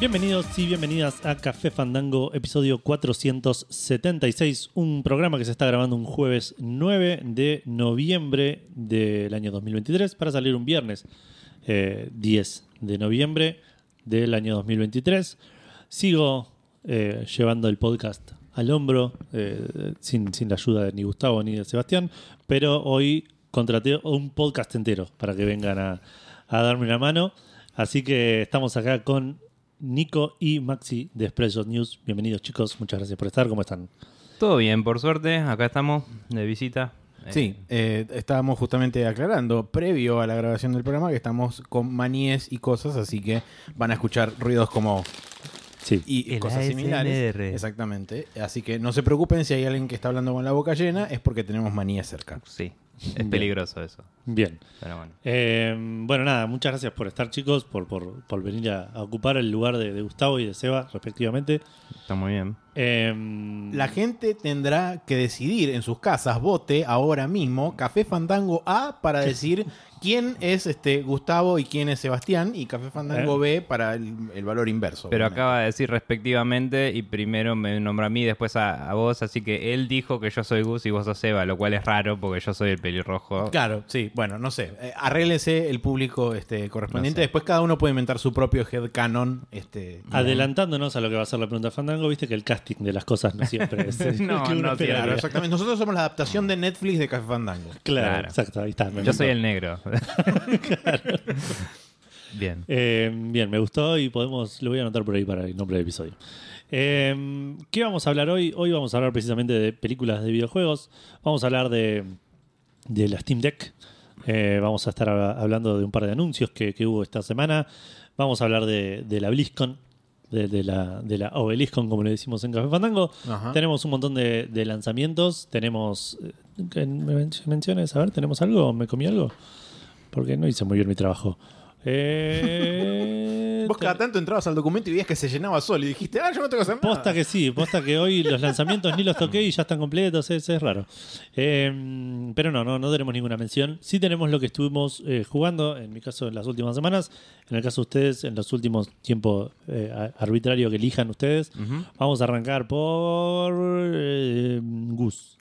Bienvenidos y bienvenidas a Café Fandango, episodio 476, un programa que se está grabando un jueves 9 de noviembre del año 2023 para salir un viernes eh, 10 de noviembre del año 2023. Sigo eh, llevando el podcast al hombro, eh, sin, sin la ayuda de ni Gustavo ni de Sebastián, pero hoy contraté un podcast entero para que vengan a, a darme una mano. Así que estamos acá con Nico y Maxi de Expresso News. Bienvenidos chicos, muchas gracias por estar. ¿Cómo están? Todo bien, por suerte. Acá estamos de visita. Eh, Sí, eh, estábamos justamente aclarando, previo a la grabación del programa, que estamos con maníes y cosas, así que van a escuchar ruidos como Sí. y El cosas ASMR. similares. Exactamente. Así que no se preocupen si hay alguien que está hablando con la boca llena, es porque tenemos maníes cerca. Sí, es Bien. peligroso eso. Bien. Pero bueno. Eh, bueno, nada, muchas gracias por estar chicos, por, por, por venir a, a ocupar el lugar de, de Gustavo y de Seba, respectivamente. Está muy bien. Eh, La gente tendrá que decidir en sus casas, vote ahora mismo Café Fandango A para decir quién es este Gustavo y quién es Sebastián, y Café Fandango B para el, el valor inverso. Pero obviamente. acaba de decir respectivamente y primero me nombra a mí, después a, a vos, así que él dijo que yo soy Gus y vos sos Eva, lo cual es raro porque yo soy el pelirrojo. Claro, sí, bueno, no sé. Eh, arréglese el público este, correspondiente. No sé. Después cada uno puede inventar su propio headcanon. Este, Adelantándonos a lo que va a ser la pregunta de Fandango, viste que el casting de las cosas no siempre es el No, que uno no esperaría. Claro, exactamente. Nosotros somos la adaptación de Netflix de Café Fandango. Claro, Claro. exacto, ahí está. Yo soy el negro. Bien. Eh, bien, me gustó y podemos, lo voy a anotar por ahí para el nombre del episodio. Eh, ¿Qué vamos a hablar hoy? Hoy vamos a hablar precisamente de películas de videojuegos. Vamos a hablar de, de la Steam Deck. Eh, vamos a estar hablando de un par de anuncios que, que hubo esta semana. Vamos a hablar de, de la BlizzCon, de, de la, de la Obeliscon, como le decimos en Café Fandango. Ajá. Tenemos un montón de, de lanzamientos. Tenemos. eh, ¿que ¿Me men- menciones? A ver, ¿tenemos algo? ¿Me comí algo? Porque no hice muy bien mi trabajo. Eh, Vos cada tanto entrabas al documento y veías que se llenaba solo y dijiste, ah, yo no tengo que hacer nada. Posta que sí, posta que hoy los lanzamientos ni los toqué y ya están completos, es, es raro. Eh, pero no, no, no tenemos ninguna mención. Sí tenemos lo que estuvimos eh, jugando, en mi caso en las últimas semanas, en el caso de ustedes en los últimos tiempos eh, arbitrario que elijan ustedes. Vamos a arrancar por eh, Gus.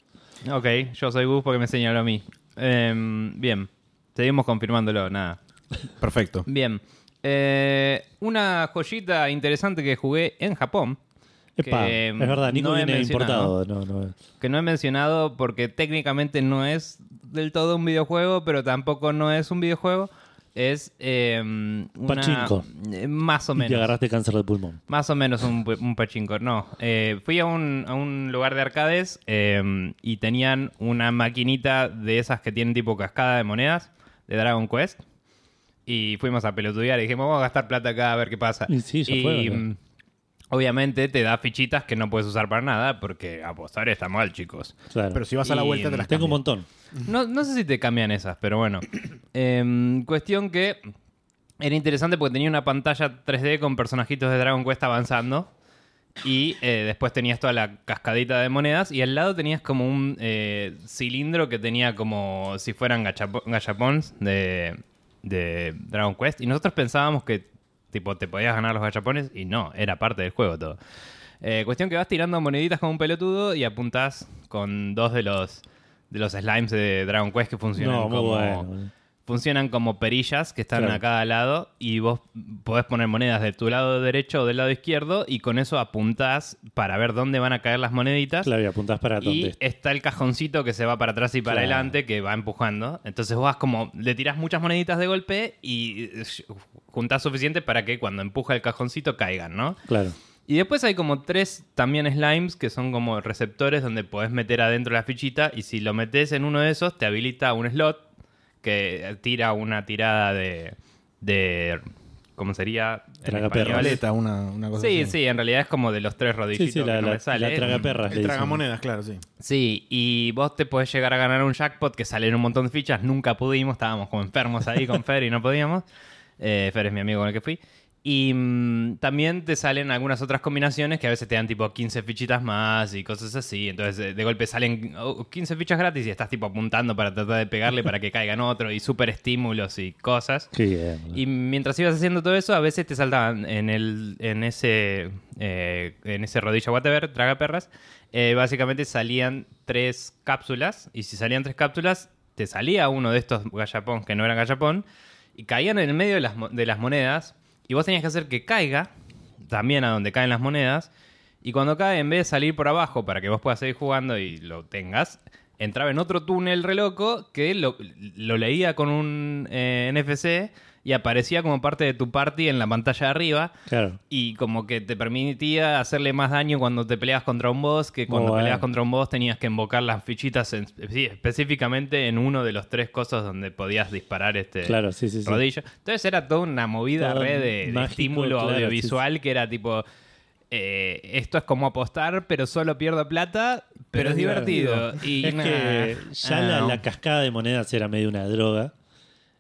Ok, yo soy Gus porque me señaló a mí. Em, bien, seguimos confirmándolo, nada. Perfecto. Bien. Eh, una joyita interesante que jugué en Japón. Epa, que, es verdad, Nico no he viene mencionado. importado. No, no. Que no he mencionado porque técnicamente no es del todo un videojuego, pero tampoco no es un videojuego. Es eh, una- Pachinko. eh, más o Y te menos. agarraste cáncer de pulmón. Más o menos un, un pachinko. No, eh, fui a un, a un lugar de arcades eh, y tenían una maquinita de esas que tienen tipo cascada de monedas de Dragon Quest. Y fuimos a pelotudear y dijimos, vamos a gastar plata acá a ver qué pasa. Y sí, ya y, fue, ¿no? mm, obviamente te da fichitas que no puedes usar para nada porque apostar está mal, chicos. Claro. Pero si vas a la Y, vuelta te las Tengo un montón. No, no sé si te cambian esas, pero bueno. Em, cuestión que era interesante porque tenía una pantalla 3D con personajitos de Dragon Quest avanzando. Y eh, después tenías toda la cascadita de monedas. Y al lado tenías como un eh, cilindro que tenía como si fueran gachapo- gachapons de, de Dragon Quest. Y nosotros pensábamos que tipo te podías ganar los gachapones. Y no, era parte del juego todo. Eh, cuestión que vas tirando moneditas como un pelotudo y apuntás con dos de los de los slimes de Dragon Quest que funcionan No, como bueno. Funcionan como perillas que están Claro. a cada lado y vos podés poner monedas de tu lado derecho o del lado izquierdo y con eso apuntás para ver dónde van a caer las moneditas. Claro, y apuntás para Y donde. está el cajoncito que se va para atrás y para Claro. adelante que va empujando. Entonces vos vas como, le tirás muchas moneditas de golpe y eh, juntás suficiente para que cuando empuja el cajoncito caigan, ¿no? Claro. Y después hay como tres también slimes que son como receptores donde podés meter adentro la fichita y si lo metes en uno de esos te habilita un slot que tira una tirada de... de ¿Cómo sería? Paleta, una, una cosa Sí, así. sí, en realidad es como de los tres rodillitos Sí, sí, la, que no la, me sale. la tragaperras. le El tragamonedas, claro, sí. Sí, y vos te podés llegar a ganar un jackpot que salen un montón de fichas. Nunca pudimos, estábamos como enfermos ahí con Fer y no podíamos. Eh, Fer es mi amigo con el que fui. Y mm, también te salen algunas otras combinaciones que a veces te dan tipo 15 fichitas más y cosas así. Entonces de, de golpe salen oh, 15 fichas gratis y estás tipo apuntando para tratar de pegarle para que caigan otro y super estímulos y cosas. Boludo. Y mientras ibas haciendo todo eso, a veces te saltaban en el en ese eh, en ese rodillo whatever, traga perras, eh, básicamente salían tres cápsulas y si salían tres cápsulas te salía uno de estos gallapons que no eran gallapón y caían en el medio de las, de las monedas y vos tenías que hacer que caiga también a donde caen las monedas y cuando cae en vez de salir por abajo para que vos puedas seguir jugando y lo tengas entraba en otro túnel re loco que lo, lo leía con un eh, NFC y aparecía como parte de tu party en la pantalla de arriba. Claro. Y como que te permitía hacerle más daño cuando te peleabas contra un boss, que cuando Bueno. peleabas contra un boss tenías que invocar las fichitas en- sí, específicamente en uno de los tres cosas donde podías disparar este Claro, sí, sí, sí. rodillo. Entonces era toda una movida Todo red de, estímulo claro, audiovisual que era tipo... eh, esto es como apostar, pero solo pierdo plata, pero, es divertido. Y es que ya ah, la, no. la cascada de monedas era medio una droga.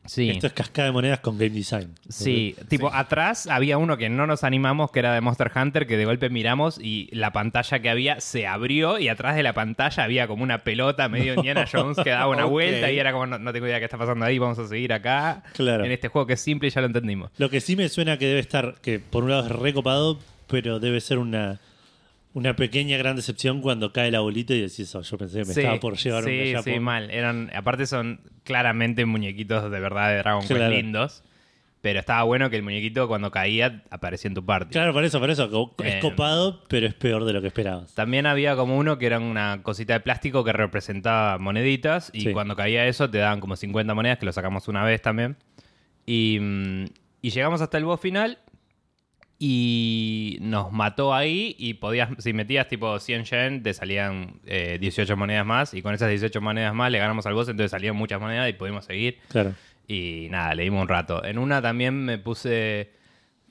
Sí. Esto es cascada de monedas con game design. Sí, tipo atrás había uno que no nos animamos, que era de Monster Hunter, que de golpe miramos y la pantalla que había se abrió y atrás de la pantalla había como una pelota medio Indiana Jones que daba una vuelta y era como, no, no tengo idea qué está pasando ahí, vamos a seguir acá. Claro. En este juego que es simple y ya lo entendimos. Lo que sí me suena que debe estar, que por un lado es recopado, pero debe ser una, una pequeña gran decepción cuando cae la bolita y decís, oh, yo pensé que me Sí, estaba por llevar sí, un sí, gallapón". mal. Eran, aparte son claramente muñequitos de verdad de Dragon Quest Claro. lindos. Pero estaba bueno que el muñequito cuando caía aparecía en tu party. Claro, por eso, por eso. Es Eh, copado, pero es peor de lo que esperabas. También había como uno que era una cosita de plástico que representaba moneditas y Sí. cuando caía eso te daban como 50 monedas que lo sacamos una vez también. Y, mm, y llegamos hasta el boss final y nos mató ahí y podías, si metías tipo 100 yen te salían eh, 18 monedas más y con esas 18 monedas más le ganamos al boss entonces salían muchas monedas y pudimos seguir. Claro. Y nada, le dimos un rato. En una también me puse...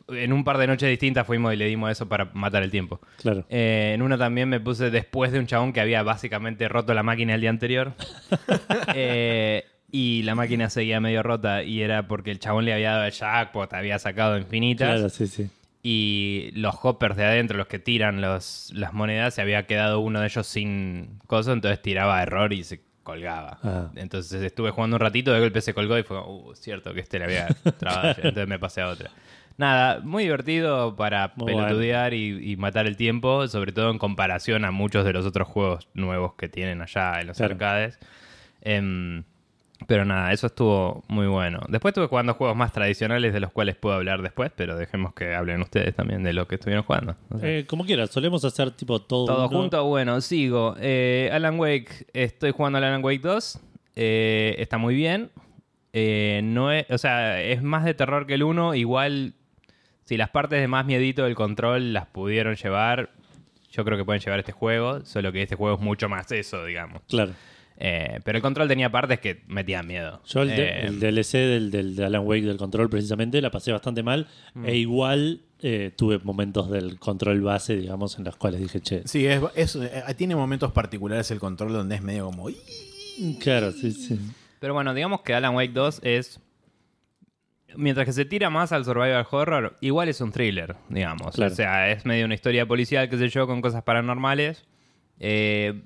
En un par de noches distintas fuimos y le dimos eso para matar el tiempo. Claro. Eh, en una también me puse después de un chabón que había básicamente roto la máquina el día anterior. Eh, y la máquina seguía medio rota y era porque el chabón le había dado el jackpot, había sacado infinitas. Claro, sí, sí. Y los hoppers de adentro, los que tiran los, las monedas, se había quedado uno de ellos sin coso, entonces tiraba error y se colgaba. Ah. Entonces estuve jugando un ratito, de golpe se colgó y fue, uh, cierto que este le había trabado. ya". entonces me pasé a otra. Nada, muy divertido para Muy pelotudear y, y matar el tiempo, sobre todo en comparación a muchos de los otros juegos nuevos que tienen allá en los Claro. arcades. Em, pero nada, eso estuvo muy bueno. Después estuve jugando juegos más tradicionales de los cuales puedo hablar después, pero dejemos que hablen ustedes también de lo que estuvieron jugando. Eh, como quieras, solemos hacer tipo todo. Todo uno. junto, bueno, sigo. Eh, Alan Wake, estoy jugando al Alan Wake 2. Eh, está muy bien. Eh, no es, o sea, es más de terror que el 1. Igual, si las partes de más miedito del control las pudieron llevar, yo creo que pueden llevar este juego. Solo que este juego es mucho más eso, digamos. Claro. Eh, pero el control tenía partes que metían miedo. Yo el, de- Eh, el DLC del, del de Alan Wake del control precisamente la pasé bastante mal Mm. e igual eh, tuve momentos del control base, digamos, en los cuales dije, che, Sí, es, es- tiene momentos particulares el control donde es medio como. Claro, sí, sí. Pero bueno, digamos que Alan Wake 2 es. Mientras que se tira más al survival horror, igual es un thriller, digamos. Claro. O sea, es medio una historia policial, qué sé yo, con cosas paranormales. Eh,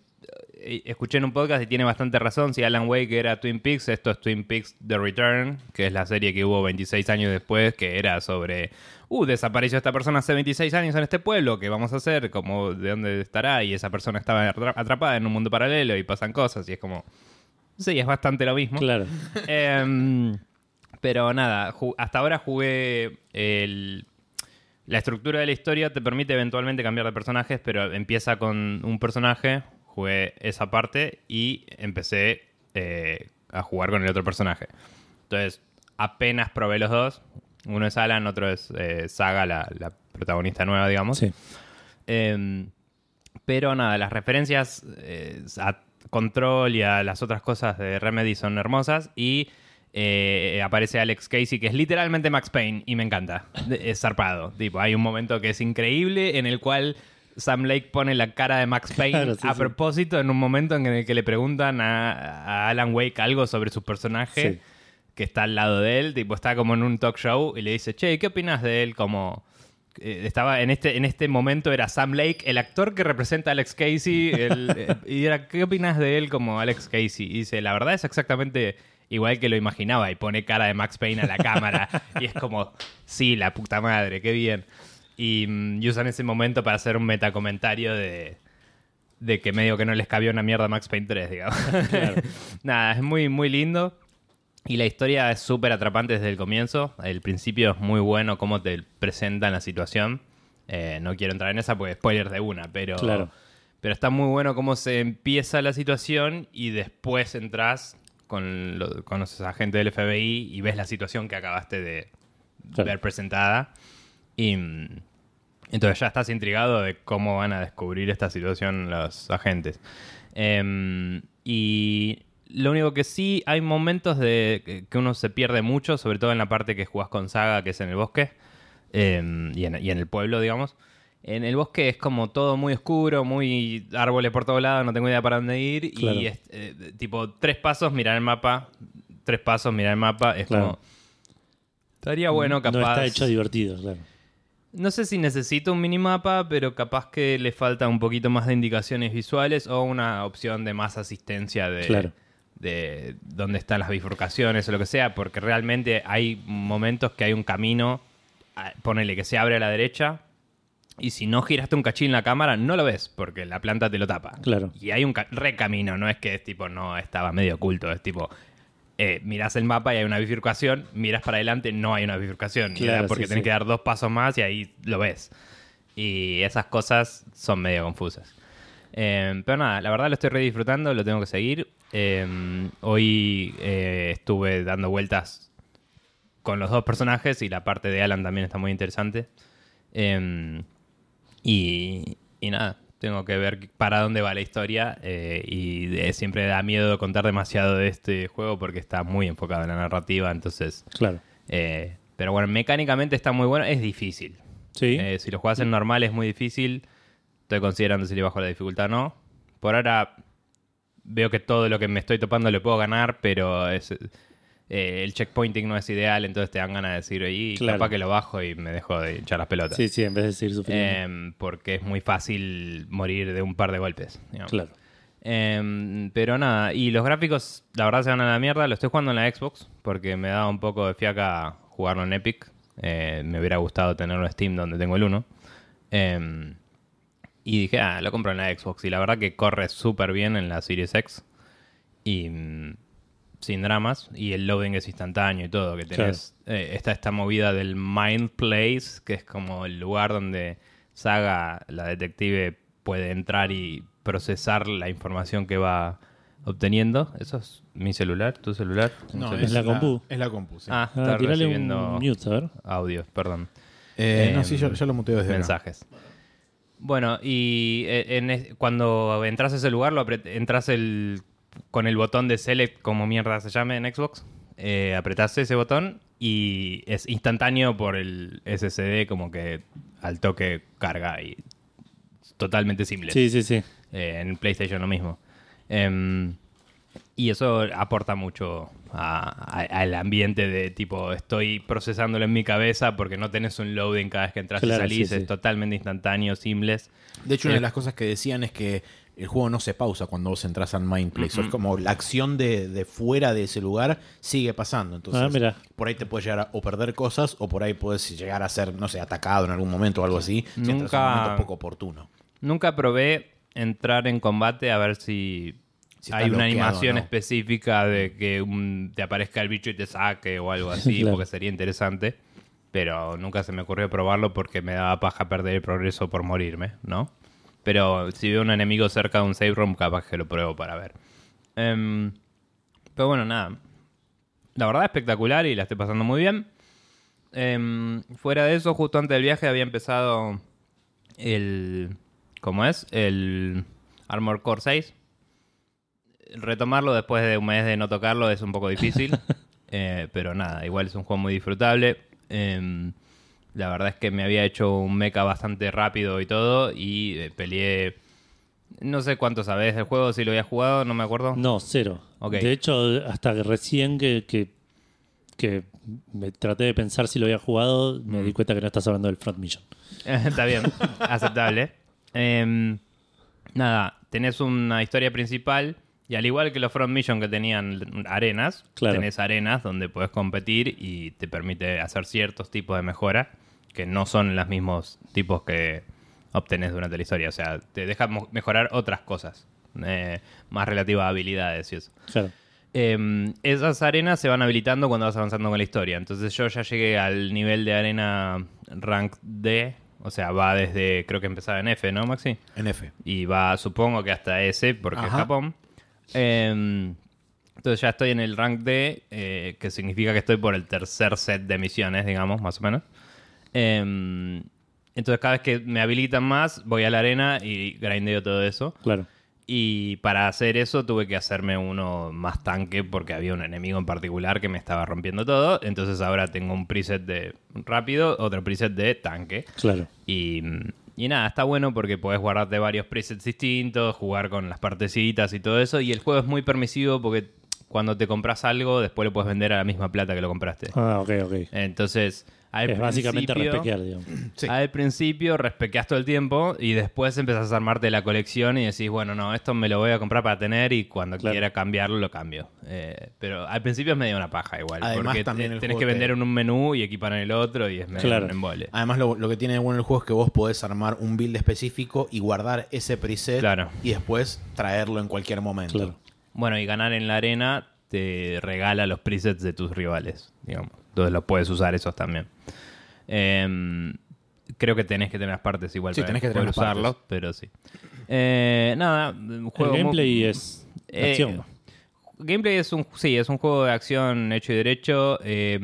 escuché en un podcast y tiene bastante razón. Si Alan Wake era Twin Peaks, esto es Twin Peaks The Return, que es la serie que hubo 26 años después, que era sobre. Uh, desapareció esta persona hace 26 años en este pueblo, ¿qué vamos a hacer? Como, ¿De dónde estará? Y esa persona estaba atra- atrapada en un mundo paralelo y pasan cosas, y es como. Sí, es bastante lo mismo. Claro. Em, pero nada, hasta ahora jugué el... La estructura de la historia te permite eventualmente cambiar de personajes, pero empieza con un personaje, jugué esa parte y empecé eh, a jugar con el otro personaje. Entonces, apenas probé los dos. Uno es Alan, otro es eh, Saga, la, la protagonista nueva, digamos. Sí. Eh, pero nada, las referencias eh, a Control y a las otras cosas de Remedy son hermosas. Y eh, aparece Alex Casey, que es literalmente Max Payne, y me encanta. Es zarpado. Tipo, hay un momento que es increíble en el cual Sam Lake pone la cara de Max Payne Claro, sí, a sí. propósito en un momento en el que le preguntan a, a Alan Wake algo sobre su personaje. Sí. que está al lado de él, tipo está como en un talk show y le dice, che, ¿qué opinas de él como... eh, estaba en este, en este momento era Sam Lake, el actor que representa a Alex Casey, el- eh, y era, ¿qué opinas de él como Alex Casey? Y dice, la verdad es exactamente igual que lo imaginaba y pone cara de Max Payne a la cámara y es como, sí, la puta madre, qué bien. Y, mm, y usan ese momento para hacer un metacomentario de, de que medio que no les cabió una mierda a Max Payne 3, digamos. Nada, es muy, muy lindo. Y la historia es súper atrapante desde el comienzo. El principio es muy bueno cómo te presentan la situación. Eh, no quiero entrar en esa porque spoiler de una, pero, Claro. pero está muy bueno cómo se empieza la situación y después entras con, lo- con los agentes del FBI y ves la situación que acabaste de Claro. ver presentada. Y mm, entonces ya estás intrigado de cómo van a descubrir esta situación los agentes. Em, y lo único que sí, hay momentos de que- uno se pierde mucho, sobre todo en la parte que jugás con Saga, que es en el bosque, em, y, en, y en el pueblo, digamos. En el bosque es como todo muy oscuro, muy árboles por todos lados, no tengo idea para dónde ir. Claro. Y es, eh, tipo, tres pasos, mirar el mapa, tres pasos, mirar el mapa. Es Claro. como... Estaría bueno, capaz... No está hecho divertido, claro. No sé si necesito un minimapa, pero capaz que le falta un poquito más de indicaciones visuales o una opción de más asistencia de, Claro. de dónde están las bifurcaciones o lo que sea, porque realmente hay momentos que hay un camino, ah, ponele que se abre a la derecha, y si no giraste un cachín la cámara, no lo ves, porque la planta te lo tapa. Claro. Y hay un ca- recamino, no es que es tipo, no, estaba medio oculto, es tipo, eh, mirás el mapa y hay una bifurcación, miras para adelante, no hay una bifurcación, Claro, porque sí, tenés sí. que dar dos pasos más y ahí lo ves. Y esas cosas son medio confusas. Eh, pero nada, la verdad lo estoy re disfrutando, lo tengo que seguir. Eh, hoy eh, estuve dando vueltas con los dos personajes y la parte de Alan también está muy interesante. Eh, y, y nada, tengo que ver para dónde va la historia eh, y de- siempre da miedo contar demasiado de este juego porque está muy enfocado en la narrativa, entonces... Claro. eh, pero bueno, mecánicamente está muy bueno, es difícil. Sí. Eh, si lo juegas en normal es muy difícil. Estoy considerando si le bajo la dificultad o no. Por ahora veo que todo lo que me estoy topando le puedo ganar, pero es, eh, el checkpointing no es ideal, entonces te dan ganas de decir, y Claro. capaz que lo bajo y me dejo de echar las pelotas. sí, sí, en vez de seguir sufriendo. Em, porque es muy fácil morir de un par de golpes. digamos. claro. Em, pero nada, y los gráficos, la verdad se van a la mierda. Lo estoy jugando en la Xbox porque me da un poco de fiaca jugarlo en Epic. Eh, me hubiera gustado tenerlo en Steam donde tengo el 1. Em, y dije, ah, lo compro en la Xbox. Y la verdad que corre súper bien en la Series X. Y mm, sin dramas. Y el loading es instantáneo y todo. Que tenés eh, está esta movida del Mind Place, que es como el lugar donde Saga, la detective, puede entrar y procesar la información que va obteniendo. ¿Eso es mi celular? ¿Tu celular? ¿Un No, celular? es la compu. Es la compu, sí. Ah, Ah, está recibiendo un mute, a ver. audios, perdón. Eh, no, em, sí, yo, yo lo muteo desde acá. mensajes. Bueno, y eh, en cuando entras a ese lugar, lo entras el, con el botón de select, como mierda se llame en Xbox, eh, apretás ese botón y es instantáneo por el SSD, como que al toque carga y totalmente simple. Sí, sí, sí. Eh, en PlayStation lo mismo. Em, y eso aporta mucho a- a- al ambiente de tipo, estoy procesándolo en mi cabeza porque no tenés un loading cada vez que entras Claro, y salís, sí, sí. es totalmente instantáneo, simples. De hecho, una Eh, de las cosas que decían es que el juego no se pausa cuando vos entras al Mind Place. Es como la acción de, de fuera de ese lugar sigue pasando. Entonces, Ah, mira. por ahí te puedes llegar a o perder cosas o por ahí puedes llegar a ser, no sé, atacado en algún momento o algo así. Si entras en Nunca- un momento poco oportuno. Nunca probé entrar en combate a ver si, hay una animación ¿no? específica de que un- te aparezca el bicho y te saque o algo así, Claro. porque sería interesante. Pero nunca se me ocurrió probarlo porque me daba paja perder el progreso por morirme, ¿no? Pero si veo un enemigo cerca de un save room, capaz que lo pruebo para ver. Em, pero bueno, nada. La verdad espectacular y la estoy pasando muy bien. Em, fuera de eso, justo antes del viaje había empezado el... ¿Cómo es? El Armor Core 6. Retomarlo después de un mes de no tocarlo es un poco difícil. eh, pero nada, igual es un juego muy disfrutable. Em, la verdad es que me había hecho un mecha bastante rápido y todo. Y eh, peleé... No sé cuánto sabés del juego, si lo había jugado, no me acuerdo. No, cero. De hecho, hasta que recién que, que que me traté de pensar si lo había jugado, me Mm. di cuenta que no estás hablando del Front Mission. Está bien, aceptable. Em, nada, tenés una historia principal y al igual que los Front Mission que tenían arenas, Claro. tenés arenas donde puedes competir y te permite hacer ciertos tipos de mejora que no son los mismos tipos que obtenés durante la historia. O sea, te deja mejorar otras cosas eh, más relativas a habilidades y eso. Claro. Eh, esas arenas se van habilitando cuando vas avanzando con la historia. Entonces yo ya llegué al nivel de arena rank D. O sea, va desde, creo que empezaba en F, ¿no, Maxi? En F. Y va, supongo que hasta S, porque es. Japón. Eh, entonces ya estoy en el rank D, eh, que significa que estoy por el tercer set de misiones, digamos, más o menos. Eh, entonces cada vez que me habilitan más, voy a la arena y grindeo todo eso. Claro. Y para hacer eso tuve que hacerme uno más tanque porque había un enemigo en particular que me estaba rompiendo todo. Entonces ahora tengo un preset de rápido, otro preset de tanque. Claro. Y, y nada, está bueno porque podés guardarte varios presets distintos, jugar con las partecitas y todo eso. Y el juego es muy permisivo porque cuando te compras algo, después lo puedes vender a la misma plata que lo compraste. Ah, ok, ok. Entonces, al Es básicamente principio- respequear, digamos. Sí. al principio respequeás todo el tiempo y después empezás a armarte la colección y decís, bueno, no, esto me lo voy a comprar para tener y cuando Claro. quiera cambiarlo lo cambio. Eh, pero al principio es medio una paja igual, Además, porque también tenés que vender en un menú y equipar en el otro y es medio Claro. un embole. Además, lo, lo que tiene de bueno el juego es que vos podés armar un build específico y guardar ese preset Claro. y después traerlo en cualquier momento. Claro. Bueno, y ganar en la arena te regala los presets de tus rivales, digamos. Entonces los puedes usar esos también. Em, creo que tenés que tener las partes igual Sí, para tenés que poder usarlos, pero sí. Eh, nada, un El juego muy- gameplay es Eh, acción. Gameplay es un, sí, es un juego de acción hecho y derecho. Eh,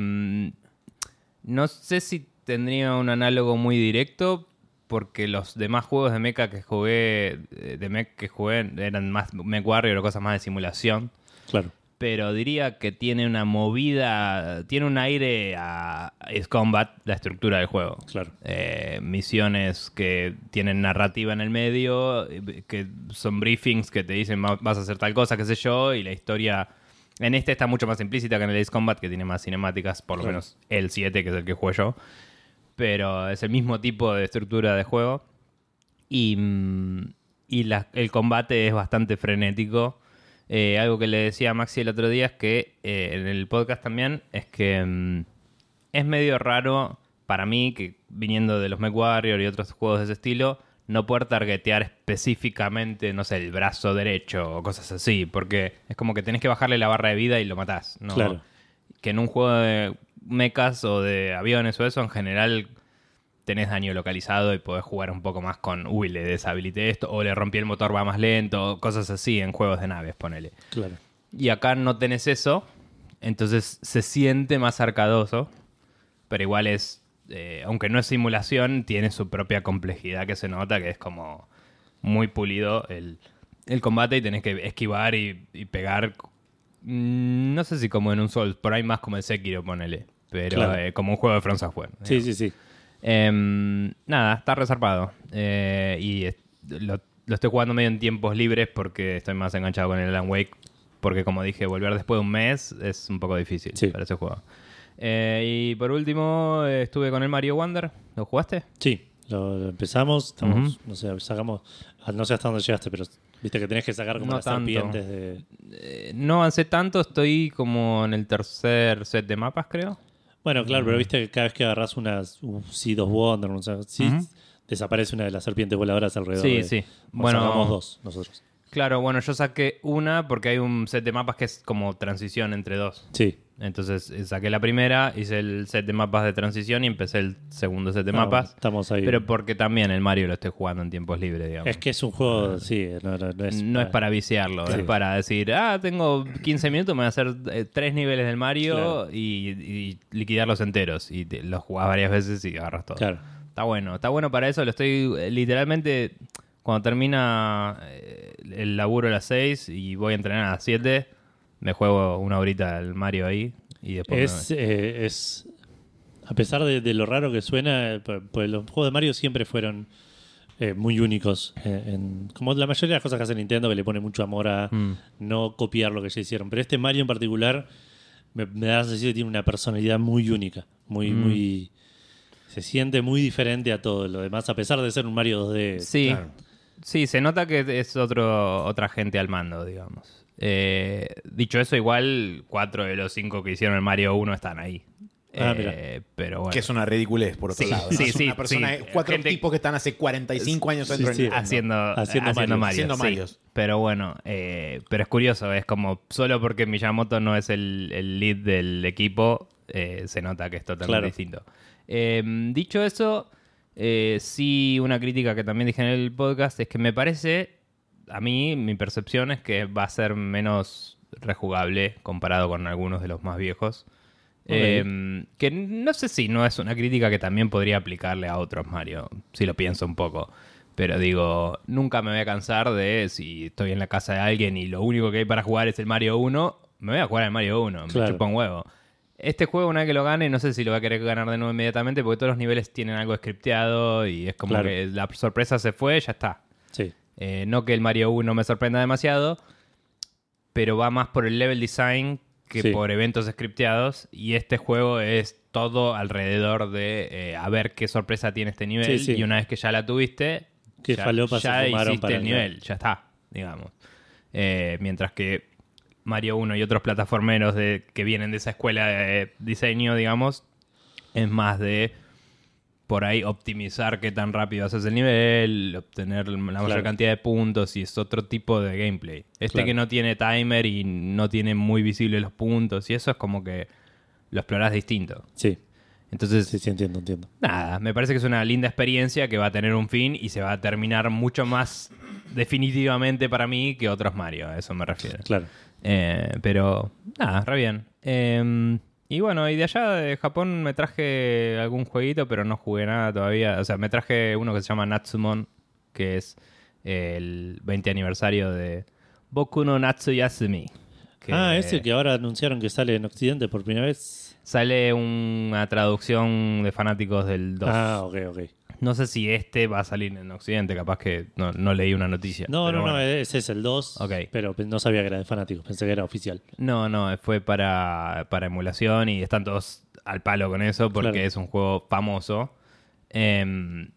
no sé si tendría un análogo muy directo, porque los demás juegos de mecha que jugué, eh, de mech que jugué, eran más Mech Warrior o cosas más de simulación. Claro. Pero diría que tiene una movida, tiene un aire a Ace Combat, la estructura del juego. Claro. Eh, misiones que tienen narrativa en el medio, que son briefings que te dicen "Va- vas a hacer tal cosa, qué sé yo, y la historia en este está mucho más implícita que en el Ace Combat, que tiene más cinemáticas, por lo Claro. menos el 7, que es el que juego yo. Pero es el mismo tipo de estructura de juego. Y, mm, y la- el combate es bastante frenético. Eh, algo que le decía a Maxi el otro día es que eh, en el podcast también es que mm, es medio raro para mí que viniendo de los MechWarrior y otros juegos de ese estilo no poder targetear específicamente, no sé, el brazo derecho o cosas así, porque es como que tenés que bajarle la barra de vida y lo matás. ¿no? Claro. Que en un juego de mechas o de aviones o eso, en general tenés daño localizado y podés jugar un poco más con, uy, le deshabilité esto, o le rompí el motor, va más lento, cosas así en juegos de naves, ponele. Claro. Y acá no tenés eso, entonces se siente más arcadoso, pero igual es, eh, aunque no es simulación, tiene su propia complejidad que se nota, que es como muy pulido el, el combate y tenés que esquivar y, y pegar, mm, no sé si como en un Souls, por ahí más como el Sekiro, ponele, pero Claro. eh, como un juego de From Software. Sí, sí, sí. Em, nada, está resarpado. Eh, y lo, lo estoy jugando medio en tiempos libres porque estoy más enganchado con el Alan Wake. Porque como dije, volver después de un mes es un poco difícil Sí. para ese juego. Eh, y por último, eh, estuve con el Mario Wonder. ¿Lo jugaste? Sí, lo, lo empezamos, estamos, no sé, sacamos, ah, no sé hasta dónde llegaste, pero viste que tenés que sacar como No las tanto. serpientes de... Eh, no avancé tanto, estoy como en el tercer set de mapas, creo. Bueno, claro, pero viste que cada vez que agarras unas un Seed of Wonder, o sea, sí, Ujú. desaparece una de las serpientes voladoras alrededor Sí, de- sí. Bueno, Bueno, sacamos dos nosotros. Claro, bueno, yo saqué una porque hay un set de mapas que es como transición entre dos. Sí. Entonces eh, saqué la primera, hice el set de mapas de transición y empecé el segundo set de No, mapas. Estamos ahí. Pero porque también el Mario lo estoy jugando en tiempos libres, digamos. es que es un juego, sí, no, no- no es, no es para viciarlo, Sí. es para decir, ah, tengo 15 minutos, me voy a hacer eh, tres niveles del Mario Claro. y, y liquidarlos enteros. Y te- los jugás varias veces y agarras todo. Claro. Está bueno, está bueno para eso. Lo estoy eh, literalmente, cuando termina eh, el laburo a las 6 y voy a entrenar a las 7, me juego una horita al Mario ahí y después... me eh, es. A pesar de, de lo raro que suena, eh, pues pues los juegos de Mario siempre fueron eh, muy únicos. eh, en- como la mayoría de las cosas que hace Nintendo, que le pone mucho amor a Mm. no copiar lo que ya hicieron. Pero este Mario en particular me, me da la sensación que tiene una personalidad muy única. Muy, Mm. muy. Se siente muy diferente a todo lo demás, a pesar de ser un Mario 2D. Sí, claro. Sí, se nota que es otro, otra gente al mando, digamos. Eh, dicho eso, igual cuatro de los cinco que hicieron el Mario 1 están ahí. Ah, Eh, pero bueno. Que es una ridiculez, por otro Sí, lado. ¿no? sí, Es sí, una persona, sí. cuatro Gente- tipos que están hace 45 años dentro Sí, del haciendo, Haciendo haciendo. Marios. Pero bueno, eh, pero es curioso, es como solo porque Miyamoto no es el, el lead del equipo, eh, se nota que es totalmente Claro. distinto. Eh, dicho eso, eh, sí, una crítica que también dije en el podcast es que me parece, a mí, mi percepción es que va a ser menos rejugable comparado con algunos de los más viejos. Eh, que no sé si no es una crítica que también podría aplicarle a otros Mario, si lo pienso un poco. Pero digo, nunca me voy a cansar de si estoy en la casa de alguien y lo único que hay para jugar es el Mario 1, me voy a jugar el Mario 1, me Claro. chupa un huevo. Este juego, una vez que lo gane, no sé si lo voy a querer ganar de nuevo inmediatamente porque todos los niveles tienen algo scripteado y es como Claro. que la sorpresa se fue, ya está. Sí. Eh, no que el Mario 1 me sorprenda demasiado, pero va más por el level design que Sí. por eventos scripteados. Y este juego es todo alrededor de eh, a ver qué sorpresa tiene este nivel. Sí, sí. Y una vez que ya la tuviste, ya, hiciste para el- nivel, ya está, digamos. Eh, mientras que Mario 1 y otros plataformeros de, que vienen de esa escuela de diseño, digamos, es más de por ahí optimizar qué tan rápido haces el nivel, obtener la mayor Claro. cantidad de puntos y es otro tipo de gameplay. Este Claro. que no tiene timer y no tiene muy visibles los puntos y eso es como que lo explorás distinto. Sí, Entonces, sí, sí, entiendo, entiendo. nada, me parece que es una linda experiencia que va a tener un fin y se va a terminar mucho más definitivamente para mí que otros Mario, a eso me refiero. Claro. Eh, pero nada, re bien. Eh, y bueno, y de allá de Japón me traje algún jueguito, pero no jugué nada todavía. O sea, me traje uno que se llama Natsumon, que es el 20 aniversario de Boku no Natsuyasumi. que Ah, ese que ahora anunciaron que sale en Occidente por primera vez. Sale una traducción de fanáticos del 2. Ah, ok, ok. No sé si este va a salir en Occidente, capaz que no, no leí una noticia. No, no, no, ese es el 2. Ok. Pero no sabía que era de fanáticos, pensé que era oficial. No, no, fue para, para emulación y están todos al palo con eso porque Claro. es un juego famoso em,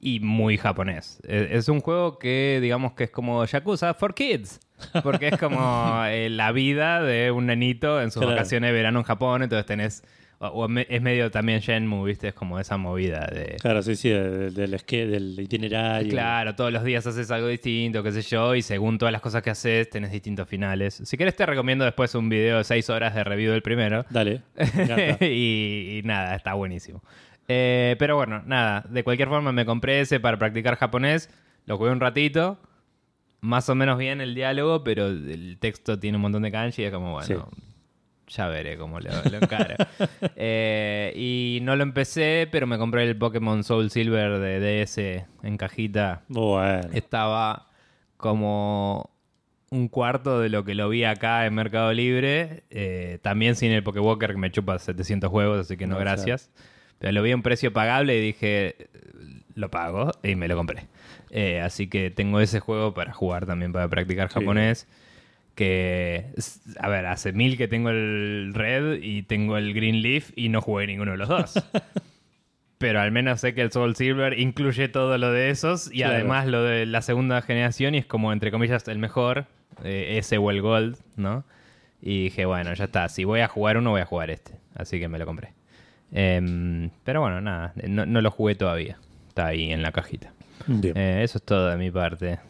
y muy japonés. E- Es, un juego que digamos que es como Yakuza for Kids. Porque es como eh, la vida de un nenito en sus Claro. vacaciones de verano en Japón, entonces tenés... O, o me- es medio también Shenmue, ¿viste? Es como esa movida de... Claro, sí, sí, del, del, itinerario. Claro, todos los días haces algo distinto, qué sé yo, y según todas las cosas que haces, tenés distintos finales. Si querés, te recomiendo después un video de 6 horas de review del primero. Dale. y, y nada, está buenísimo. Eh, pero bueno, nada, de cualquier forma me compré ese para practicar japonés, lo jugué un ratito, más o menos bien el diálogo, pero el texto tiene un montón de kanji y es como, bueno, ya veré cómo lo, lo encaro. Eh, y no lo empecé, pero me compré el Pokémon Soul Silver de DS en cajita. Bueno. Estaba como un cuarto de lo que lo vi acá en Mercado Libre. eh, también sin el Pokewalker que me chupa 700 juegos, así que no, No, gracias. Pero lo vi a un precio pagable y dije, lo pago y me lo compré. Eh, así que tengo ese juego para jugar también, para practicar Sí. japonés. Que, a ver, hace mil que tengo el Red y tengo el Green Leaf y no jugué ninguno de los dos. Pero al menos sé que el Soul Silver incluye todo lo de esos y Claro. además lo de la segunda generación y es como, entre comillas, el mejor, eh, ese o el Gold, ¿no? Y dije, bueno, ya está, si voy a jugar uno, voy a jugar este. Así que me lo compré. Em, pero bueno, nada, no, no lo jugué todavía. Está ahí en la cajita. Eh, eso es todo de mi parte.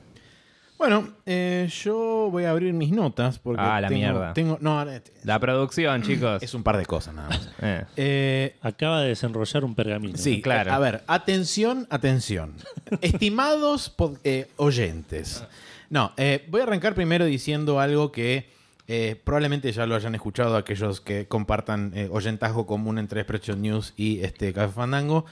Bueno, eh, yo voy a abrir mis notas porque Ah, la tengo, mierda. tengo- no, eh, La producción, chicos. es un par de cosas nada más. Eh, Eh, Acaba de desenrollar un pergamino. Sí, Claro. claro. A ver, atención, atención. Estimados eh, oyentes. No, eh, voy a arrancar primero diciendo algo que eh, probablemente ya lo hayan escuchado aquellos que compartan eh, oyentazgo común entre Expression News y este Café Fandango.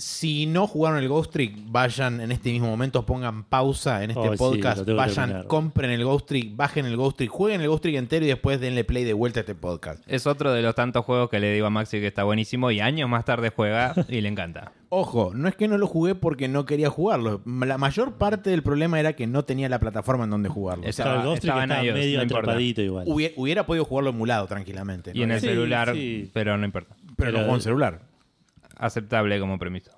Si no jugaron el Ghost Trick, vayan en este mismo momento, pongan pausa en este Oh, podcast, vayan, compren el Ghost Trick, bajen el Ghost Trick, jueguen el Ghost Trick entero y después denle play de vuelta a este podcast. Es otro de los tantos juegos que le digo a Maxi que está buenísimo y años más tarde juega y le encanta. Ojo, no es que no lo jugué porque no quería jugarlo. La mayor parte del problema era que no tenía la plataforma en donde jugarlo. O Es- sea, Claro, el Ghost Trick estaba en está iOS, medio no atrapadito igual. hubiera, hubiera podido jugarlo emulado tranquilamente. Y ¿no? en el Sí, celular, sí. pero no importa. Pero no pero- juego en celular. Aceptable como premisa.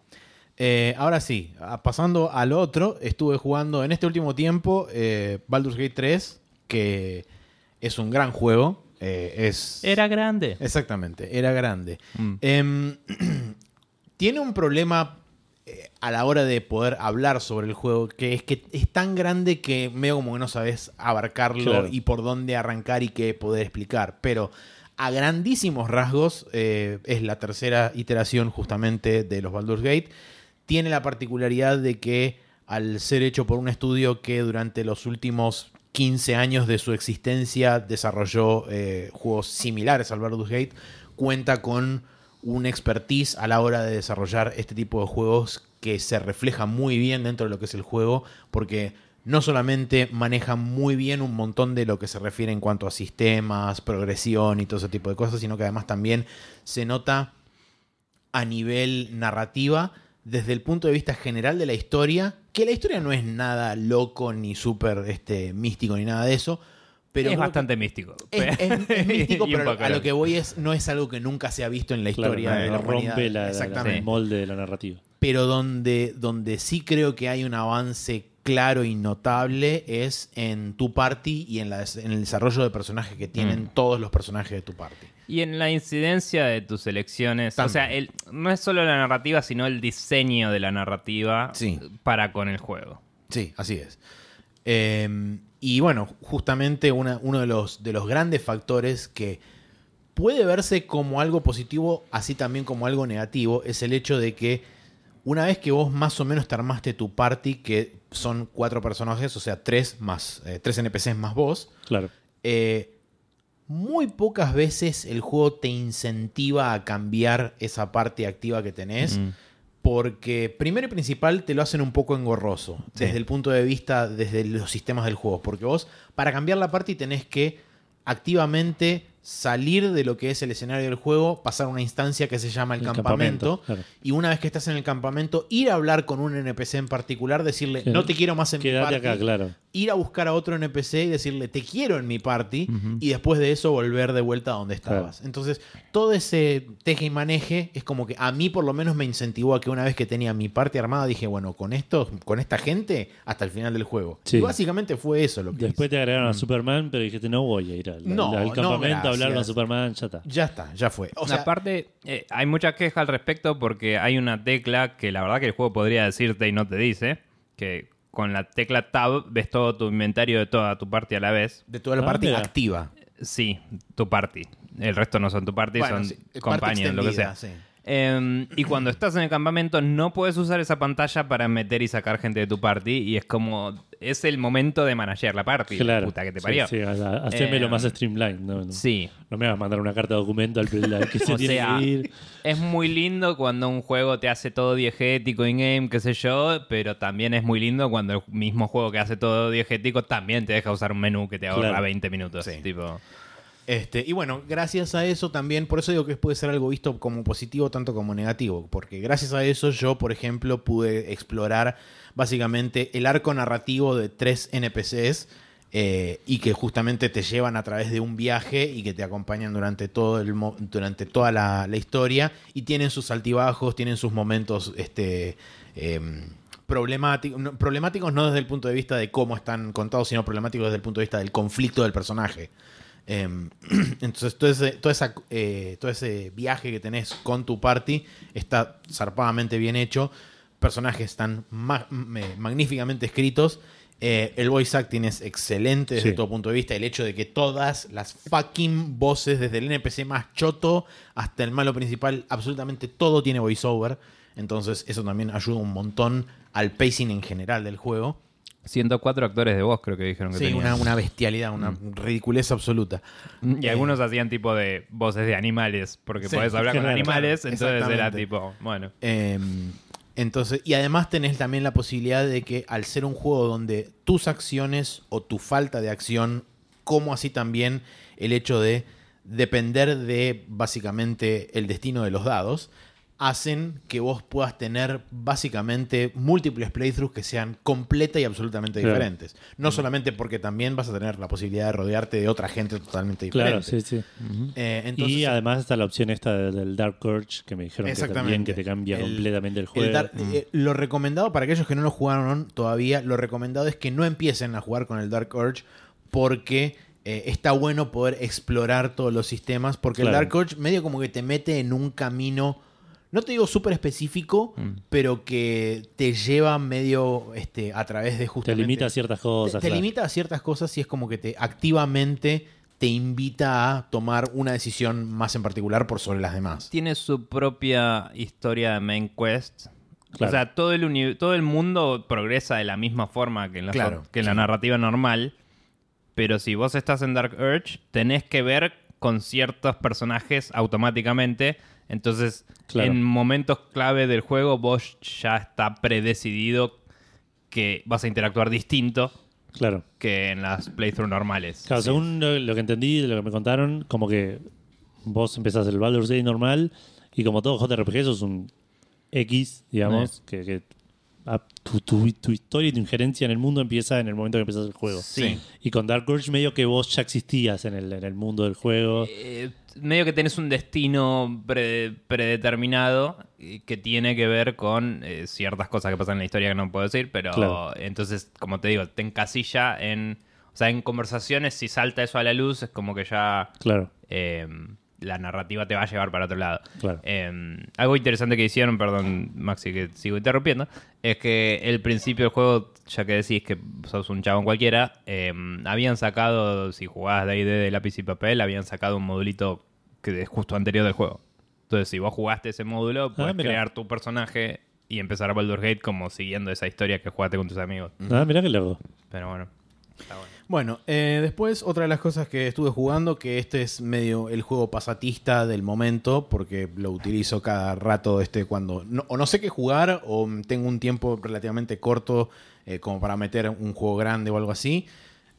Eh, ahora sí, a- pasando al otro, estuve jugando en este último tiempo eh, Baldur's Gate 3, que es un gran juego. eh, es Era grande. Exactamente, era grande. Mm. Em, tiene un problema a la hora de poder hablar sobre el juego, que es que es tan grande que medio como que no sabes abarcarlo Claro. y por dónde arrancar y qué poder explicar. Pero a grandísimos rasgos, eh, es la tercera iteración justamente de los Baldur's Gate. Tiene la particularidad de que al ser hecho por un estudio que durante los últimos 15 años de su existencia desarrolló eh, juegos similares al Baldur's Gate, cuenta con un expertise a la hora de desarrollar este tipo de juegos que se refleja muy bien dentro de lo que es el juego, porque no solamente maneja muy bien un montón de lo que se refiere en cuanto a sistemas, progresión y todo ese tipo de cosas, sino que además también se nota a nivel narrativa desde el punto de vista general de la historia, que la historia no es nada loco ni súper este, místico ni nada de eso, pero es que- bastante místico. es, es- es místico, pero a lo que voy es no es algo que nunca se ha visto en la Claro, historia de la no humanidad. rompe la, la- la- Exactamente. el molde de la narrativa. Pero donde, donde sí creo que hay un avance claro y notable es en tu party y en, la en el desarrollo de personajes que tienen Mm. todos los personajes de tu party. Y en la incidencia de tus elecciones. También. O sea, el- no es solo la narrativa, sino el diseño de la narrativa Sí. para con el juego. Sí, así es. Eh, y bueno, justamente una- uno de los, de los grandes factores que puede verse como algo positivo, así también como algo negativo, es el hecho de que una vez que vos más o menos te armaste tu party, que son cuatro personajes, o sea, tres más, eh, tres NPCs más vos, Claro. eh, muy pocas veces el juego te incentiva a cambiar esa parte activa que tenés. Mm. Porque primero y principal te lo hacen un poco engorroso Sí. desde el punto de vista, desde los sistemas del juego. Porque vos, para cambiar la parte, tenés que activamente salir de lo que es el escenario del juego, pasar a una instancia que se llama el, El campamento. campamento, claro. Y una vez que estás en el campamento, ir a hablar con un NPC en particular, decirle, no te quiero más en mi party. acá, claro. Ir a buscar a otro NPC y decirle, te quiero en mi party. Y después de eso volver de vuelta a donde estabas. Entonces, todo ese teje y maneje es como que a mí por lo menos me incentivó a que una vez que tenía mi parte armada, dije, bueno, con esto, con esta gente, hasta el final del juego. Sí. Y básicamente fue eso lo que Después hice. te agregaron a Superman, pero dijiste, no voy a ir al, No, al no, campamento hablar con. Superman, ya está. Ya está, ya fue. O sea, Aparte, eh, hay mucha queja al respecto porque hay una tecla que la verdad que el juego podría decirte y no te dice, que con la tecla Tab ves todo tu inventario de toda tu party a la vez. de toda la Ah, mira. activa. Sí, tu party. El resto no son tu party, Bueno, son sí, companions, lo que sea. sí. Eh, y cuando estás en el campamento no puedes usar esa pantalla para meter y sacar gente de tu party y es como es el momento de manager la party Claro. puta que te parió Sí, haceme Eh, lo más streamline. No, no. sí No me vas a mandar una carta de documento al, al que se o tiene sea que ir. es muy lindo cuando un juego te hace todo diegético in-game, qué sé yo, pero también es muy lindo cuando el mismo juego que hace todo diegético también te deja usar un menú que te ahorra Claro. 20 minutos. Sí. Tipo, Este, y bueno, gracias a eso también, por eso digo que puede ser algo visto como positivo tanto como negativo, porque gracias a eso yo, por ejemplo, pude explorar básicamente el arco narrativo de tres NPCs eh, y que justamente te llevan a través de un viaje y que te acompañan durante, todo el durante toda la, historia y tienen sus altibajos, tienen sus momentos este, no, problemáticos no desde el punto de vista de cómo están contados, sino problemáticos desde el punto de vista del conflicto del personaje. Em, entonces, todo ese, esa, eh, todo ese viaje que tenés con tu party está zarpadamente bien hecho. Personajes están ma- me- magníficamente escritos. Eh, el voice acting es excelente desde Sí. todo punto de vista. El hecho de que todas las fucking voces, desde el NPC más choto hasta el malo principal, absolutamente todo tiene voiceover. Entonces, eso también ayuda un montón al pacing en general del juego. 104 actores de voz creo que dijeron que Sí, una, una bestialidad, una Mm. ridiculez absoluta. Y algunos hacían tipo de voces de animales, porque Sí, podés hablar con claro, animales, claro, entonces era tipo, bueno. Eh, Entonces, y además tenés también la posibilidad de que al ser un juego donde tus acciones o tu falta de acción, como así también el hecho de depender de básicamente el destino de los dados, hacen que vos puedas tener básicamente múltiples playthroughs que sean completa y absolutamente Claro. diferentes. No solamente porque también vas a tener la posibilidad de rodearte de otra gente totalmente diferente. Claro, sí, sí. Eh, entonces, y además está la opción esta de- del Dark Urge, que me dijeron que también que te cambia El- completamente el El juego. Dark- eh, lo recomendado para aquellos que no lo jugaron todavía, lo recomendado es que no empiecen a jugar con el Dark Urge porque eh, está bueno poder explorar todos los sistemas porque Claro. el Dark Urge medio como que te mete en un camino, no te digo súper específico, pero que te lleva medio este, a través de te justamente... limita a ciertas te, cosas. te claro. limita a ciertas cosas y es como que te activamente te invita a tomar una decisión más en particular por sobre las demás. Tiene su propia historia de main quest. Claro. O sea, todo el, todo el mundo progresa de la misma forma que en la, Claro, que en la narrativa normal. Pero si vos estás en Dark Urge, tenés que ver con ciertos personajes automáticamente. Entonces, Claro. en momentos clave del juego, vos ya está predecidido que vas a interactuar distinto Claro. que en las playthroughs normales. Claro, según lo, lo que entendí de lo que me contaron, como que vos empezás el Baldur's Gate normal y como todo JRPG sos un X, digamos, que, que a- tu, tu- tu historia y tu injerencia en el mundo empieza en el momento que empezás el juego. Sí. Y con Dark Urge medio que vos ya existías en el, en el mundo del juego. Eh, medio que tenés un destino pre- predeterminado que tiene que ver con eh, ciertas cosas que pasan en la historia que no puedo decir, pero Claro. entonces, como te digo, te encasilla en... O sea, en conversaciones, si salta eso a la luz, es como que ya Claro, eh, la narrativa te va a llevar para otro lado. claro. Eh, algo interesante que hicieron, perdón, Maxi, que sigo interrumpiendo, es que el principio del juego, ya que decís que sos un chabón cualquiera, eh, habían sacado, si jugabas de ID de lápiz y papel, habían sacado un modulito que es justo anterior del juego. Entonces, si vos jugaste ese módulo, puedes mira. crear tu personaje y empezar a Baldur's Gate como siguiendo esa historia que jugaste con tus amigos. Ah, mirá que loco. Pero bueno, está bueno. Bueno, eh, después otra de las cosas que estuve jugando, que este es medio el juego pasatista del momento, porque lo utilizo cada rato este cuando no, o no sé qué jugar o tengo un tiempo relativamente corto eh, como para meter un juego grande o algo así.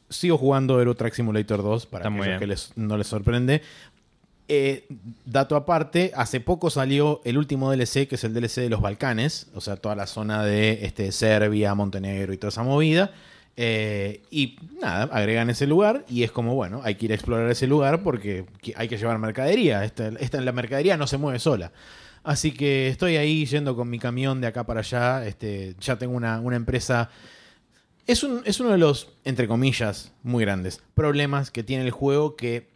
Sigo jugando Euro Truck Simulator 2 para Está aquellos que les- no les sorprende. Eh, dato aparte, hace poco salió el último DLC, que es el DLC de los Balcanes, o sea, toda la zona de este, Serbia, Montenegro y toda esa movida. Eh, y nada, agregan ese lugar y es como, bueno, hay que ir a explorar ese lugar porque hay que llevar mercadería. Esta, esta la mercadería no se mueve sola. Así que estoy ahí yendo con mi camión de acá para allá. Este, ya tengo una, una empresa. Es, un, es uno de los, entre comillas, muy grandes problemas que tiene el juego que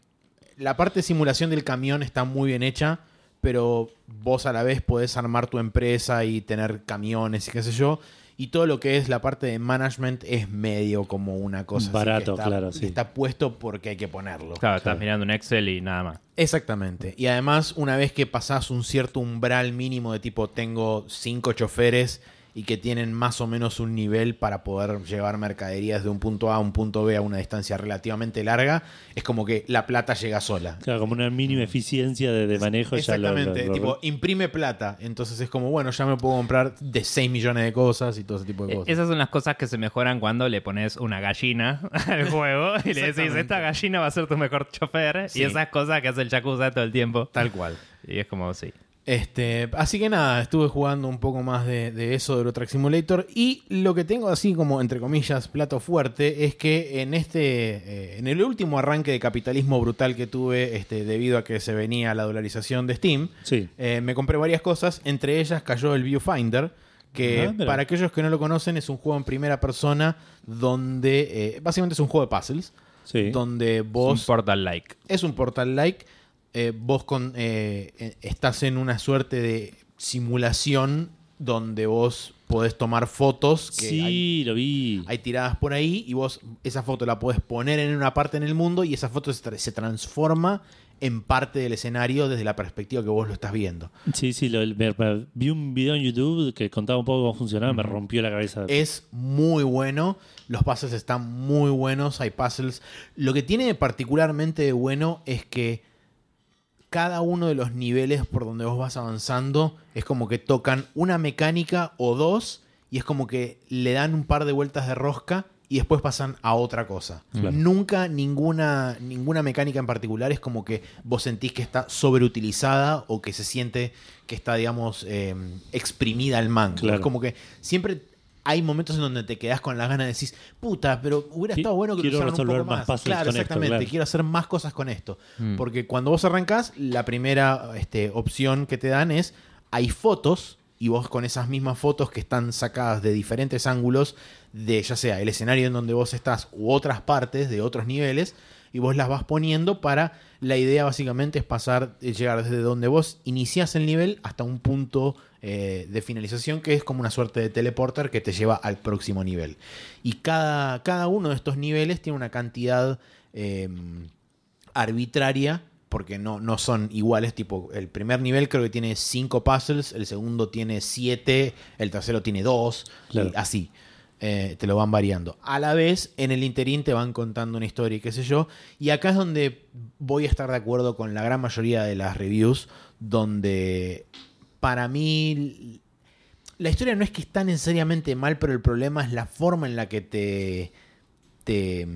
la parte de simulación del camión está muy bien hecha, pero vos a la vez podés armar tu empresa y tener camiones y qué sé yo. Y todo lo que es la parte de management es medio como una cosa así que Barato, está- claro, sí. Está puesto porque hay que ponerlo. Claro, estás mirando un Excel y nada más. Exactamente. Y además, una vez que pasás un cierto umbral mínimo de tipo tengo cinco choferes y que tienen más o menos un nivel para poder llevar mercaderías de un punto A a un punto B a una distancia relativamente larga, es como que la plata llega sola. Claro, como una mínima eficiencia de, de manejo ya lo- lo- Exactamente, lo- tipo, imprime plata. Entonces es como, bueno, ya me puedo comprar de 6 millones de cosas y todo ese tipo de Eh, cosas. Esas son las cosas que se mejoran cuando le pones una gallina al juego y le decís, Exactamente. esta gallina va a ser tu mejor chofer. Sí. Y esas cosas que hace el Yakuza todo el tiempo. Tal cual. Y es como, sí. Este, así que nada, estuve jugando un poco más de, de eso de Truck Simulator y lo que tengo así como entre comillas plato fuerte es que en este eh, en el último arranque de capitalismo brutal que tuve este, debido a que se venía la dolarización de Steam, Sí. eh, me compré varias cosas, entre ellas cayó el Viewfinder, que Ah, para aquellos que no lo conocen es un juego en primera persona donde eh, básicamente es un juego de puzzles, Sí. donde Un vos portal like. es un portal like. Eh, vos con, eh, estás en una suerte de simulación donde vos podés tomar fotos que Sí, hay, lo vi. hay tiradas por ahí y vos esa foto la podés poner en una parte en el mundo y esa foto se, tra- se transforma en parte del escenario desde la perspectiva que vos lo estás viendo. Sí, sí, lo- me- me- vi un video en YouTube que contaba un poco cómo funcionaba, me rompió la cabeza. Es muy bueno. Los puzzles están muy buenos. Hay puzzles. Lo que tiene particularmente de bueno es que cada uno de los niveles por donde vos vas avanzando es como que tocan una mecánica o dos y es como que le dan un par de vueltas de rosca y después pasan a otra cosa. Claro. Nunca ninguna, ninguna mecánica en particular es como que vos sentís que está sobreutilizada o que se siente que está, digamos, eh, exprimida al mango. Claro. Es como que siempre hay momentos en donde te quedás con las ganas de decir, puta, pero hubiera estado bueno que quiero lo usaran un resolver poco más más. Claro, con esto, exactamente. claro. Quiero hacer más cosas con esto. Mm. Porque cuando vos arrancás, la primera este, opción que te dan es, hay fotos y vos con esas mismas fotos que están sacadas de diferentes ángulos, de ya sea el escenario en donde vos estás u otras partes de otros niveles, y vos las vas poniendo para, la idea básicamente es pasar, eh, llegar desde donde vos iniciás el nivel hasta un punto eh, de finalización que es como una suerte de teleporter que te lleva al próximo nivel. Y cada, cada uno de estos niveles tiene una cantidad... em, arbitraria, porque no, no son iguales, tipo, el primer nivel creo que tiene 5 puzzles, el segundo tiene 7, el tercero tiene 2, Claro. y así. Eh, te lo van variando. A la vez, en el interín te van contando una historia y qué sé yo. Y acá es donde voy a estar de acuerdo con la gran mayoría de las reviews, donde para mí la historia no es que está necesariamente mal, pero el problema es la forma en la que te, te,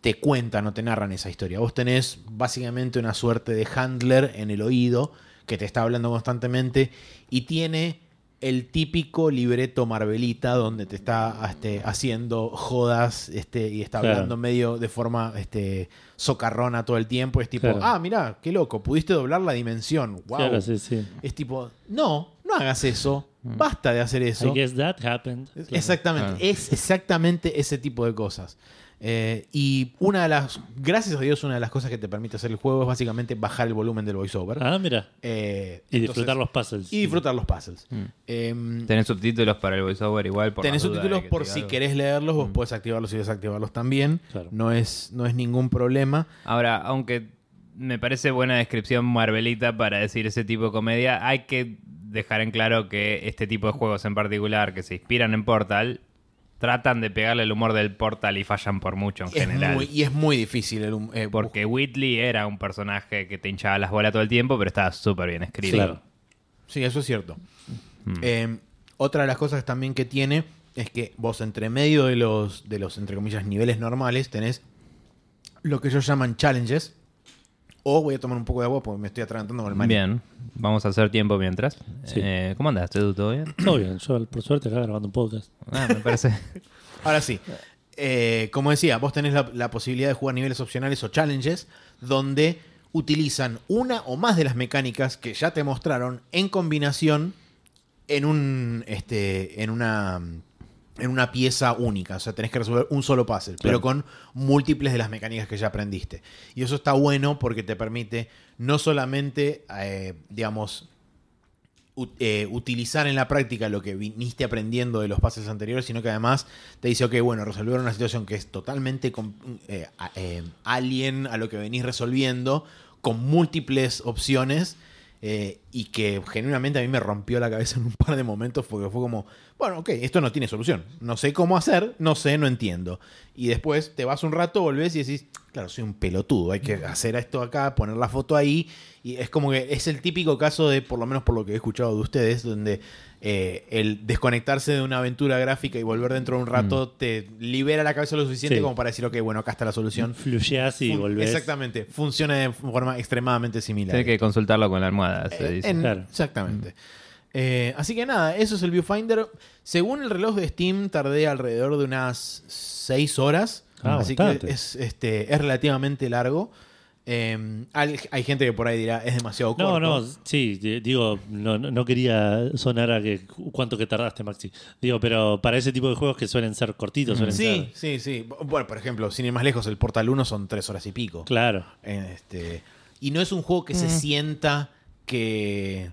te cuentan o te narran esa historia. Vos tenés básicamente una suerte de handler en el oído que te está hablando constantemente y tiene el típico libreto Marvelita donde te está este, haciendo jodas este, y está Claro. hablando medio de forma este, socarrona todo el tiempo. Es tipo, Claro. ah, mirá, qué loco, pudiste doblar la dimensión. Wow. Claro, sí, sí. Es tipo, no, no hagas eso. Basta de hacer eso. I guess that happened. Exactamente, es exactamente ese tipo de cosas. Eh, y una de las, gracias a Dios, una de las cosas que te permite hacer el juego es básicamente bajar el volumen del voiceover. Ah, mira. Eh, Y entonces- disfrutar los puzzles. Y disfrutar los puzzles. Mm. Em, Tenés subtítulos para el voiceover igual. Por tenés subtítulos por si algo. querés leerlos, vos Mm. podés activarlos y desactivarlos también. Claro. No, es, no es ningún problema. Ahora, aunque me parece buena descripción Marvelita para decir ese tipo de comedia, hay que dejar en claro que este tipo de juegos en particular que se inspiran en Portal tratan de pegarle el humor del Portal y fallan por mucho en Es general. muy- y es muy difícil. El, hum- eh, Porque Whitley era un personaje que te hinchaba las bolas todo el tiempo, pero estaba súper bien escrito. Claro. Sí, eso es cierto. Mm. Eh, otra de las cosas también que tiene es que vos entre medio de los, de los, entre comillas, niveles normales tenés lo que ellos llaman challenges. O voy a tomar un poco de agua porque me estoy atragantando con el maní. Bien, vamos a hacer tiempo mientras. Sí. Eh, ¿Cómo andas, Edu? ¿Todo bien? Todo bien. Yo, por suerte, acá grabando un podcast. Ah, me parece. Ahora sí. Eh, como decía, vos tenés la, la posibilidad de jugar niveles opcionales o challenges donde utilizan una o más de las mecánicas que ya te mostraron en combinación en un este en una en una pieza única, o sea, tenés que resolver un solo puzzle, pero con múltiples de las mecánicas que ya aprendiste. Y eso está bueno porque te permite no solamente, eh, digamos, eh, utilizar en la práctica lo que viniste aprendiendo de los pases anteriores, sino que además te dice, ok, bueno, resolver una situación que es totalmente eh, eh, alien a lo que venís resolviendo, con múltiples opciones, eh, y que genuinamente a mí me rompió la cabeza en un par de momentos, porque fue como, bueno, ok, esto no tiene solución, no sé cómo hacer, no sé, no entiendo. Y después te vas un rato, volvés y decís, claro, soy un pelotudo, hay que hacer esto acá, poner la foto ahí, y es como que es el típico caso de, por lo menos por lo que he escuchado de ustedes, donde eh, el desconectarse de una aventura gráfica y volver dentro de un rato te libera la cabeza lo suficiente Sí. como para decir, ok, bueno, acá está la solución. Fluyeas y Fun- volvés. Exactamente, funciona de forma extremadamente similar. Tienes que consultarlo con la almohada, se Eh, dice. en- Claro. Exactamente. Eh, así que nada, eso es el Viewfinder. Según el reloj de Steam, tardé alrededor de unas 6 horas. Ah, así bastante. que es, este, es relativamente largo. Eh, hay, hay gente que por ahí dirá, es demasiado No, corto. no, sí, di- digo, no, no no quería sonar a que cuánto que tardaste, Maxi. Digo, pero para ese tipo de juegos que suelen ser cortitos, suelen Sí, ser. sí, sí. Bueno, por ejemplo, sin ir más lejos, el Portal 1 son 3 horas y pico. Claro. Este, y no es un juego que se sienta que,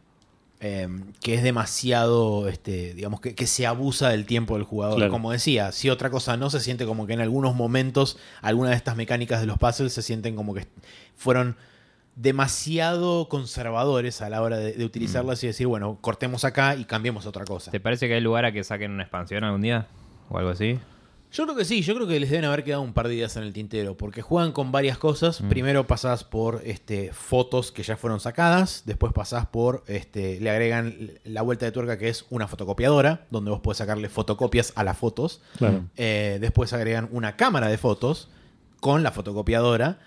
eh, que es demasiado, este, digamos, que, que se abusa del tiempo del jugador. Claro. Como decía, si otra cosa no, se siente como que en algunos momentos algunas de estas mecánicas de los puzzles se sienten como que fueron demasiado conservadores a la hora de, de utilizarlas y decir, bueno, cortemos acá y cambiemos a otra cosa. ¿Te parece que hay lugar a que saquen una expansión algún día? ¿O algo así? Yo creo que sí, yo creo que les deben haber quedado un par de ideas en el tintero, porque juegan con varias cosas. Primero pasás por este, fotos que ya fueron sacadas, después pasás por, este, le agregan la vuelta de tuerca que es una fotocopiadora, donde vos podés sacarle fotocopias a las fotos. Claro. Eh, después agregan una cámara de fotos con la fotocopiadora.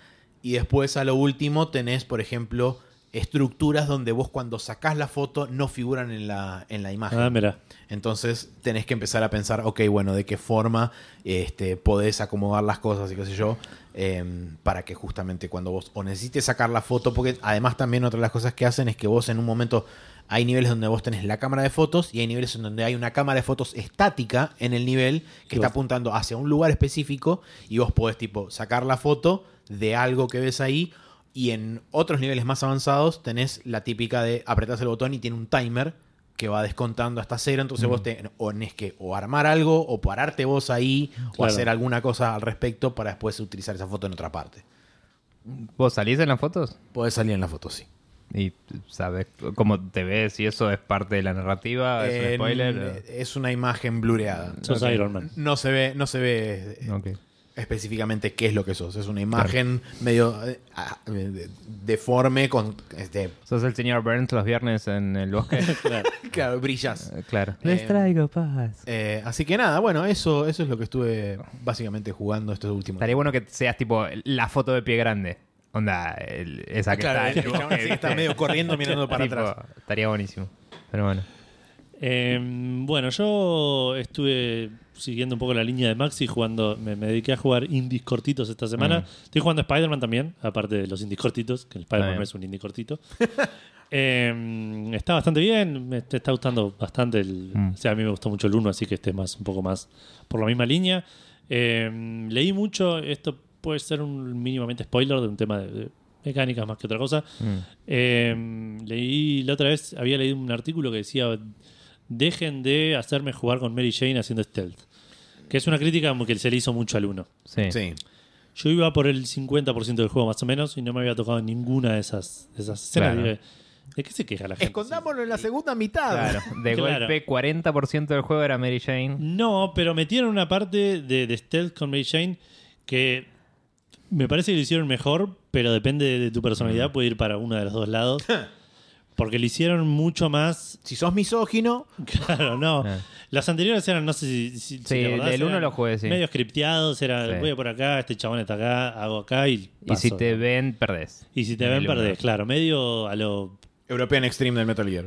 Y después a lo último tenés, por ejemplo, estructuras donde vos cuando sacás la foto no figuran en la, en la imagen. Ah, mira. Entonces tenés que empezar a pensar, ok, bueno, de qué forma este, podés acomodar las cosas y qué sé yo, em, para que justamente cuando vos o necesites sacar la foto, porque además también otra de las cosas que hacen es que vos en un momento hay niveles donde vos tenés la cámara de fotos y hay niveles en donde hay una cámara de fotos estática en el nivel que está apuntando hacia un lugar específico y vos podés tipo sacar la foto de algo que ves ahí y en otros niveles más avanzados tenés la típica de apretás el botón y tiene un timer que va descontando hasta cero, entonces vos te, o tenés que o armar algo o pararte vos ahí o hacer alguna cosa al respecto para después utilizar esa foto en otra parte. ¿Vos salís en las fotos? Podés salir en la foto, sí. Y sabes cómo te ves y eso es parte de la narrativa, es un spoiler. Es una imagen blureada. Sos Ok. Iron Man. No se ve, no se ve eh, Ok. Específicamente qué es lo que sos. Es una imagen medio eh, ah, eh, deforme con este ¿Sos el señor Burns los viernes en el bosque? Claro. claro, brillas. Eh, claro. Les traigo paz. Eh, así que nada, bueno, eso, eso es lo que estuve básicamente jugando estos últimos Estaría bueno que seas tipo la foto de pie grande. Onda, el- esa que Claro, está el el bosque, que está medio corriendo mirando para Tipo, atrás. Estaría buenísimo. Pero bueno. Eh, bueno, yo estuve siguiendo un poco la línea de Maxi, jugando, me, me dediqué a jugar indies cortitos esta semana. Mm. Estoy jugando a Spider-Man también, aparte de los indies cortitos, que el Spider-Man no es un indie cortito. Eh, está bastante bien, me está gustando bastante. El, Mm. O sea, a mí me gustó mucho el 1, así que esté más, un poco más por la misma línea. Eh, leí mucho, esto puede ser un mínimamente spoiler de un tema de, de mecánicas más que otra cosa. Mm. Eh, leí la otra vez, había leído un artículo que decía: Dejen de hacerme jugar con Mary Jane haciendo stealth. Que es una crítica que se le hizo mucho al 1. Sí. Sí. Yo iba por el 50% del juego más o menos y no me había tocado ninguna de esas, de esas escenas. Claro. ¿De qué se queja la gente? Escondámoslo en la segunda mitad. Claro. De Claro. golpe, 40% del juego era Mary Jane. No, pero metieron una parte de, de stealth con Mary Jane que me parece que lo hicieron mejor, pero depende de tu Mm. personalidad, puede ir para uno de los dos lados. Porque lo hicieron mucho más Si sos misógino, Claro, no. Ah. Las anteriores eran, no sé si. Sí, del uno lo jugué, sí. Medio scripteados, era Sí. voy por acá, este chabón está acá, hago acá y. Y si te ven, perdés. Y si te en ven, perdés, claro. Medio a lo. European Extreme del Metal Gear.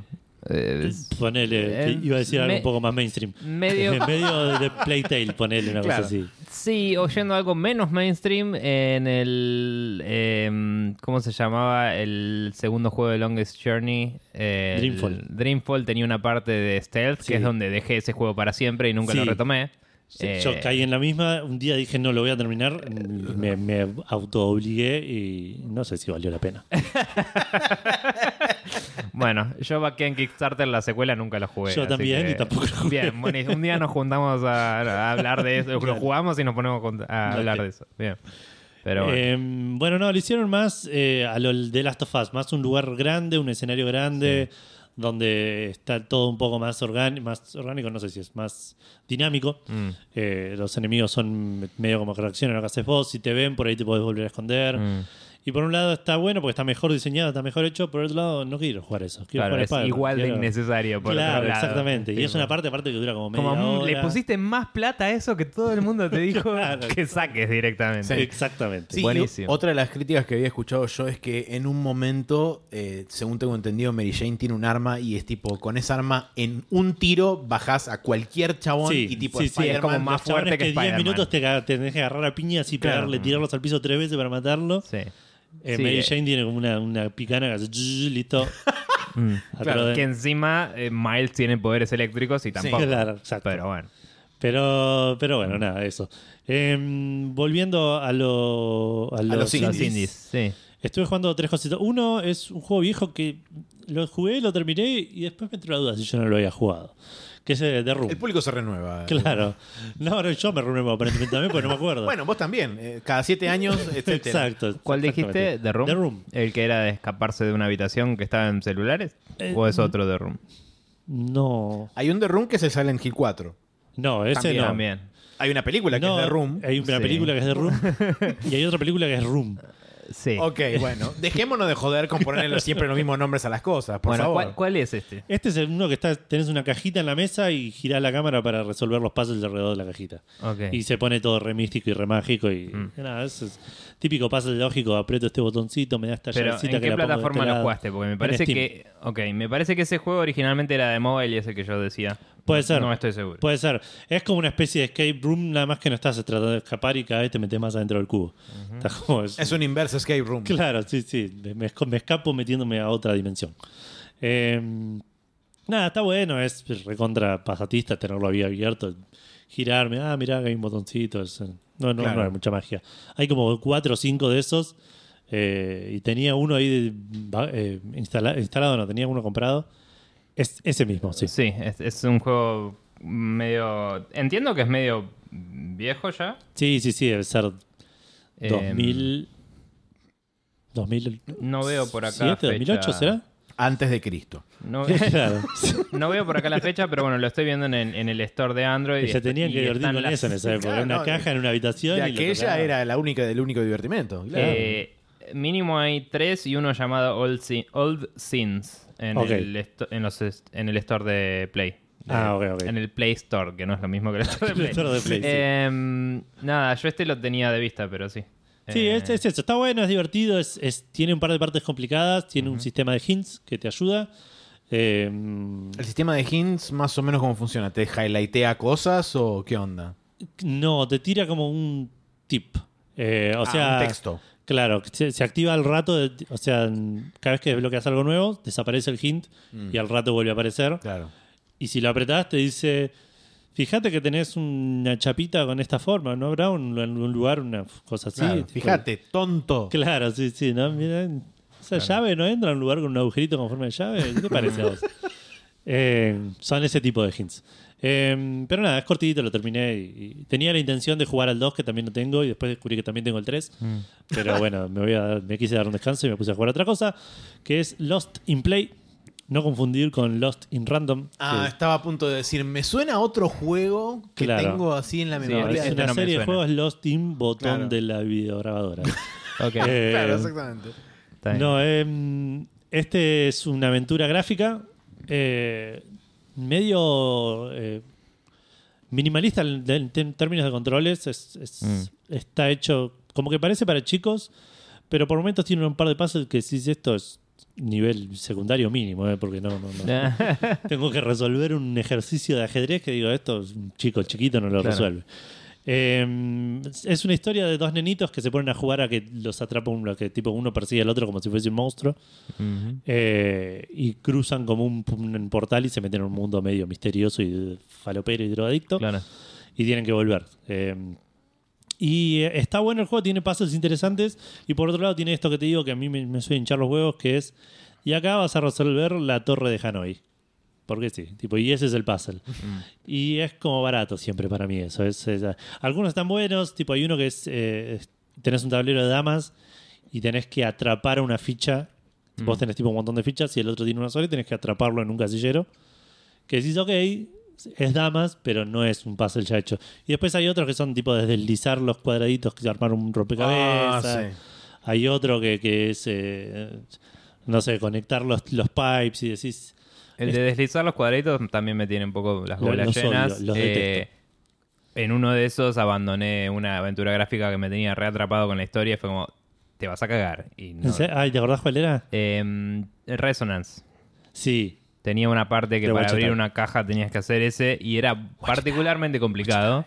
Eh, Ponele. Eh, iba a decir algo me- un poco más mainstream. medio- medio de, Playtale, ponele una Claro. cosa así. Sí, oyendo algo menos mainstream en el... em, ¿Cómo se llamaba? El segundo juego de Longest Journey. eh, Dreamfall. Dreamfall tenía una parte de stealth, Sí. que es donde dejé ese juego para siempre y nunca Sí. lo retomé. Sí, Eh, Yo caí en la misma, un día dije no lo voy a terminar, me, me auto-obligué y no sé si valió la pena. Bueno, yo vaqué en Kickstarter la secuela, nunca lo jugué. Yo así también, que- y tampoco lo jugué. Bien, buenísimo. Un día nos juntamos a, a hablar de eso. Lo Claro. jugamos y nos ponemos a hablar de eso. Bien. Pero bueno. Eh, bueno, no, lo hicieron más eh, a lo de Last of Us, más un lugar grande, un escenario grande, donde está todo un poco más, orgánico, más orgánico, no sé si es más dinámico. Mm. Eh, los enemigos son medio como que reaccionan a lo que haces vos, si te ven, por ahí te podés volver a esconder. Mm. Y por un lado está bueno porque está mejor diseñado, está mejor hecho, por otro lado no quiero jugar eso. Quiero Claro, jugar es Spider-Man, igual de quiero- innecesario. Por Claro, otro lado. exactamente. Y es una parte aparte que dura como media Como mm, le hora. pusiste más plata a eso que todo el mundo te dijo Claro. que saques directamente. Exactamente. Sí, Buenísimo. y Otra de las críticas que había escuchado yo es que en un momento, eh, según tengo entendido, Mary Jane tiene un arma y es tipo, con esa arma, en un tiro bajás a cualquier chabón Sí, y tipo sí, sí, es Spider-Man- como más Los chabones fuerte que que 10 Spider-Man. minutos te, ca- tenés que agarrar a piñas y Claro. pegarle, tirarlos al piso tres veces para matarlo. Sí. Eh, Sí, Mary eh, Jane tiene como una, una picana que hace listo. mm. Atroden. Que encima eh, Miles tiene poderes eléctricos y tampoco. claro, exacto. Pero bueno. Pero, pero bueno, nada, eso. Em, volviendo a, lo, a los, los Los Indies. indies, sí. Estuve jugando tres cositas. Uno es un juego viejo que lo jugué, lo terminé y después me entró la duda si yo no lo había jugado. Que es The Room. El público se renueva. Claro. No, no, yo me renuevo aparentemente también porque no me acuerdo. Bueno, vos también. eh, cada siete años, etcétera. Exacto. ¿Cuál dijiste? ¿The Room? The Room. ¿El que era de escaparse de una habitación que estaba en celulares? Eh, ¿O es otro The Room? No. Hay un The Room que es el Silent Hill 4. No, ese También, no. También. Hay una película que No, es de Room. Hay una Sí. película que es de Room y hay otra película que es Room. Sí. Ok, bueno. Dejémonos de joder con ponerle siempre los mismos nombres a las cosas, por bueno, favor. ¿cuál, cuál es este? Este es el uno que está, tenés una cajita en la mesa y girás la cámara para resolver los puzzles alrededor de la cajita. Ok. Y se pone todo re místico y re mágico y Mm. nada, es, es típico puzzle lógico, aprieto este botoncito, me da esta Pero llavecita ¿en que qué la de plataforma este lo jugaste? Porque me parece que. Ok, me parece que ese juego originalmente era de mobile y ese que yo decía. Puede ser. No estoy seguro. Puede ser. Es como una especie de escape room, nada más que no estás tratando de escapar y cada vez te metes más adentro del cubo. Está como- es- Es un inverse escape room. Claro, sí, sí. Me, escapo metiéndome a otra dimensión. Eh, nada, está bueno, es recontra pasatista tenerlo ahí abierto. Girarme, ah, mirá que hay un botoncito. es- no, no, Claro. no hay mucha magia. Hay como cuatro o cinco de esos. eh, y tenía uno ahí eh, instala- instalado, no, tenía uno comprado. Es ese mismo, sí. Sí, es, es un juego medio. Entiendo que es medio viejo ya. Sí, sí, sí, debe ser Em, 2000. 2000. No veo por acá. 2007, 2008 fecha. será? Antes de Cristo. No, claro. no veo por acá la fecha, pero bueno, lo estoy viendo en, el- en el store de Android. Y se tenían y que divertir con las- eso en esa época. Claro, una no, caja en una habitación. De y aquella era la única, el único divertimento. claro. Eh, mínimo hay tres y uno llamado Old, Sin- Old Sins en, el, en, los en el store de Play. Ah, ok, ok. En el Play Store, que no es lo mismo que el store de Play. El store de Play, sí. Em, nada, yo este lo tenía de vista, pero sí. Sí, Eh, es, es eso. Está bueno, es divertido. Es, es- tiene un par de partes complicadas. Tiene un sistema de hints que te ayuda. Eh, ¿El sistema de hints más o menos cómo funciona? ¿Te highlightea cosas o qué onda? no, te tira como un tip. Eh, o Ah, sea, un texto. Claro, se, se activa al rato. de- o sea, cada vez que desbloqueas algo nuevo, desaparece el hint y al rato vuelve a aparecer. Claro. Y si lo apretás, te dice: Fíjate que tenés una chapita con esta forma. ¿No habrá un, un lugar, una cosa así? Claro, Fíjate, tonto. Claro, sí, sí, ¿no? Mira, esa llave no entra en un lugar con un agujerito con forma de llave. ¿Qué te parece a vos? Eh, son ese tipo de hints. Eh, pero nada, es cortito, lo terminé. Y, y tenía la intención de jugar al 2, que también lo tengo, y después descubrí que también tengo el 3. Mm. Pero bueno, me, voy a me quise dar un descanso y me puse a jugar a otra cosa, que es Lost in Play. No confundir con Lost in Random. Ah, que estaba a punto de decir, me suena a otro juego que Claro. tengo así en la Sí, memoria. es este una no me serie de juegos Lost in botón Claro. de la videograbadora. Ok, Eh, Claro, exactamente. No, em, este es una aventura gráfica eh, medio eh, minimalista en, términos de controles. Es- es- Mm. Está hecho como que parece para chicos, pero por momentos tiene un par de puzzles que si esto es nivel secundario mínimo, eh, porque no, no, no. tengo que resolver un ejercicio de ajedrez que digo, esto es un chico chiquito no lo Claro. resuelve. Eh, es una historia de dos nenitos que se ponen a jugar a que los atrapa uno, que tipo uno persigue al otro como si fuese un monstruo. Eh, y cruzan como un, un portal y se meten en un mundo medio misterioso y falopero y drogadicto. Claro. Y tienen que volver. Eh, y eh, está bueno el juego, tiene puzzles interesantes. Y por otro lado, tiene esto que te digo que a mí me, me suele hinchar los huevos: que es. Y acá vas a resolver la torre de Hanoi. Porque sí, tipo, y ese es el puzzle. Y es como barato siempre para mí eso. Es, es- algunos están buenos, tipo hay uno que es, eh, tenés un tablero de damas y tenés que atrapar una ficha. Vos tenés tipo un montón de fichas y el otro tiene una sola y tenés que atraparlo en un casillero. Que decís, ok, es damas, pero no es un puzzle ya hecho. Y después hay otros que son tipo de deslizar los cuadraditos que armar un rompecabezas. Ah, sí. Hay otro que, que es, eh, no sé, conectar los, los pipes y decís, El de deslizar los cuadritos también me tiene un poco las bolas los llenas. los Eh, en uno de esos abandoné una aventura gráfica que me tenía reatrapado con la historia y fue como, te vas a cagar. Y no. ¿en serio? Ay, ¿te acordás cuál era? Em, Resonance. Sí, Tenía una parte que a para abrir una caja tenías que hacer ese y era particularmente complicado.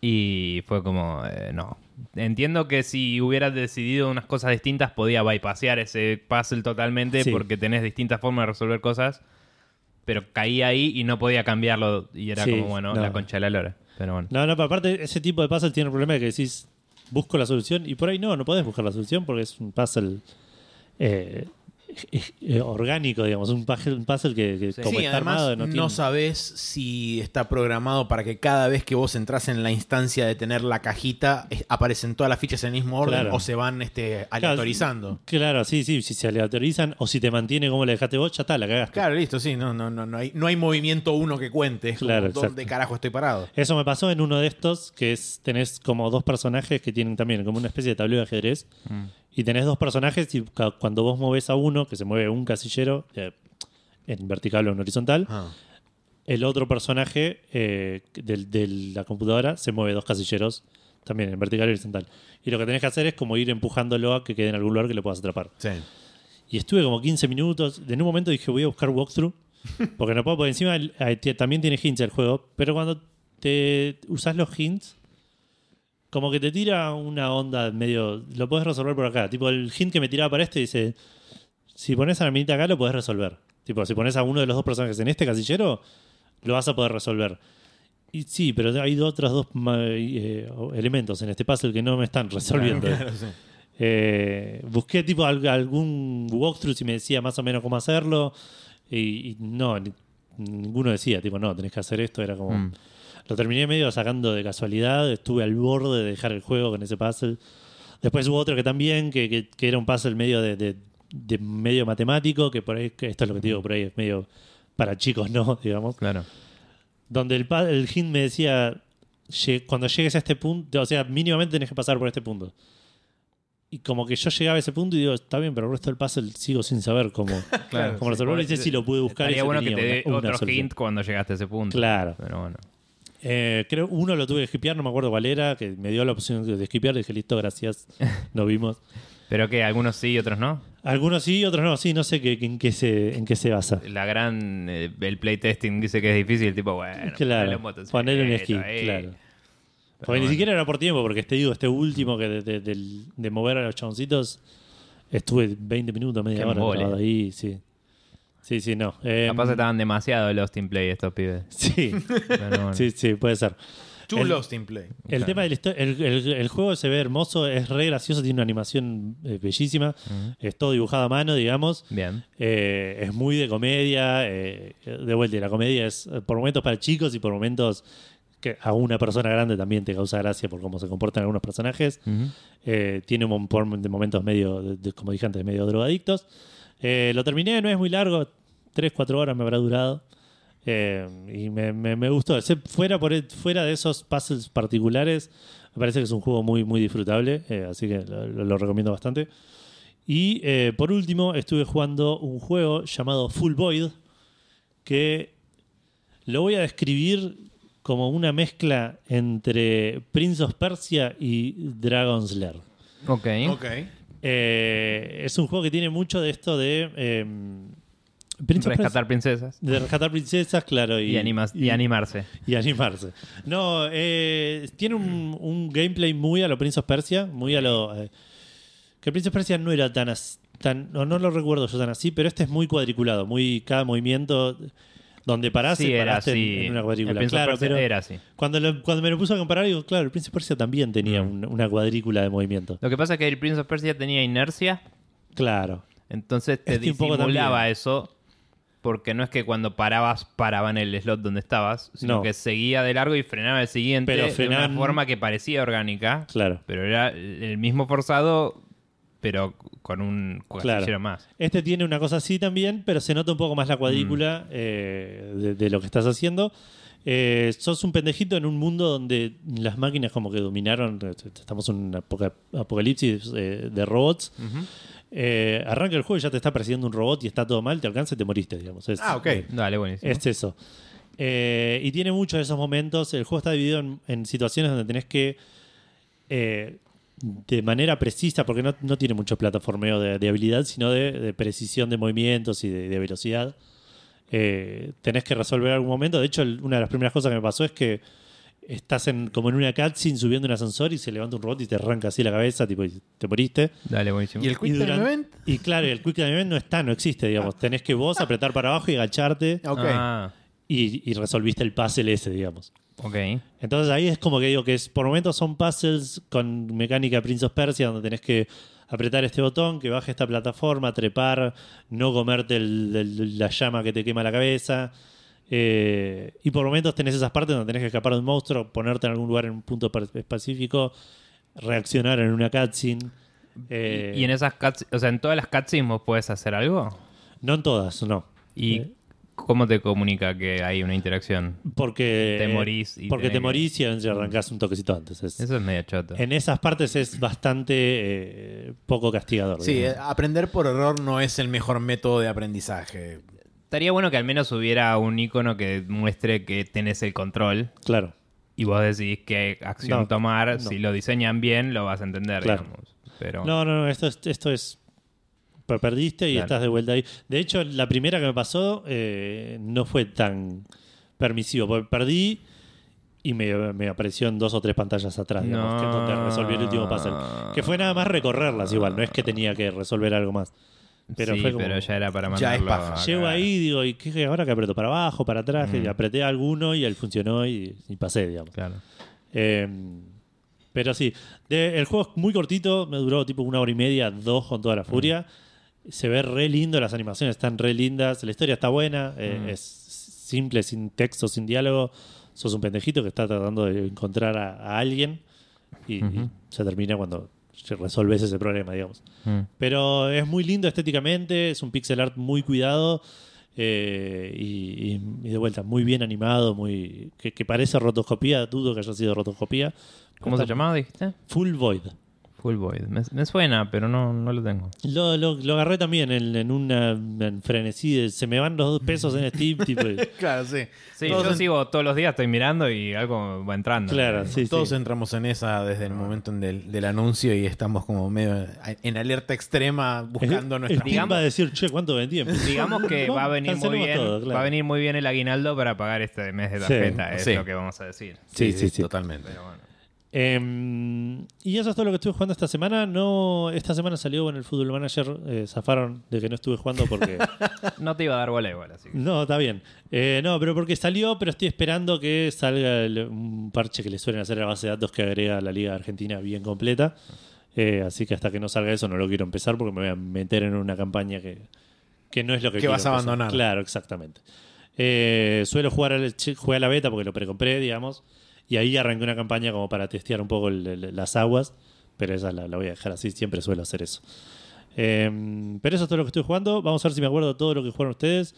Y fue como, eh, no. Entiendo que si hubieras decidido unas cosas distintas podía bypassear ese puzzle totalmente Sí. porque tenés distintas formas de resolver cosas. Pero caí ahí y no podía cambiarlo y era Sí, como, bueno, no. la concha de la lora. Pero bueno. No, no, pero aparte ese tipo de puzzle tiene el problema de que decís, busco la solución y por ahí no, no podés buscar la solución porque es un puzzle eh, eh, orgánico, digamos, un puzzle, un puzzle que, que Sí. como Sí, está además armado no, no, tiene... sabes si está programado para que cada vez que vos entras en la instancia de tener la cajita aparecen todas las fichas en el mismo orden Claro. o se van este, aleatorizando. Claro, sí, sí, si se aleatorizan o si te mantiene como le dejaste vos, ya está, la cagaste. Claro, listo, sí, no, no, no, no hay, no hay movimiento uno que cuente. Es como, Claro, ¿dónde carajo estoy parado? Eso me pasó en uno de estos, que es, tenés como dos personajes que tienen también como una especie de tablero de ajedrez. Mm. Y tenés dos personajes y cuando vos movés a uno, que se mueve un casillero, eh, en vertical o en horizontal, Ah. el otro personaje eh, de la computadora se mueve dos casilleros también en vertical y horizontal. Y lo que tenés que hacer es como ir empujándolo a que quede en algún lugar que lo puedas atrapar. Sí. Y estuve como 15 minutos. En un momento dije, voy a buscar walkthrough. Porque no puedo, porque encima el- eh, t- también tiene hints el juego. Pero cuando te usas los hints, como que te tira una onda medio. Lo puedes resolver por acá. Tipo, el hint que me tiraba para este dice: Si pones a la minita acá, lo puedes resolver. Tipo, si pones a uno de los dos personajes en este casillero, lo vas a poder resolver. Y sí, pero hay otros dos eh, elementos en este puzzle que no me están resolviendo. Claro, sí. Eh, busqué tipo al- algún walkthrough si me decía más o menos cómo hacerlo y, y no, ni- ninguno decía, tipo, no, tenés que hacer esto, era como... Mm. Lo terminé medio sacando de casualidad, estuve al borde de dejar el juego con ese puzzle. Después hubo otro que también, que, que- que era un puzzle medio de, de- de medio matemático, que por ahí, que esto es lo que te digo, por ahí es medio para chicos, ¿no? Digamos Claro. donde el, el hint me decía, "Lle- cuando llegues a este punto, o sea, mínimamente tenés que pasar por este punto. Y como que yo llegaba a ese punto y digo, está bien, pero el resto del puzzle sigo sin saber cómo, Claro. cómo resolverlo. Y sé si lo pude buscar. si bueno que te dé otro solución. hint cuando llegaste a ese punto. Claro. Pero bueno. Eh, creo uno lo tuve que skipear, no me acuerdo cuál era, que me dio la opción de skipear. Dije, listo, gracias, nos vimos. Pero que algunos sí y otros no. Algunos sí, otros no. Sí, no sé qué, en, qué se, en qué se basa. La gran. eh, el playtesting dice que es difícil, tipo, bueno. claro, un botoncito poner un skin, ahí. claro. Pero Porque ni siquiera era por tiempo, porque te digo, este último que de, de- de mover a los chaboncitos, estuve 20 minutos, media Qué hora ahí, sí. Sí, sí, no. Eh, Capaz estaban demasiado Lost in Play estos pibes. Sí, bueno. sí, sí, puede ser. Too El- lost in play. El Claro. tema del el, el- el juego se ve hermoso, es re gracioso, tiene una animación eh, bellísima, es todo dibujado a mano, digamos. Bien. Eh, es muy de comedia. eh, de vuelta, la comedia es por momentos para chicos y por momentos que a una persona grande también te causa gracia por cómo se comportan algunos personajes. Eh, tiene un por de momentos medio, de- de- como dije antes, medio drogadictos. Eh, lo terminé, no es muy largo, 3-4 horas me habrá durado. Eh, y me, me- me gustó. Ese- Fuera, por, el- fuera de esos puzzles particulares, me parece que es un juego muy, muy disfrutable. eh, así que lo, lo- lo recomiendo bastante. Y eh, por último, estuve jugando un juego llamado Full Void, que lo voy a describir como una mezcla entre Prince of Persia y Dragon's Lair. Ok. Ok. Eh, es un juego que tiene mucho de esto de eh, of Rescatar princesas. De rescatar princesas, claro, y, Y, animas- y animarse. y animarse. No, eh, tiene un, un gameplay muy a lo Prince of Persia, muy a lo. eh, que Prince of Persia no era tan as- tan no, no lo recuerdo yo tan así, pero este es muy cuadriculado, muy cada movimiento donde parás Sí, paraste en- así. en, una El cuadrícula. Of Claro, pero era así. cuando, lo- cuando me lo puse a comparar, digo, claro, el Prince of Persia también tenía Mm. un- una cuadrícula de movimiento. Lo que pasa es que el Prince of Persia tenía inercia, Claro. entonces te Este disimulaba eso. Porque no es que cuando parabas, paraba en el slot donde estabas, sino No. que seguía de largo y frenaba el siguiente Pero de una forma que parecía orgánica. Claro. Pero era el mismo forzado, pero con un Claro. más. Este tiene una cosa así también, pero se nota un poco más la Mm. cuadrícula eh, de, de lo que estás haciendo. Eh, sos un pendejito en un mundo donde las máquinas como que dominaron. Estamos en un apoca- apocalipsis eh, de robots. Eh, arranca el juego y ya te está persiguiendo un robot y está todo mal, te alcanza y te moriste, digamos. Es, Ah, ok. Dale, buenísimo. Es eso. Eh, y tiene muchos de esos momentos. El juego está dividido en, en situaciones donde tenés que, eh, de manera precisa, porque no, no tiene mucho plataformeo de, de habilidad, sino de, de precisión de movimientos y de, de velocidad. Eh, tenés que resolver algún momento. De hecho, el- una de las primeras cosas que me pasó es que estás en, como en una cutscene subiendo un ascensor y se levanta un robot y te arranca así la cabeza, tipo, y te moriste. Dale, buenísimo. ¿Y el Quick y, Time Event? y claro, el Quick Time Event no está, no existe, digamos. Tenés que vos apretar para abajo y agacharte Ok. Ah, y, y resolviste el puzzle ese, digamos. Ok. Entonces ahí es como que digo que es, por momentos son puzzles con mecánica Prince of Persia donde tenés que apretar este botón, que baje esta plataforma, trepar, no comerte el- el- la llama que te quema la cabeza. Eh, y por momentos tenés esas partes donde tenés que escapar de un monstruo, ponerte en algún lugar en un punto específico, reaccionar en una cutscene. Eh, Y en esas cutscenes, o sea, en todas las cutscenes vos podés hacer algo. No en todas, no. ¿Y Eh. Cómo te comunica que hay una interacción? Porque Te morís y porque te morís y arrancás un toquecito antes. Es- Eso es medio choto. en esas partes es bastante eh, poco castigador. Sí, digamos. eh, aprender por error no es el mejor método de aprendizaje. Estaría bueno que al menos hubiera un icono que muestre que tenés el control claro. y vos decidís qué acción No, tomar. no. Si lo diseñan bien, lo vas a entender, Claro. digamos. Pero No, no, no, esto es, esto es per- perdiste y Claro. estás de vuelta ahí. De hecho, la primera que me pasó eh, no fue tan permisivo, porque perdí y me, me apareció en dos o tres pantallas atrás, digamos, que es donde resolví el último puzzle. Que fue nada más recorrerlas igual, no es que tenía que resolver algo más. Pero sí, fue como, pero ya era para Ya es mandarlo paja. a Llego ahí digo, ¿y qué ahora que aprieto para abajo, para atrás? Mm. Y apreté alguno y él funcionó y, y pasé, digamos. Claro. Eh, pero sí, de- el juego es muy cortito, me duró tipo una hora y media, dos con toda la furia. Se ve re lindo, las animaciones están re lindas, la historia está buena, eh, Mm. es simple, sin texto, sin diálogo. Sos un pendejito que está tratando de encontrar a, a alguien y, se termina cuando resolves ese problema, digamos. Mm. Pero es muy lindo estéticamente, es un pixel art muy cuidado eh, y, y- y de vuelta, muy bien animado, muy que, que parece rotoscopía, dudo que haya sido rotoscopía. ¿Cómo se llamaba, dijiste? Full Void. Full Void. Me, me suena, pero no, no lo tengo. Lo, lo, lo agarré también en, en una en frenesí, de, se me van los dos pesos en Steam, tipo, y- Claro, sí. Sí, todos yo en- sigo todos los días, estoy mirando y algo va entrando. claro, sí, todos sí. entramos en esa desde el momento en del, del anuncio y estamos como medio en alerta extrema buscando El- nuestra el Steam va a decir, che, ¿cuánto vendí? Digamos que va a venir muy Cancelemos bien. todo, claro. Va a venir muy bien el aguinaldo para pagar este mes de Sí, tarjeta, es sí. lo que vamos a decir. Sí, sí, sí. Totalmente. Pero bueno. Em, y eso es todo lo que estuve jugando esta semana. No, esta semana salió en el Football Manager, eh, zafaron de que no estuve jugando porque No te iba a dar bola igual, así que. No, está bien. Eh, no, pero porque salió, pero estoy esperando que salga el- un parche que le suelen hacer a la base de datos que agrega la Liga Argentina bien completa. Eh, así que hasta que no salga eso no lo quiero empezar porque me voy a meter en una campaña que, que no es lo que Que quiero vas a empezar. abandonar. Claro, exactamente. Eh, suelo jugar al, jugué a la beta porque lo precompré, digamos. Y ahí arranqué una campaña como para testear un poco el- el- las aguas. Pero esa la, la voy a dejar así, siempre suelo hacer eso. Eh, pero eso es todo lo que estoy jugando. Vamos a ver si me acuerdo de todo lo que jugaron ustedes.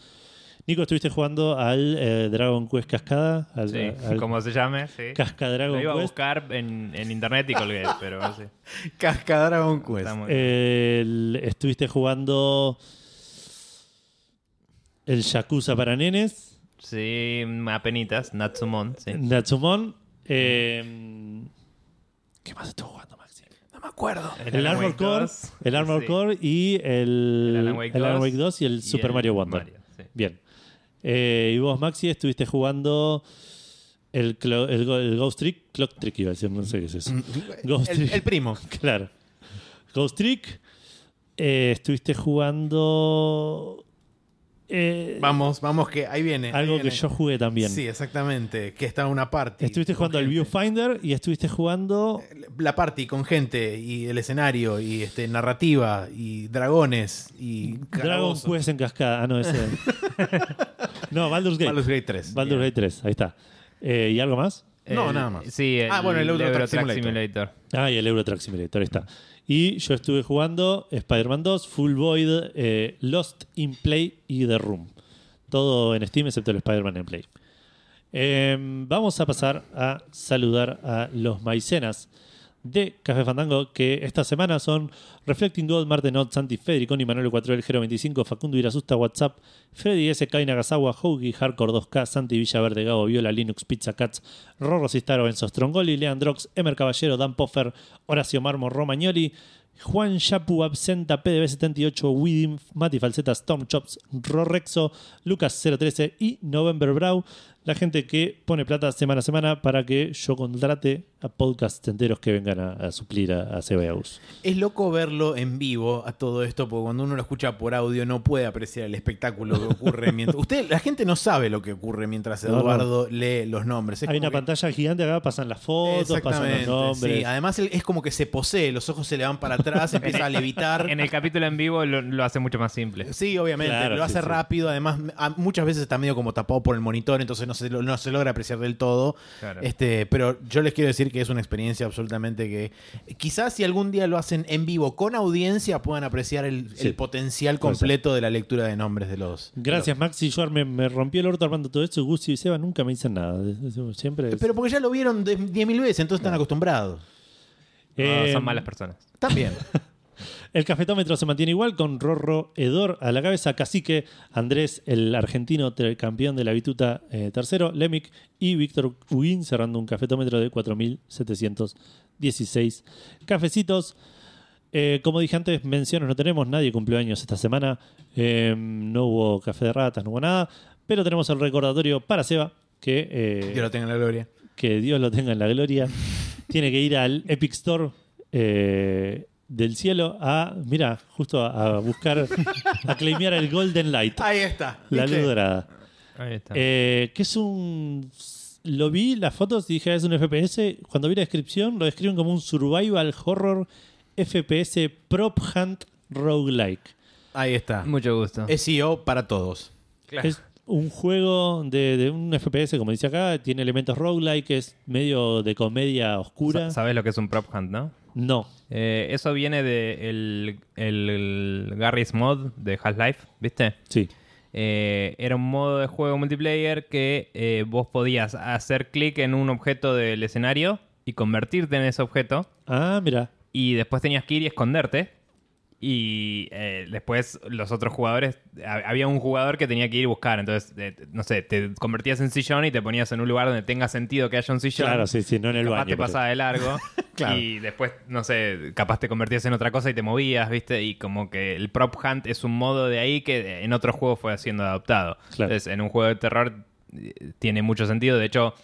Nico, estuviste jugando al eh, Dragon Quest Cascada. Al, Sí, al como se llame, sí. Casca Lo Dragon iba a Quest. buscar en, en internet y colgué, pero sí. Casca Dragon Quest. Está muy Eh, El- estuviste jugando el Yakuza para nenes. Sí, apenitas, Natsumon, sí. Natsumon. Eh, ¿Qué más estuvo jugando, Maxi? No me acuerdo. El, Armor Wake Core, 2, el Armor sí. Core y el, El Alan Wake el Alan 2 Wake 2 y el y Super el Mario Wonder. Mario, sí. Bien. Eh, y vos, Maxi, estuviste jugando el, el, el Ghost Trick. Clock Trick iba a decir, no sé qué es eso. Ghost El, Trick. el primo. Claro. Ghost Trick. Eh, estuviste jugando. Eh, Vamos, vamos, que ahí viene. ahí algo que yo jugué también. Sí, exactamente. Que está una party. estuviste jugando al gente. Viewfinder y estuviste jugando. La party con gente y el escenario y este narrativa y dragones y Dragon. Quest en cascada. Ah, no, ese. no, Baldur's Gate. Baldur's Gate 3. Baldur's Gate 3, ahí está. Eh, ¿Y algo más? No, El- nada más. Sí, el, Ah, bueno, el Euro Truck Truck Simulator. Ah, y el Euro Truck Simulator, ahí está. Y yo estuve jugando Spider-Man 2, Full Void, eh, Lost in Play y The Room. Todo en Steam excepto el Spider-Man en Play. Eh, vamos a pasar a saludar a los maicenas de Café Fandango, que esta semana son Reflecting God, Martenot, Santi Federiconi, Manuel 4 el Gero 25, Facundo Irasusta, WhatsApp, Freddy S. Kai Nagasawa, Hoagie, Hardcore 2K, Santi Villaverde, Gabo, Viola, Linux, Pizza Cats, Rorro Sistaro, Enzo Strongoli, Leandrox, Emer Caballero, Dan Poffer, Horacio Marmo, Romagnoli, Juan Yapu, Absenta, PDB78, Widim, Mati Falseta, Storm Chops, Rorrexo, Lucas 013 y November Brow. La gente que pone plata semana a semana para que yo contrate a podcasts enteros que vengan a, a suplir a, a Cebeus. Es loco verlo en vivo a todo esto, porque cuando uno lo escucha por audio no puede apreciar el espectáculo que ocurre mientras. Usted, la gente no sabe lo que ocurre mientras No, no. Eduardo lee los nombres. Es Hay una que- pantalla gigante acá, pasan las fotos, pasan los nombres. sí. Además, es como que se posee, los ojos se le van para atrás, empieza a levitar. En el capítulo en vivo lo, lo hace mucho más simple. Sí, obviamente, Claro, lo hace sí, sí. rápido. Además, a- muchas veces está medio como tapado por el monitor, entonces no se, no se logra apreciar del todo. Claro. Este, pero yo les quiero decir que es una experiencia absolutamente que quizás si algún día lo hacen en vivo con audiencia puedan apreciar el, Sí. el potencial completo de la lectura de nombres de los. Gracias, Maxi. Yo me, me rompió el orto armando todo esto. Gusti y Seba nunca me dicen nada. Siempre. es- Pero porque ya lo vieron de- 10.000 veces, entonces están acostumbrados. No, Eh, son malas personas. También. El cafetómetro se mantiene igual con Rorro Edor a la cabeza, Cacique, Andrés, el argentino campeón de la bituta eh, tercero, Lemic y Víctor Huguín cerrando un cafetómetro de 4.716 cafecitos. Eh, como dije antes, menciones no tenemos, nadie cumplió años esta semana, Eh, no hubo café de ratas, no hubo nada, pero tenemos el recordatorio para Seba, que, eh, Dios lo tenga en la gloria. que Dios lo tenga en la gloria, tiene que ir al Epic Store eh, del cielo a, mira, justo a, a buscar, a claimear el Golden Light, Ahí está. la luz dorada. Ahí está. Eh, que es un... Lo vi, las fotos, y dije, "Ah, es un FPS. Cuando vi la descripción, lo describen como un survival horror FPS prop hunt roguelike. Ahí está. Mucho gusto. SEO para todos. Claro. Es un juego de, de un FPS, como dice acá, tiene elementos roguelike, es medio de comedia oscura. Sa- ¿Sabes lo que es un prop hunt, no? No. Eh, eso viene de el, el- el Garry's Mod de Half-Life, ¿viste? Sí. Eh, era un modo de juego multiplayer que eh, vos podías hacer clic en un objeto del escenario y convertirte en ese objeto. Ah, mira. Y después tenías que ir y esconderte. Y eh, después los otros jugadores, ha- había un jugador que tenía que ir y buscar. Entonces, eh, no sé, te convertías en sillón y te ponías en un lugar donde tenga sentido que haya un sillón. Claro, sí, sí, no en el capaz baño. te pero- pasaba de largo. Claro. Y después, no sé, capaz te convertías en otra cosa y te movías, ¿viste? Y como que el prop hunt es un modo de ahí que en otro juego fue siendo adoptado. Claro. Entonces, en un juego de terror eh, tiene mucho sentido. De hecho,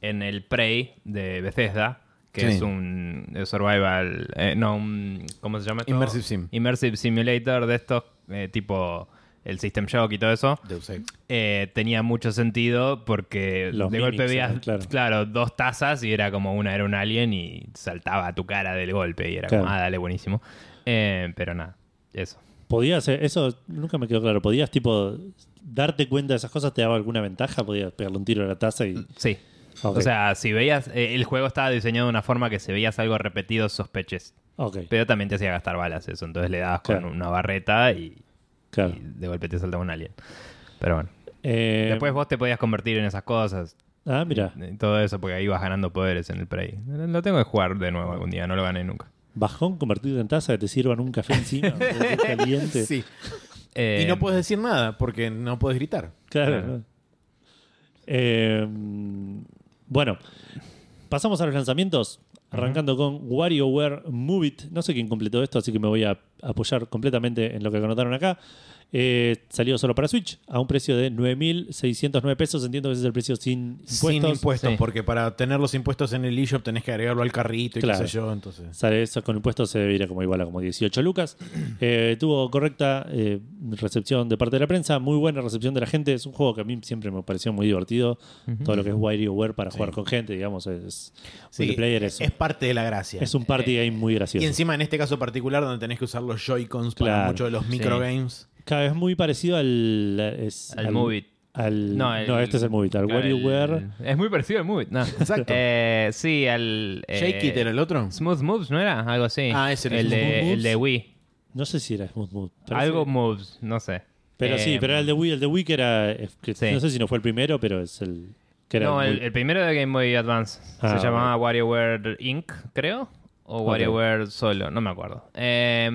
en el Prey de Bethesda, que Sí. es un survival, eh, no, un, ¿cómo se llama? esto? Immersive Sim. Immersive Simulator de estos, eh, tipo el System Shock y todo eso. Deus Ex. Eh, tenía mucho sentido porque Los de mimics golpe veías, claro. claro. dos tazas y era como una era un alien y saltaba a tu cara del golpe y era como, ah, dale, buenísimo. Eh, pero nada, eso. Podías, eso nunca me quedó claro. Podías, tipo, darte cuenta de esas cosas, te daba alguna ventaja. Podías pegarle un tiro a la taza y. Sí. O sea, si veías, eh, el juego estaba diseñado de una forma que si veías algo repetido sospeches. Ok, Pero también te hacía gastar balas eso. Entonces le dabas Claro. con una barreta y, claro. y de golpe te saltaba un alien. Pero bueno. Eh, Después vos te podías convertir en esas cosas. Ah, mira. y todo eso porque ahí vas ganando poderes en el Prey. Lo tengo que jugar de nuevo algún día, no lo gané nunca. Bajón convertido en taza que te sirvan un café encima. caliente. Sí. Eh, Y no puedes decir nada porque no puedes gritar. Claro. Claro. Eh, bueno, pasamos a los lanzamientos. Arrancando con WarioWare Move It. No sé quién completó esto, así que me voy a apoyar completamente en lo que anotaron acá. Eh, salió solo para Switch a un precio de 9.609 pesos. Entiendo que ese es el precio sin impuestos. Sin impuestos, Sí. porque para tener los impuestos en el eShop tenés que agregarlo al carrito y Claro. qué sé yo. Entonces. Sale eso con impuestos se debería como igual a como 18 lucas. Eh, tuvo correcta eh, recepción de parte de la prensa, muy buena recepción de la gente. Es un juego que a mí siempre me pareció muy divertido. Todo lo que es WarioWare para jugar con gente, digamos, es Sí, multiplayer, es, es parte de la gracia. es un party game muy gracioso. Y encima en este caso particular donde tenés que usar los Joy-Cons para Claro. muchos de los Sí. microgames. Cada vez muy parecido al. es- Al Move It. al- No, no, el- este es el Move It, al claro, WarioWare. el- es muy parecido al Move It, no. Exacto. Eh, sí, al. eh, Shake It era el otro. Smooth Moves, ¿no era? Algo así. Ah, ese era el Smooth de, Moves. el de Wii. No sé si era Smooth Move. Parece- Algo Moves, no sé. Pero sí, Eh, pero era el de Wii. El de Wii que era. que Sí. No sé si no fue el primero, pero es el. Que era No, el, muy- el primero de Game Boy Advance. Ah, Se llamaba WarioWare Inc., creo. O. WarioWare solo, no me acuerdo. Eh,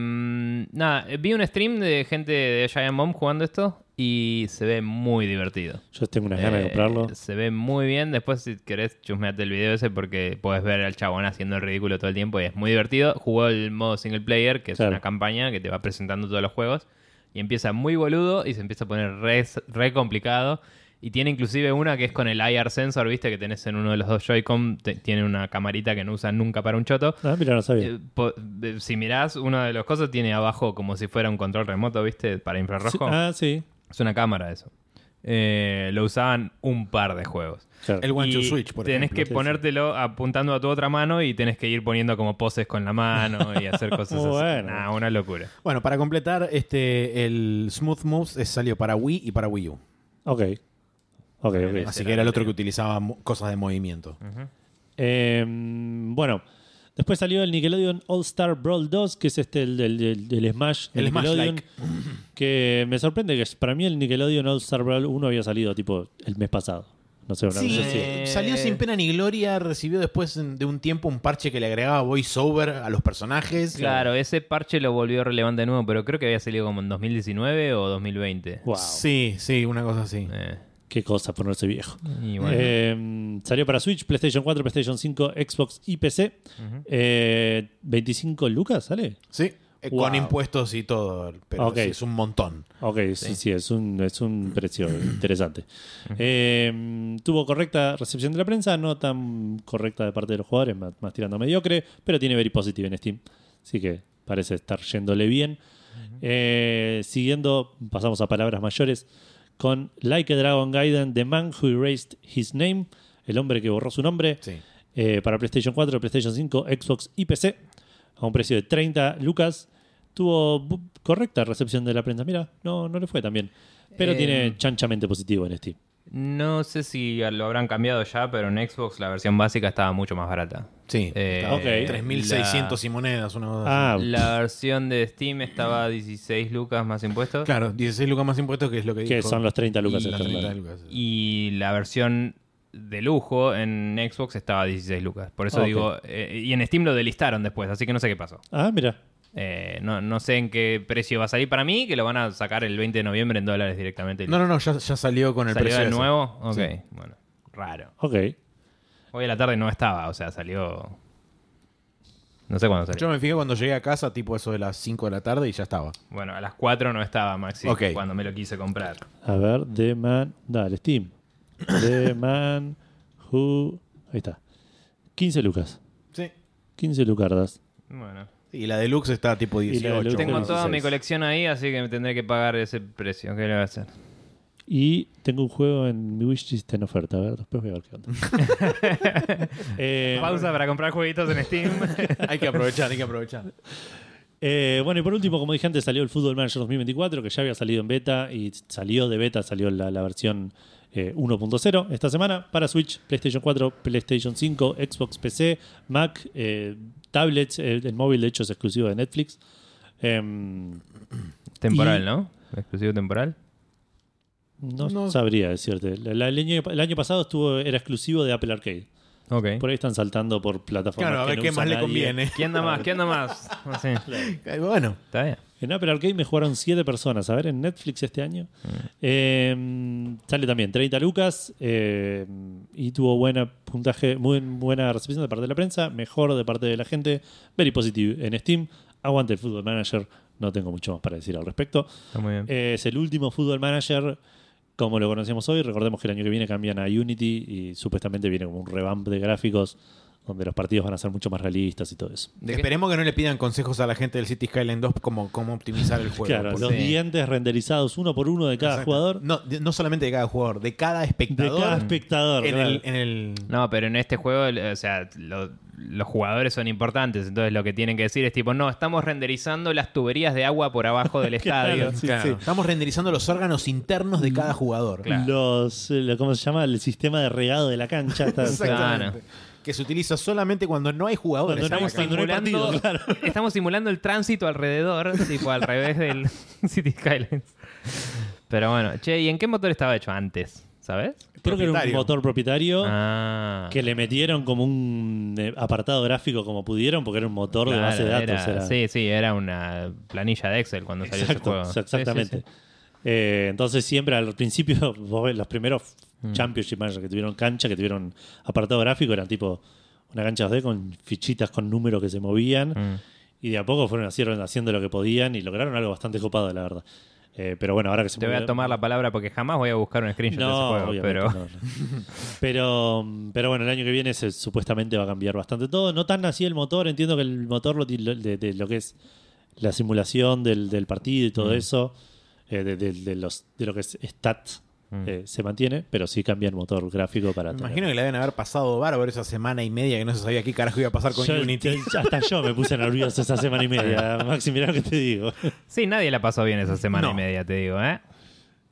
nada, vi un stream de gente de Giant Bomb jugando esto y se ve muy divertido. Yo tengo unas ganas de Eh, comprarlo. Se ve muy bien. Después, si querés, chusmeate el video ese porque puedes ver al chabón haciendo el ridículo todo el tiempo y es muy divertido. Jugó el modo single player, que es Claro. una campaña que te va presentando todos los juegos. Y empieza muy boludo y se empieza a poner re, re complicado. Y tiene inclusive una que es con el IR sensor, viste, que tenés en uno de los dos Joy-Con, tiene una camarita que no usan nunca para un choto. Ah, mira, no sabía. Eh, po- de- si mirás, uno de los cosas tiene abajo como si fuera un control remoto, viste, para infrarrojo. Sí, ah, sí. Es una cámara eso. Eh, lo usaban un par de juegos. Claro. El One Y Switch, por tenés ejemplo. que Sí, sí. ponértelo apuntando a tu otra mano y tenés que ir poniendo como poses con la mano y hacer cosas así. bueno. Nah, una locura. Bueno, para completar, este el Smooth Moves es- salió para Wii y para Wii U. Ok. Ok. Así que era el otro que utilizaba cosas de movimiento. Eh, bueno, después salió el Nickelodeon All Star Brawl 2, que es este, el del, Smash. El Smash like. Que me sorprende que es- para mí el Nickelodeon All Star Brawl 1 había salido tipo el mes pasado. No sé, una Sí, eh, salió sin pena ni gloria, recibió después de un tiempo un parche que le agregaba voiceover a los personajes. Claro, ese parche lo volvió relevante de nuevo, pero creo que había salido como en 2019 o 2020. Wow, Sí, sí, una cosa así. Eh, qué cosa ponerse viejo. y bueno. Eh, salió para Switch, PlayStation 4, PlayStation 5, Xbox y PC. Eh, 25 lucas, ¿sale? Sí, eh, Wow. con impuestos y todo, pero sí, es un montón. Ok, sí, sí, es, un, es un precio interesante. Eh, tuvo correcta recepción de la prensa, no tan correcta de parte de los jugadores, más, más tirando a mediocre, pero tiene very positive en Steam. Así que parece estar yéndole bien. Eh, siguiendo, pasamos a palabras mayores, con Like a Dragon Gaiden, The Man Who Erased His Name, el hombre que borró su nombre, Sí. eh, para PlayStation 4, PlayStation 5, Xbox y PC, a un precio de 30 lucas. Tuvo correcta recepción de la prensa. Mira, no, no le fue tan bien. Pero Eh, tiene chanchamente positivo en Steam. No sé si lo habrán cambiado ya, pero en Xbox la versión básica estaba mucho más barata. Sí. Eh, estaba ok. 3.600 y monedas, una cosa así. Ah, La versión de Steam estaba a 16 lucas más impuestos. Claro, 16 lucas más impuestos que es lo que que son los 30 lucas. Y- extra, Los 30 claro. lucas. Y la versión de lujo en Xbox estaba a 16 lucas. Por eso Ok. digo, eh, y en Steam lo delistaron después, así que no sé qué pasó. Ah, mira. Eh, no, no sé en qué precio va a salir para mí, que lo van a sacar el 20 de noviembre en dólares directamente. No, no, no, ya, ya salió con el ¿Salió precio de ese. nuevo? Ok, Sí. bueno, raro. Ok. Hoy a la tarde no estaba, o sea, salió... No sé cuándo salió. Yo me fijé cuando llegué a casa, tipo eso de las 5 de la tarde y ya estaba. Bueno, a las 4 no estaba Maxi cuando me lo quise comprar. A ver, The Man. Dale, Steam. The Man Who. Ahí está. 15 lucas. Sí. 15 lucardas. Bueno. Y la deluxe está tipo Y la 18. deluxe Tengo Tengo toda 16. mi colección ahí, así que me tendré que pagar ese precio. ¿Qué le voy a hacer? Y tengo un juego en mi wishlist en oferta. A ver, después voy a ver qué onda. Eh, Pausa para comprar jueguitos en Steam. hay que aprovechar, hay que aprovechar. Eh, bueno, y por último, como dije antes, salió el Football Manager 2024, que ya había salido en beta y salió de beta, salió la, la versión eh, 1.0 esta semana para Switch, PlayStation 4, PlayStation 5, Xbox PC, Mac, eh, tablets. eh, el móvil, de hecho, es exclusivo de Netflix. Em, temporal, Y- ¿no? Exclusivo temporal. no, No. sabría decirte. La- la- el, año, el año pasado estuvo, era exclusivo de Apple Arcade. Por ahí están saltando por plataformas. Claro, a que ver no qué más le conviene. ¿Quién anda más? ¿Quién anda más? Así. Eh, Bueno, Está bien. En Apple Arcade me jugaron 7 personas. A ver, en Netflix este año. Eh, sale también 30 lucas. eh, y tuvo buena puntaje, muy buena recepción de parte de la prensa. Mejor de parte de la gente. Very positive en Steam. Aguante el Football Manager. No tengo mucho más para decir al respecto. Está muy bien. Eh, es el último Football Manager como lo conocemos hoy. Recordemos que el año que viene cambian a Unity y supuestamente viene como un revamp de gráficos donde los partidos van a ser mucho más realistas y todo eso. ¿De qué? esperemos que no le pidan consejos a la gente del City Skyline 2 como cómo optimizar el juego. Claro, los Sí. dientes renderizados uno por uno de cada Exacto. jugador. No, de- no solamente de cada jugador, de cada De espectador. cada espectador. en, claro. el, en el- No, pero en este juego, o sea, lo- los jugadores son importantes. Entonces lo que tienen que decir es tipo, no, estamos renderizando las tuberías de agua por abajo del Claro, estadio. sí, Claro, sí. Estamos renderizando los órganos internos de cada jugador. Claro. Los, eh, lo- ¿Cómo se llama? El sistema de regado de la cancha. Está- Exactamente. Que se utiliza solamente cuando no hay jugadores. Cuando Estamos cuando no hay simulando, partido, claro. estamos simulando el tránsito alrededor, tipo al revés del City Skylines. Pero bueno, che, ¿y en qué motor estaba hecho antes? ¿Sabes? Creo que era un motor propietario Ah. que le metieron como un eh, apartado gráfico como pudieron porque era un motor de base de datos. era- era- Sí, sí, era una planilla de Excel cuando salió ese juego. Sí, exactamente. sí, sí. Eh, entonces siempre al principio, vos ves los primeros Mm. Championship Manager que tuvieron cancha, que tuvieron apartado gráfico, eran tipo una cancha 2D con fichitas con números que se movían. Mm. Y de a poco fueron haciendo, haciendo lo que podían y lograron algo bastante copado, la verdad. Eh, pero bueno, ahora que se Te voy a tomar la palabra porque jamás voy a buscar un screenshot de ese No, juego. Pero no, no. pero, pero bueno, el año que viene se- supuestamente va a cambiar bastante todo. No tan así el motor, entiendo que el motor lo, lo- de, de lo que es la simulación del, del partido y todo Mm. eso, eh, de, de- de los, de lo que es stats, eh, se mantiene, pero sí cambia el motor gráfico para Me tener- imagino que le deben haber pasado bárbaro esa semana y media que no se sabía qué carajo iba a pasar con Yo- Unity. hasta yo me puse nervioso esa semana y media, Maxi, mirá lo que te digo. sí, nadie la pasó bien esa semana No. y media, te digo, ¿eh?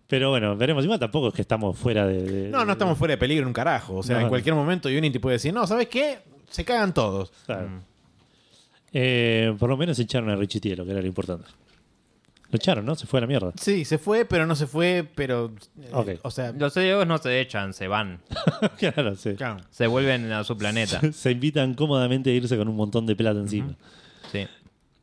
Pero bueno, veremos. Igual tampoco es que estamos fuera de... de- No, no estamos fuera de peligro un carajo. O sea, No, en cualquier momento Unity puede decir, no, ¿sabes qué? Se cagan todos. Claro. Eh, por lo menos echaron a Richie lo que era lo importante. Lo echaron, ¿no? Se fue a la mierda. Sí, se fue, pero no se fue, pero... eh, Ok. O sea, Los CEOs no se echan, se van. claro, sí. claro. Se vuelven a su planeta. Se invitan cómodamente a irse con un montón de plata encima. Sí.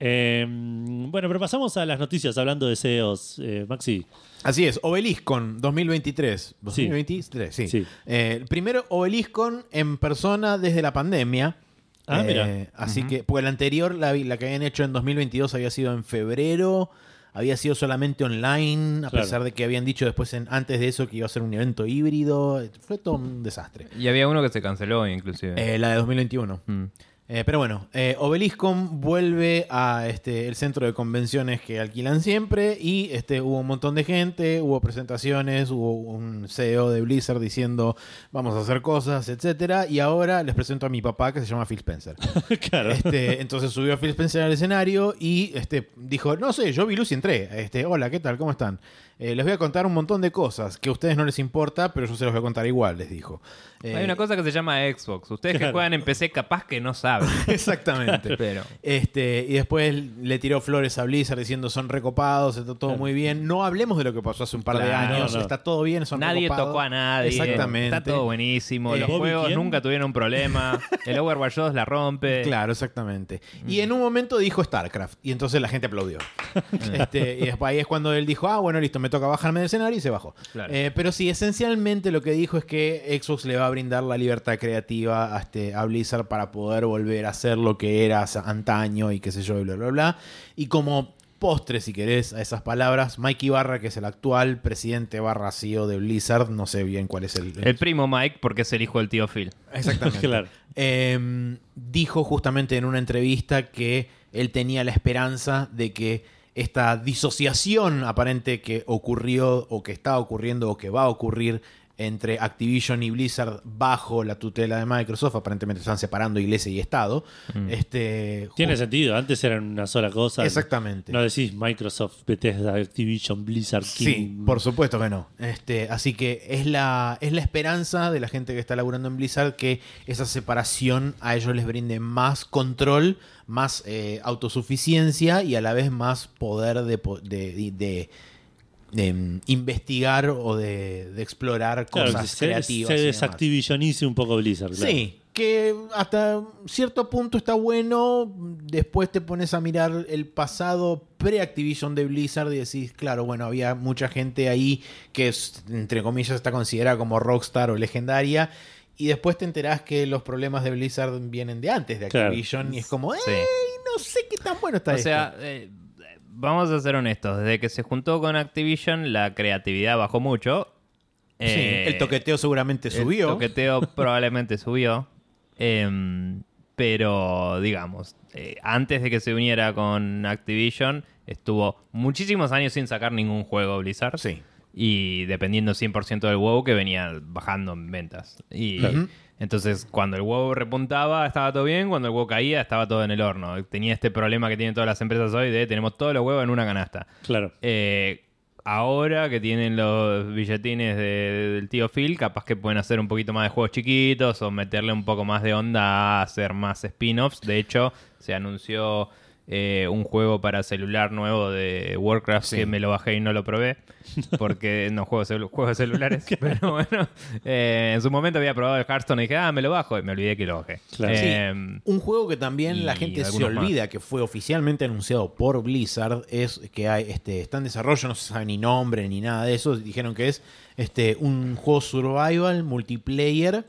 Eh, bueno, pero pasamos a las noticias hablando de CEOs. Eh, Maxi, Así es, Obeliscon 2023. Sí. ¿2023? Sí. Sí. Eh, el primero Obeliscon en persona desde la pandemia. Ah, Eh, mira. Así que, porque la anterior, la, la que habían hecho en 2022, había sido en febrero. Había sido solamente online, a Claro. pesar de que habían dicho después, en, antes de eso, que iba a ser un evento híbrido. Fue todo un desastre. Y había uno que se canceló, inclusive. Eh, la de 2021. Mm. Eh, pero bueno, eh, Obeliscon vuelve a este, el centro de convenciones que alquilan siempre y este, hubo un montón de gente, hubo presentaciones, hubo un CEO de Blizzard diciendo vamos a hacer cosas, etcétera Y ahora les presento a mi papá que se llama Phil Spencer. claro. Este, entonces subió a Phil Spencer al escenario y este, dijo, no sé, yo vi luz y entré. Este, Hola, ¿qué tal? ¿Cómo están? Eh, les voy a contar un montón de cosas que a ustedes no les importa, pero yo se los voy a contar igual, les dijo. Eh, Hay una cosa que se llama Xbox. Ustedes Claro. que juegan en PC capaz que no saben. Exactamente. Pero Este, y después le tiró flores a Blizzard diciendo son recopados, está todo Claro. muy bien. No hablemos de lo que pasó hace un par de años, no, no. está todo bien, son nadie recopados. tocó a nadie. Exactamente. Está todo buenísimo. Eh, Los ¿Bobby juegos quién? nunca tuvieron un problema. El Overwatch 2 la rompe. Claro, exactamente. Mm. Y en un momento dijo StarCraft, y entonces la gente aplaudió. Este, y después ahí es cuando él dijo, ah, bueno, listo, me toca bajarme del escenario y se bajó. Claro. Eh, pero sí, esencialmente lo que dijo es que Xbox le va a brindar la libertad creativa a, este, a Blizzard para poder volver a hacer lo que era antaño y qué sé yo, y bla, bla, bla. Y como postre, si querés, a esas palabras, Mike Ibarra, que es el actual presidente barra CEO de Blizzard, no sé bien cuál es el... El primo Mike, porque es el hijo del tío Phil. Exactamente. Claro. Eh, dijo justamente en una entrevista que él tenía la esperanza de que esta disociación aparente que ocurrió o que está ocurriendo o que va a ocurrir entre Activision y Blizzard bajo la tutela de Microsoft, aparentemente están separando iglesia y Estado. Este, Tiene sentido. Antes eran una sola cosa. Exactamente. No decís Microsoft, Bethesda, Activision, Blizzard, King. Sí, por supuesto que no. Este, así que es la, es la esperanza de la gente que está laburando en Blizzard que esa separación a ellos les brinde más control, más eh, autosuficiencia y a la vez más poder de, po- de- de- de, mm, investigar o de, de explorar Claro, cosas se, creativas. se desactivisionice un poco Blizzard. claro. Sí, que hasta cierto punto está bueno. Después te pones a mirar el pasado pre-Activision de Blizzard y decís, claro, bueno, había mucha gente ahí que, es, entre comillas, está considerada como rockstar o legendaria. Y después te enterás que los problemas de Blizzard vienen de antes de Claro. Activision. Y es como, ¡eh! Sí. No sé qué tan bueno está O esto". sea, eh, vamos a ser honestos. Desde que se juntó con Activision, la creatividad bajó mucho. Sí, Eh, el toqueteo seguramente el subió. toqueteo probablemente subió. Em, pero, digamos, eh, antes de que se uniera con Activision, estuvo muchísimos años sin sacar ningún juego Blizzard. Sí. Y dependiendo 100% del WoW que venía bajando en ventas. Y entonces cuando el WoW repuntaba estaba todo bien, cuando el WoW caía estaba todo en el horno. Tenía este problema que tienen todas las empresas hoy de tenemos todos los huevos en una canasta. Claro. Eh, ahora que tienen los billetines de- del tío Phil, capaz que pueden hacer un poquito más de juegos chiquitos o meterle un poco más de onda a hacer más spin-offs. De hecho, se anunció eh, un juego para celular nuevo de Warcraft Sí. que me lo bajé y no lo probé. Porque no juego celu- juegos celulares. pero bueno, eh, en su momento había probado el Hearthstone y dije, ah, me lo bajo. Y me olvidé que lo bajé. Claro. Sí, Eh, un juego que también la gente se más. olvida que fue oficialmente anunciado por Blizzard es que hay, este, está en desarrollo, no se sabe ni nombre ni nada de eso. Dijeron que es este, un juego survival, multiplayer.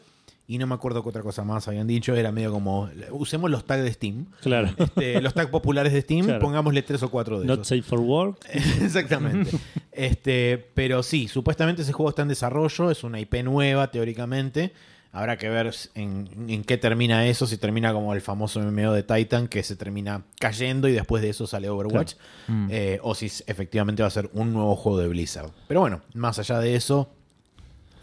Y no me acuerdo qué otra cosa más habían dicho. Era medio como. Usemos los tags de Steam. Claro. Este, los tags populares de Steam, Claro. pongámosle tres o cuatro de Not esos. safe for work. Exactamente. Este, pero sí, supuestamente ese juego está en desarrollo, es una IP nueva teóricamente. Habrá que ver en, en qué termina eso, si termina como el famoso MMO de Titan, que se termina cayendo y después de eso sale Overwatch, Mm. eh, o si efectivamente va a ser un nuevo juego de Blizzard. Pero bueno, más allá de eso,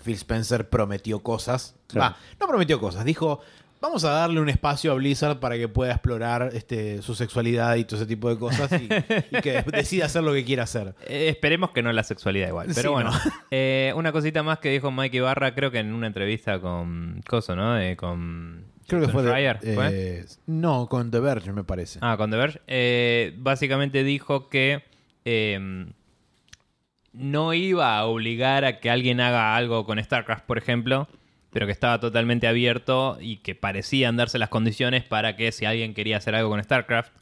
Phil Spencer prometió cosas. Claro. No prometió cosas, dijo, vamos a darle un espacio a Blizzard para que pueda explorar este, su sexualidad y todo ese tipo de cosas y, y que decida hacer lo que quiera hacer. Eh, esperemos que no la sexualidad igual. Pero Sí, bueno, no. Eh, una cosita más que dijo Mike Ibarra, creo que en una entrevista con Coso, ¿no? Eh, con Creo que fue de, ¿fue? eh, No, con The Verge, me parece. Ah, con The Verge. Básicamente dijo que no iba a obligar a que alguien haga algo con StarCraft, por ejemplo, pero que estaba totalmente abierto y que parecían darse las condiciones para que si alguien quería hacer algo con StarCraft,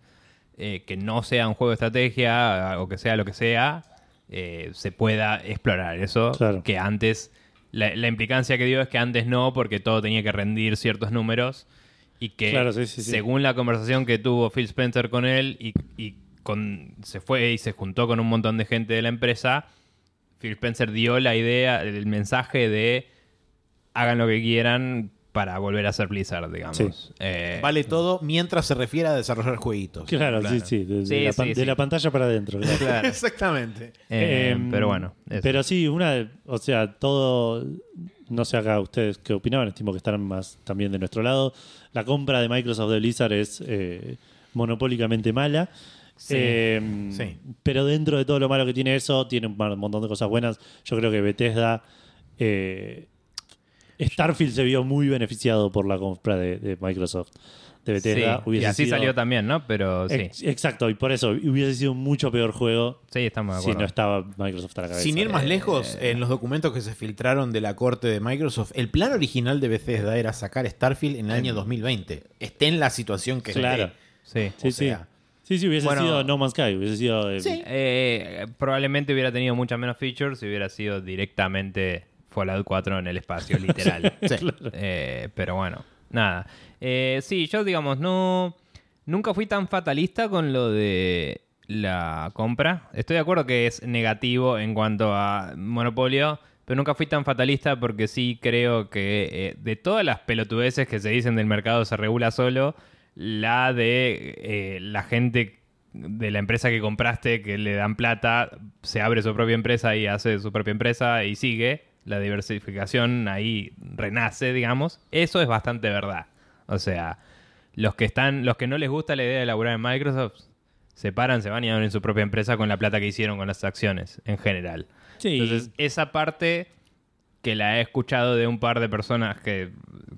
eh, que no sea un juego de estrategia o que sea lo que sea, eh, se pueda explorar eso. Claro. Que antes, la, la implicancia que dio es que antes no, porque todo tenía que rendir ciertos números y que Claro, sí, sí, sí. según la conversación que tuvo Phil Spencer con él y, y con, se fue y se juntó con un montón de gente de la empresa, Phil Spencer dio la idea, el mensaje de hagan lo que quieran para volver a ser Blizzard, digamos. Sí. Eh, Vale todo mientras se refiere a desarrollar jueguitos. Claro, Claro. sí, sí. De, de Sí, la, sí, pan- de sí. la pantalla para adentro. claro. claro. Exactamente. Eh, Em, pero bueno, eso. Pero sí, una, o sea, todo, no sé acá ustedes qué opinaban, estimo que estarán más también de nuestro lado. La compra de Microsoft de Blizzard es eh, monopólicamente mala. Sí, Eh, sí. Pero dentro de todo lo malo que tiene eso, tiene un montón de cosas buenas. Yo creo que Bethesda. eh, Starfield se vio muy beneficiado por la compra de, de Microsoft. De Bethesda. Sí, Hubiese y así sido- salió también, ¿no? Pero sí, Ex- Exacto, y por eso hubiese sido un mucho peor juego sí, estamos de si no estaba Microsoft a la cabeza. Sin ir más Eh, lejos, en los documentos que se filtraron de la corte de Microsoft, el plan original de Bethesda era sacar Starfield en el año 2020. Esté en la situación que Claro. esté. Sí. Sí, O sí. sea- Sí, sí, hubiese Bueno. sido No Man's Sky, hubiese sido... eh, Sí. Eh, probablemente hubiera tenido muchas menos features si hubiera sido directamente Fallout 4 en el espacio, literal. Sí. Eh, pero bueno, nada. Eh, sí, yo digamos, no. Nunca fui tan fatalista con lo de la compra. Estoy de acuerdo que es negativo en cuanto a monopolio, pero nunca fui tan fatalista porque sí creo que eh, de todas las pelotudeces que se dicen del mercado se regula solo, la de eh, la gente de la empresa que compraste que le dan plata, se abre su propia empresa y hace su propia empresa y sigue. La diversificación ahí renace, digamos. Eso es bastante verdad. O sea, los que están, los que no les gusta la idea de laburar en Microsoft, se paran, se van y abren su propia empresa con la plata que hicieron con las acciones, en general. Sí. Entonces, esa parte que la he escuchado de un par de personas que,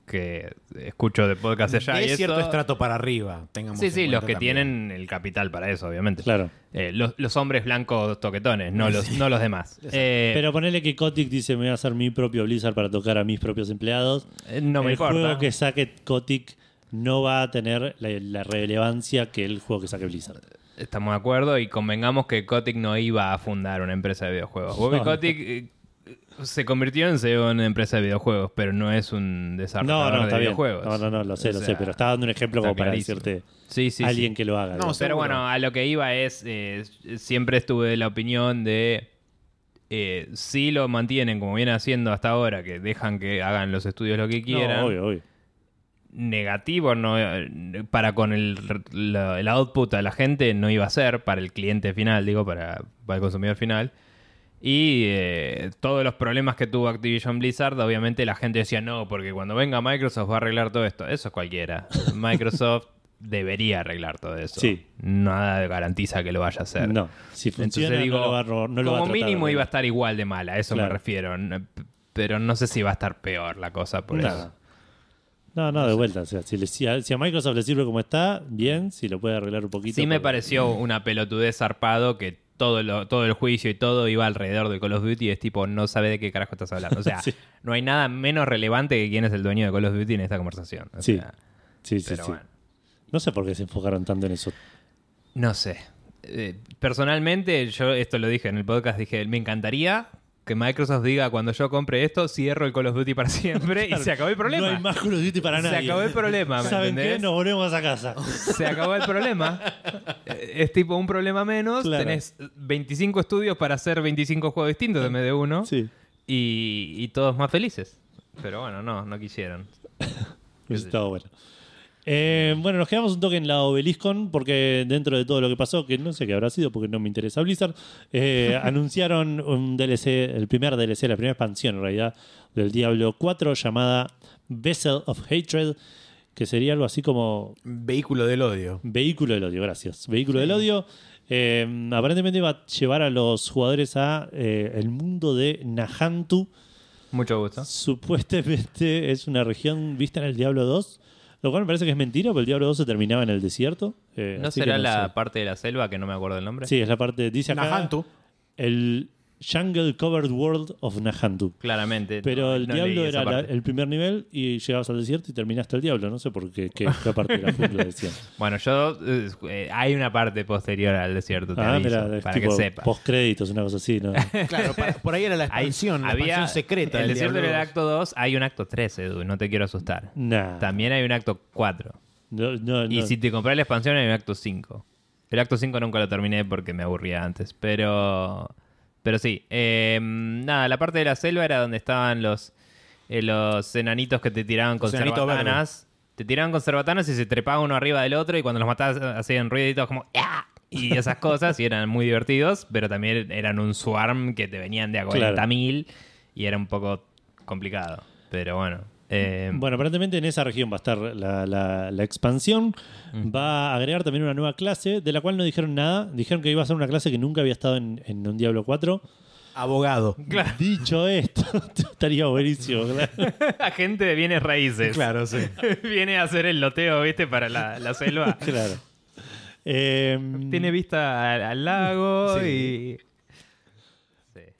que escucho de podcast allá De y cierto eso- estrato para arriba. Tengamos Sí, sí, los que también. tienen el capital para eso, obviamente. Claro. Eh, los, los hombres blancos toquetones, no los, no los demás. Eh, Pero ponele que Kotick dice me voy a hacer mi propio Blizzard para tocar a mis propios empleados. eh, no me el importa. juego que saque Kotick no va a tener la, la relevancia que el juego que saque Blizzard. Estamos de acuerdo y convengamos que Kotick no iba a fundar una empresa de videojuegos. Bobby No. Kotick eh, se convirtió en CEO en una empresa de videojuegos, pero no es un desarrollador no, de está bien. videojuegos. No, no, no, lo sé, O lo sea, sé, pero estaba dando un ejemplo como para decirte Sí, sí, alguien sí. que lo haga. No. Pero bueno, a lo que iba es, eh, siempre estuve de la opinión de, eh, si lo mantienen como viene haciendo hasta ahora, que dejan que hagan los estudios lo que quieran, No, obvio, obvio. negativo no, eh, para con el, la- el output a la gente no iba a ser, para el cliente final, digo, para, para el consumidor final. Y eh, todos los problemas que tuvo Activision Blizzard, obviamente la gente decía no, porque cuando venga Microsoft va a arreglar todo esto. Eso es cualquiera. Microsoft debería arreglar todo eso. Sí. Nada garantiza que lo vaya a hacer. No, si funciona Entonces digo, no lo va a, no lo va a como mínimo de iba a estar igual de mala, a eso me refiero. Pero no sé si va a estar peor la cosa por No. eso. No, no, de vuelta. O sea, si, le- si a, si a Microsoft le sirve como está, bien. Si lo puede arreglar un poquito. Sí me pareció una pelotudez zarpado que todo, lo- todo el juicio y todo iba alrededor de Call of Duty es tipo, no sabe de qué carajo estás hablando. O sea, Sí. no hay nada menos relevante que quién es el dueño de Call of Duty en esta conversación. O Sí. sea, Sí, sí, pero sí. bueno. No sé por qué se enfocaron tanto en eso. No sé. Eh, personalmente, yo esto lo dije en el podcast, dije, me encantaría que Microsoft diga cuando yo compre esto, cierro el Call of Duty para siempre y se acabó el problema. No hay más Call of Duty para Se nadie. acabó el problema, ¿me ¿Saben entendés? qué? Nos volvemos a casa. Se acabó el problema. Es tipo un problema menos. Claro. Tenés 25 estudios para hacer 25 juegos distintos en vez de uno. Sí. Y, y todos más felices. Pero bueno, no, no quisieron. Estaba bueno. Eh, bueno, nos quedamos un toque en la obeliscon porque dentro de todo lo que pasó, que no sé qué habrá sido porque no me interesa Blizzard, eh, anunciaron un DLC, el primer DLC, la primera expansión en realidad del Diablo 4 llamada Vessel of Hatred, que sería algo así como Vehículo del odio. Vehículo del odio, gracias. Vehículo del odio. eh, aparentemente va a llevar a los jugadores a el mundo de Nahantu. Mucho gusto. Supuestamente es una región vista en el Diablo 2. Lo cual me parece que es mentira, porque el Diablo 2 se terminaba en el desierto. eh, ¿No así que será no la sé. parte de la selva que no me acuerdo el nombre? Sí, es la parte. Dice acá. Nahantu. El Jungle Covered World of Nahantu. Claramente. Pero no- el no Diablo era la- el primer nivel y llegabas al desierto y terminaste el Diablo. No sé por qué, qué, qué parte de la jungla decían. Bueno, yo. eh, eh, hay una parte posterior al desierto, te Ah, aviso, mira, es para tipo que sepas. postcréditos, una cosa así, ¿no? Claro, para- por ahí era la Hay- expansión, la había- expansión secreta El desierto Diablo era el 2. acto 2, hay un acto 3, Edu, no te quiero asustar. Nah. También hay un acto 4. No, no, Y si te compré la expansión, hay un acto 5. El acto 5 nunca lo terminé porque me aburría antes. Pero. Pero sí. eh, nada, la parte de la selva era donde estaban los. eh, los enanitos que te tiraban con cerbatanas. Te tiraban con cerbatanas y se trepaban uno arriba del otro. Y cuando los matabas hacían ruiditos como. "Ah", Y esas cosas. Y eran muy divertidos. Pero también eran un swarm que te venían de a Claro. 40.000. Y era un poco complicado. Pero bueno. Eh, Bueno, aparentemente en esa región va a estar la, la- la expansión. Va a agregar también una nueva clase, de la cual no dijeron nada. Dijeron que iba a ser una clase que nunca había estado en, en un Diablo 4. Abogado. Claro. Dicho esto, estaría buenísimo. claro. Agente de bienes raíces. Claro, sí. Viene a hacer el loteo, ¿viste? Para la, la selva. Claro. Em, Tiene vista al, al lago Sí. y.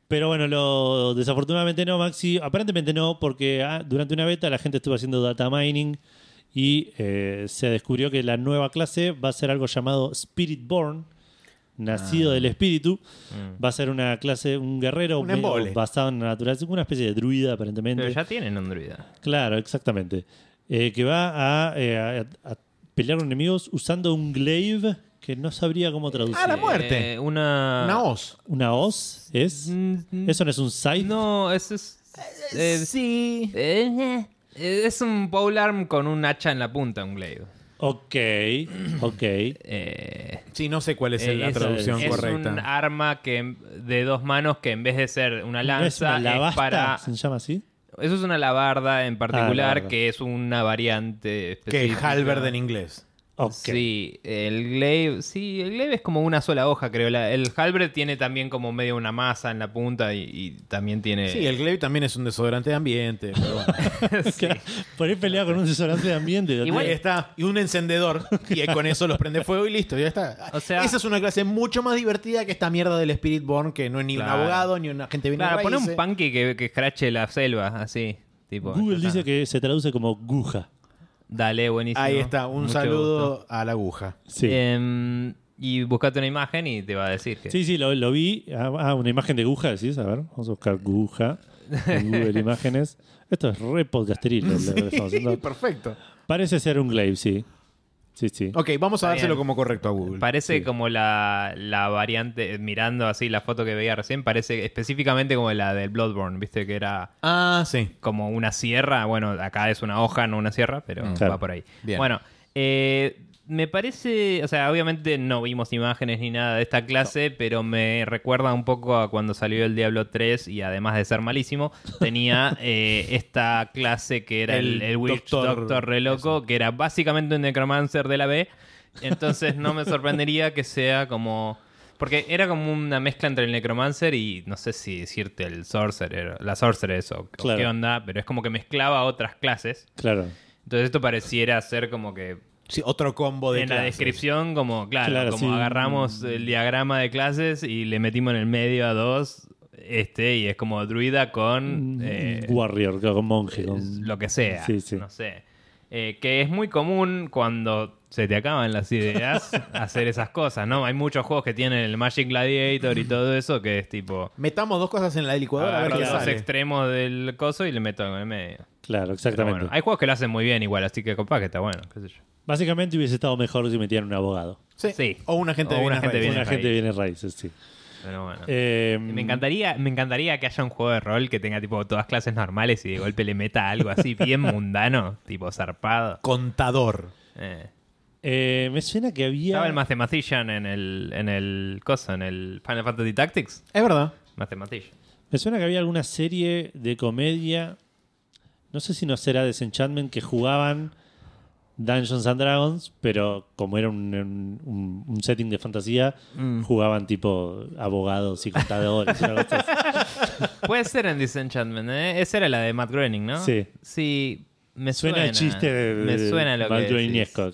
Pero bueno, lo, desafortunadamente no, Maxi. Aparentemente no, porque ah, durante una beta la gente estuvo haciendo data mining y eh, se descubrió que la nueva clase va a ser algo llamado Spiritborn, nacido del espíritu. Mm. Va a ser una clase, un guerrero Un basado en la naturaleza, una especie de druida aparentemente. Pero ya tienen un druida. Claro, exactamente. Eh, que va a, eh, a- a pelear con enemigos usando un glaive que no sabría cómo traducir. Ah, la muerte. Eh, una. Una hoz. ¿Una hoz? ¿Es? Mm, ¿Eso no es un scythe? No, eso es. eh, sí. eh, eh, es un polearm con un hacha en la punta, un glaive. Ok, ok. Eh, Sí, no sé cuál es la es- traducción es correcta. un arma que de dos manos que en vez de ser una ¿No es lanza una lavasta? es para ¿Se llama así? Eso es una labarda en particular labarda. que es una variante Que específica. halberd en inglés. Sí, el glaive, sí, el glaive es como una sola hoja, creo. La- el halberd tiene también como medio una masa en la punta y, y también tiene... Sí, el glaive también es un desodorante de ambiente. Pero bueno. Sí. Por ahí pelea con un desodorante de ambiente. Igual- Ahí está. Y un encendedor. Y con eso los prende fuego y listo, ya está. O sea- Esa es una clase mucho más divertida que esta mierda del Spiritborn, que no es ni Claro. un abogado, ni un agente bien Claro, pone un punky que, que escrache la selva, así. Tipo, Google dice que se traduce como guja. Dale, buenísimo. Ahí está, un Mucho saludo gusto. a la aguja. Sí. Em, y buscate una imagen y te va a decir que... Sí, sí, lo, lo vi. Ah, ah, una imagen de Guja, decís. A ver, vamos a buscar Guja en Google Imágenes. Esto es re podcasteril lo- lo que estamos haciendo. perfecto. Parece ser un glaive, sí. Sí, sí. Ok, vamos a Está dárselo bien. como correcto a Google. Parece Sí. como la, la variante, eh, mirando así la foto que veía recién, parece específicamente como la del Bloodborne, viste que era Ah, sí. como una sierra. Bueno, acá es una hoja, no una sierra, pero Mm. Claro. va por ahí. Bien. Bueno, eh, me parece, o sea, obviamente no vimos imágenes ni nada de esta clase, pero me recuerda un poco a cuando salió el Diablo 3 y además de ser malísimo, tenía eh, esta clase que era el, El el Witch doctor- Doctor, re loco, que era básicamente un Necromancer de la B. Entonces no me sorprendería que sea como... Porque era como una mezcla entre el Necromancer y no sé si decirte el Sorcerer, la Sorceress o, qué onda, pero es como que mezclaba otras clases. Claro. Entonces esto pareciera ser como que Sí, otro combo de en la descripción, como, claro, Claro, como sí. agarramos el diagrama de clases y le metimos en el medio a dos, este, y es como druida con Mm, eh, Warrior, con monje. Con... lo que sea, Sí, sí. no sé. Eh, que es muy común cuando se te acaban las ideas hacer esas cosas, ¿no? Hay muchos juegos que tienen el Magic Gladiator y todo eso que es tipo... Metamos dos cosas en la licuadora a ver qué los dos sale. extremos del coso y le meto en el medio. Claro, exactamente. bueno, hay juegos que lo hacen muy bien igual, así que capaz que está bueno, qué sé yo. Básicamente hubiese estado mejor si metían un abogado. Sí. Sí. O una gente O de una bienes raíces, sí. Pero bueno. Eh, Me encantaría, me encantaría que haya un juego de rol que tenga tipo todas clases normales y de golpe le meta algo así bien mundano, tipo zarpado. Contador. Eh. eh, me suena que había. Estaba el Mathematician en el, en el coso, en el Final Fantasy Tactics. Es verdad. Mathematician. Me suena que había alguna serie de comedia. No sé si no será Desenchantment que jugaban Dungeons and Dragons, pero como era un, un- un setting de fantasía, Mm. jugaban tipo abogados y contadores. y. Puede ser en Disenchantment, ¿eh? Esa era la de Matt Groening, ¿no? Sí. Sí, me Suena suena. el chiste de- me de suena lo Matt decís.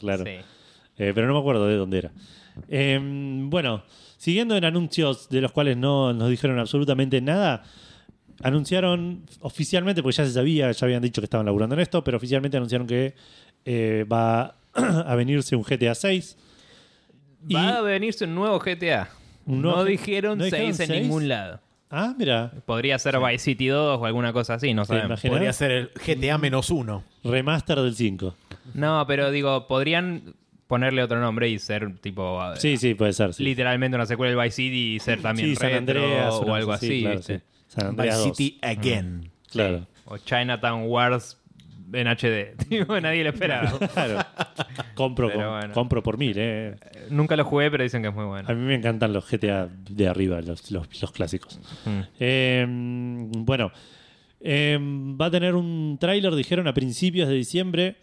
claro. Sí. Eh, pero no me acuerdo de dónde era. Eh, bueno, siguiendo en anuncios de los cuales no nos dijeron absolutamente nada, anunciaron oficialmente, porque ya se sabía, ya habían dicho que estaban laburando en esto, pero oficialmente anunciaron que eh, va a venirse un GTA 6. Y- Va a venirse un nuevo GTA. Un nuevo no G- dijeron ¿no 6 dijeron en seis? ningún lado. Ah, mira, Podría ser Vice City 2 o alguna cosa así, no ¿Te sabemos. imaginas? Podría ser el GTA menos uno. remaster del 5. No, pero digo, podrían ponerle otro nombre y ser tipo Sí, sí, puede ser. sí. literalmente una secuela del Vice City y ser también Sí, San retro Andreas o algo así. sí. San Vice Andreas 2. City Again. Claro. O Chinatown Wars en HD. Tipo, nadie lo esperaba. Claro. Compro, Pero con- bueno. compro por mil, eh. Nunca lo jugué, pero dicen que es muy bueno. A mí me encantan los GTA de arriba, los, los- los clásicos. Mm. Eh, bueno, eh, va a tener un tráiler, dijeron, a principios de diciembre,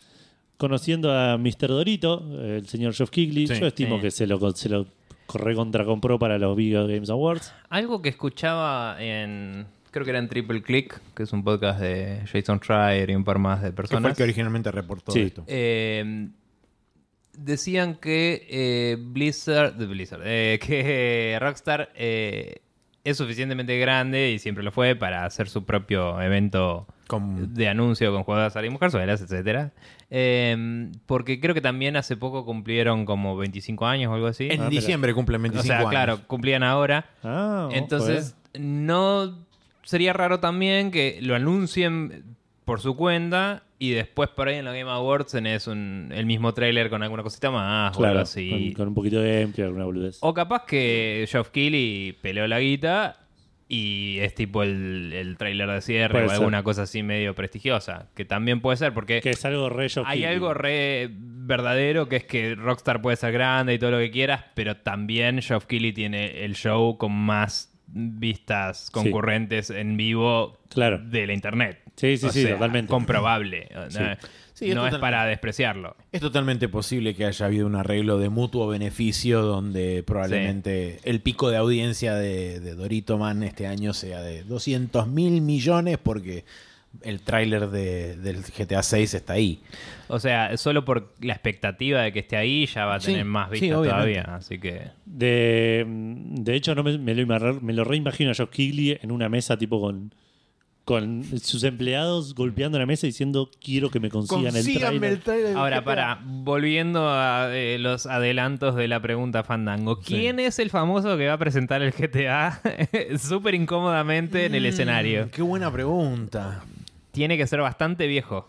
conociendo a Mr. Dorito, eh, el señor Geoff Keighley. Sí. Yo estimo Sí. que se lo, se lo para los Video Games Awards. Algo que escuchaba en. Creo que era en Triple Click, que es un podcast de Jason Schreier y un par más de Que fue el personas. que originalmente reportó Sí. esto. Eh, decían que eh, Blizzard, Blizzard, eh, que Rockstar eh, es suficientemente grande y siempre lo fue para hacer su propio evento Con- de anuncio con jugadas y mujerzuelas, etcétera. Eh, porque creo que también hace poco cumplieron como 25 años o algo así. En Ah, diciembre cumple 25 o sea, años. claro, cumplían ahora. Ah, Entonces, no sería raro también que lo anuncien por su cuenta y después por ahí en la Game Awards tenés un, el mismo tráiler con alguna cosita más o Claro, algo así. con, con un poquito de gameplay, alguna boludez. O capaz que Geoff Keighley peleó la guita y es tipo el, el tráiler de cierre Puede o ser. alguna cosa así medio prestigiosa. Que también puede ser porque que es algo re Geoff hay Keighley. algo re verdadero que es que Rockstar puede ser grande y todo lo que quieras, pero también Geoff Keighley tiene el show con más vistas concurrentes en vivo Claro. de la internet. Sí, sí, O sí, sea, totalmente. Comprobable. Sí. No, Sí, es no es total- para despreciarlo. Es totalmente posible que haya habido un arreglo de mutuo beneficio donde probablemente el pico de audiencia de, de Dorito Man este año sea de 200 mil millones porque el tráiler de- del GTA 6 está ahí. O sea, solo por la expectativa de que esté ahí ya va a Sí, tener más sí, vistas obviamente. todavía. Así que. De, de hecho, no me, me lo, imar- me lo reimagino a Geoff Keighley en una mesa tipo con, con sus empleados golpeando la mesa diciendo quiero que me consigan el Consíganme trailer. el Ahora, para, volviendo a eh, los adelantos de la pregunta Fandango. ¿Quién es el famoso que va a presentar el GTA súper incómodamente en el Mm, escenario? Qué buena pregunta. Tiene que ser bastante viejo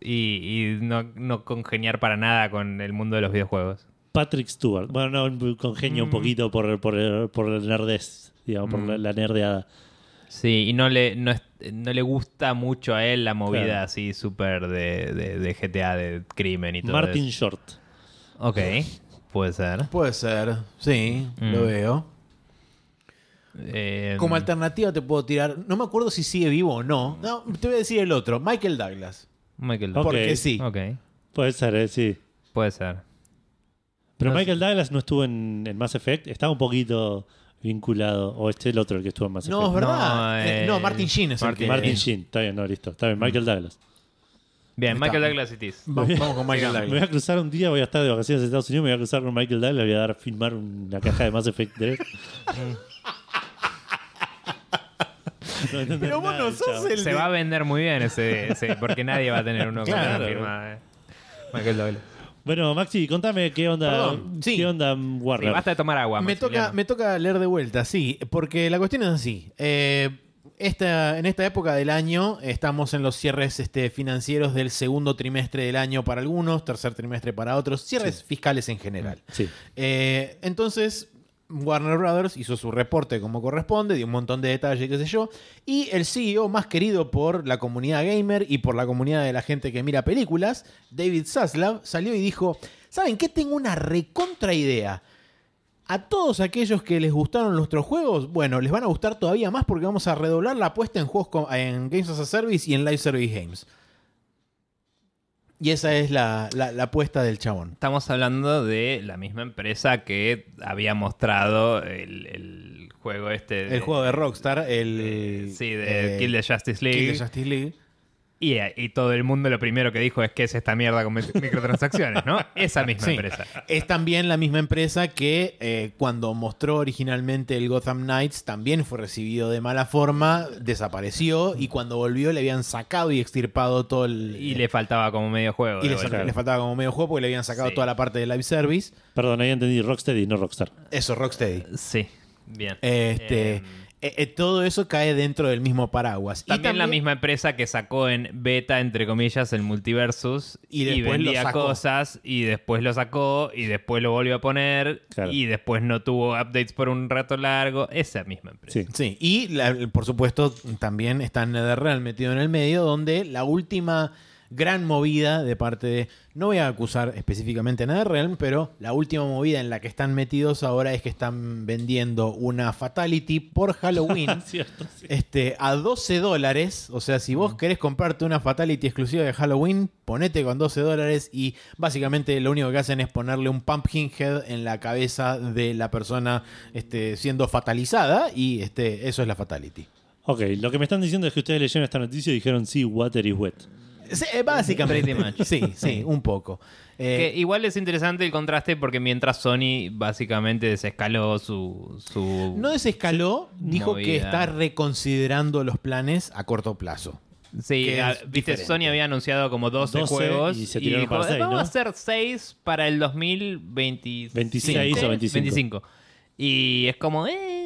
y, y no, no congeniar para nada con el mundo de los videojuegos. Patrick Stewart. Bueno, no, congenio un Mm. poquito por, por, por el nerdez, digamos, por la, la nerdeada. Sí, y no le, no, es- no le gusta mucho a él la movida Claro. así súper de, de- de GTA, de crimen y todo Martin eso. Short. Ok, puede ser. Puede ser, sí, Mm. lo veo. Eh, Como alternativa te puedo tirar, no me acuerdo si sigue vivo o no. No, te voy a decir el otro, Michael Douglas. Michael Ok. Porque sí. Ok, Puede ser, eh, sí. puede ser. Pero No sé. Michael Douglas no estuvo en, en Mass Effect. Estaba un poquito vinculado. O este el otro el que estuvo en Mass No, es Effect. verdad. No, Eh, eh, no, Martin Sheen es Martin- el que... Martin Sheen. Está bien, no, listo. Está bien, Michael Douglas. Bien, Michael. Douglas it is. Va- Vamos con Michael Me voy Douglas. a cruzar un día, voy a estar de vacaciones en Estados Unidos, me voy a cruzar con Michael Douglas, le voy a dar a filmar una caja de Mass Effect 3. No entendés Pero vos nada, no sos chavo. el Se de- va a vender muy bien ese, ese, porque nadie va a tener uno con Claro. la firma. Michael Doyle. Bueno, Maxi, contame qué onda, Perdón, sí. qué onda Sí, Warner. basta de tomar agua. me, toca, Maximiliano. me toca leer de vuelta, sí, porque la cuestión es así. Eh, esta, en esta época del año estamos en los cierres este, financieros del segundo trimestre del año para algunos, tercer trimestre para otros, cierres fiscales en general. Sí. Eh, entonces, Warner Brothers hizo su reporte como corresponde, dio un montón de detalles, qué sé yo, y el CEO más querido por la comunidad gamer y por la comunidad de la gente que mira películas, David Zaslav, salió y dijo, ¿saben qué? Tengo una recontra idea. A todos aquellos que les gustaron nuestros juegos, bueno, les van a gustar todavía más porque vamos a redoblar la apuesta en juegos en Games as a Service y en Live Service Games. Y esa es la, la- la apuesta del chabón. Estamos hablando de la misma empresa que había mostrado el, el juego este. de- El juego de Rockstar, el. Sí, de eh, Kill the Justice League. Kill the Justice League. Y, y todo el mundo lo primero que dijo es que es esta mierda con mic- microtransacciones, ¿no? Esa misma Sí. empresa. Es también la misma empresa que eh, cuando mostró originalmente el Gotham Knights también fue recibido de mala forma, desapareció y cuando volvió le habían sacado y extirpado todo el... Y le faltaba como medio juego. y le, faltaba como medio juego porque le habían sacado Sí. toda la parte de live service. Perdón, ahí entendí Rocksteady, no Rockstar. Eso, Rocksteady. Sí, bien. Este, Em, eh, eh, todo eso cae dentro del mismo paraguas. Y También, la misma empresa que sacó en beta, entre comillas, el Multiversus Y y, vendía cosas y después lo sacó y después lo volvió a poner Claro. y después no tuvo updates por un rato largo. Esa misma empresa. Sí. Sí, y la- por supuesto también está NetherRealm metido en el medio, donde la última gran movida de parte de, no voy a acusar específicamente a NetherRealm, pero la última movida en la que están metidos ahora es que están vendiendo una Fatality por Halloween. Cierto, sí. Este, a 12 dólares, o sea, si vos querés comprarte una Fatality exclusiva de Halloween, ponete con 12 dólares y básicamente lo único que hacen es ponerle un pumpkin head en la cabeza de la persona este, siendo fatalizada y este, eso es la Fatality. Ok, lo que me están diciendo es que ustedes leyeron esta noticia y dijeron sí, water is wet. Sí, eh, básicamente. Pretty much. Sí, sí, un poco. Eh, Que igual es interesante el contraste porque mientras Sony básicamente desescaló su... su no desescaló, dijo que Movida. está reconsiderando los planes a corto plazo. Sí, que ah, viste, diferente. Sony había anunciado como 12, 12 juegos y y, se tiraron dijo, para seis, vamos ¿no? a hacer 6 para el 2026 26 o 25. Y es como, eh,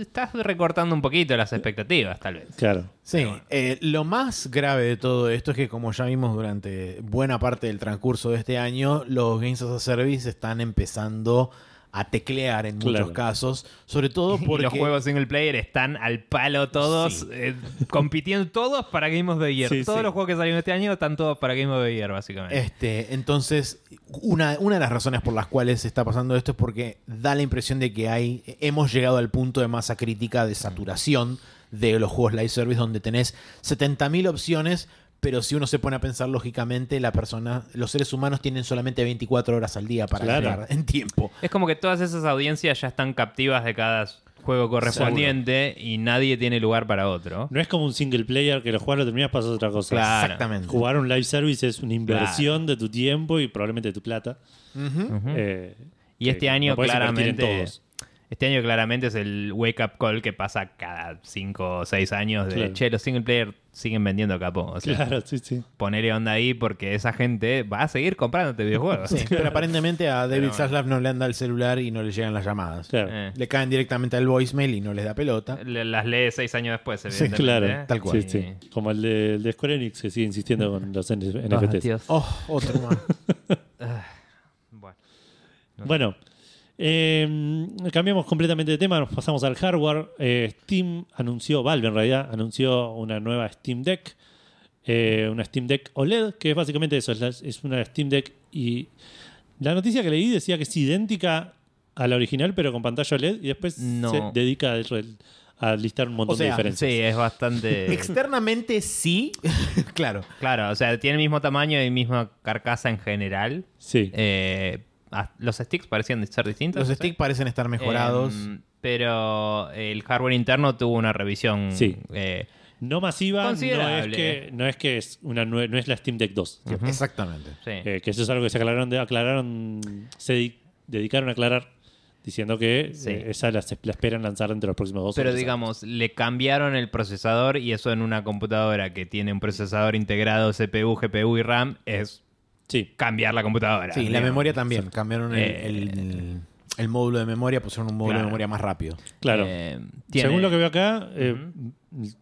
estás recortando un poquito las expectativas, tal vez. Claro. Sí, eh, lo más grave de todo esto es que como ya vimos durante buena parte del transcurso de este año, los Games as a Service están empezando a teclear en muchos casos, sobre todo porque Y los juegos single player están al palo todos, Sí. eh, compitiendo todos para Game of the Year. Sí, todos sí. los juegos que salieron este año están todos para Game of the Year, básicamente. Este, entonces, una, una de las razones por las cuales está pasando esto es porque da la impresión de que hay, hemos llegado al punto de masa crítica de saturación de los juegos live service donde tenés 70.000 opciones, pero si uno se pone a pensar lógicamente, la persona, los seres humanos tienen solamente 24 horas al día para Claro. llegar en tiempo. Es como que todas esas audiencias ya están captivas de cada juego correspondiente y nadie tiene lugar para otro. No es como un single player que lo juegas, lo terminas, pasa otra cosa. Claro. Exactamente. Jugar un live service es una inversión de tu tiempo y probablemente de tu plata. Eh, Y este año claramente... todos. Este año claramente es el wake up call que pasa cada 5 o 6 años de, Claro. che, los single player siguen vendiendo capó. O sea, Claro, sí, sí. ponerle onda ahí porque esa gente va a seguir comprándote videojuegos. Sí, pero aparentemente a David. Zaslav no le anda el celular y no le llegan las llamadas. Claro. Eh. Le caen directamente al voicemail y no les da pelota. Le- Las lee 6 años después, Sí, evidentemente. claro. tal cual. Sí, sí. Como el de, el de Square Enix que sigue insistiendo con los Ah, NFTs. Oh, otro más. Bueno. Bueno, eh, cambiamos completamente de tema, nos pasamos al hardware. Eh, Steam anunció, Valve en realidad, anunció una nueva Steam Deck. eh, una Steam Deck OLED, que es básicamente eso, es, la- es una Steam Deck y la noticia que leí decía que es idéntica a la original, pero con pantalla OLED y después No. se dedica a, a listar un montón O sea, de diferencias. Sí, es bastante... Externamente sí, claro. claro, o sea, tiene el mismo tamaño y misma carcasa en general. Sí. Eh, los sticks parecían ser distintos. Los sticks parecen estar mejorados. Em, pero el hardware interno tuvo una revisión. Sí. eh, no masiva, no es que, no es, que es, una no es la Steam Deck 2. Exactamente. sí. Eh, que eso es algo que se aclararon, de, aclararon se di- dedicaron a aclarar diciendo que Sí. eh, esa la, esperan lanzar entre los próximos dos o Pero digamos, le cambiaron el procesador y eso en una computadora que tiene un procesador integrado CPU, GPU y RAM es Sí. cambiar la computadora. Sí, la digamos. memoria también. Cambiaron el, Eh, el- el módulo de memoria, pusieron un módulo Claro. de memoria más rápido. Claro. Eh, tiene- Según lo que veo acá, eh,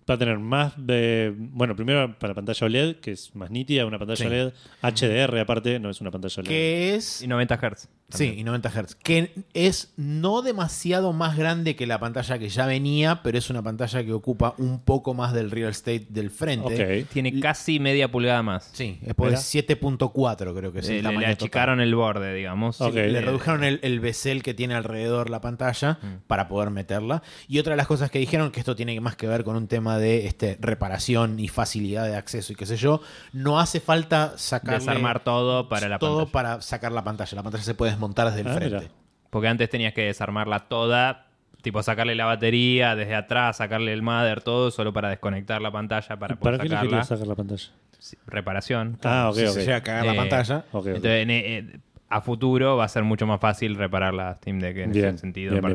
va a tener más de. Bueno, primero para la pantalla OLED, que es más nítida, una pantalla Sí. OLED. HDR, aparte, no es una pantalla OLED. Que es... Y 90 Hz. Sí, y 90 Hz. Que es no demasiado más grande que la pantalla que ya venía, pero es una pantalla que ocupa un poco más del real estate del frente. Ok. Tiene casi media pulgada más. Sí, es por Mira. 7.4 creo que es Eh, el le, tamaño le total. achicaron el borde, digamos. Ok. Le Eh, redujeron el, el bezel que tiene alrededor la pantalla Mm. para poder meterla. Y otra de las cosas que dijeron, que esto tiene más que ver con un tema de este, reparación y facilidad de acceso y qué sé yo, no hace falta sacar Desarmar todo para la todo pantalla. para sacar la pantalla. La pantalla se puede desmontar desde el Ah, frente. mira. Porque antes tenías que desarmarla toda, tipo sacarle la batería desde atrás, sacarle el mother, todo, solo para desconectar la pantalla para ¿Para poder qué le sacarla. sacar la pantalla? Sí, Reparación. Ah, ok, si ok. se llega a cagar la Eh, pantalla. Ok, ok. Entonces, en- eh, a futuro va a ser mucho más fácil reparar la Steam Deck en Bien, ese sentido bien, en bien,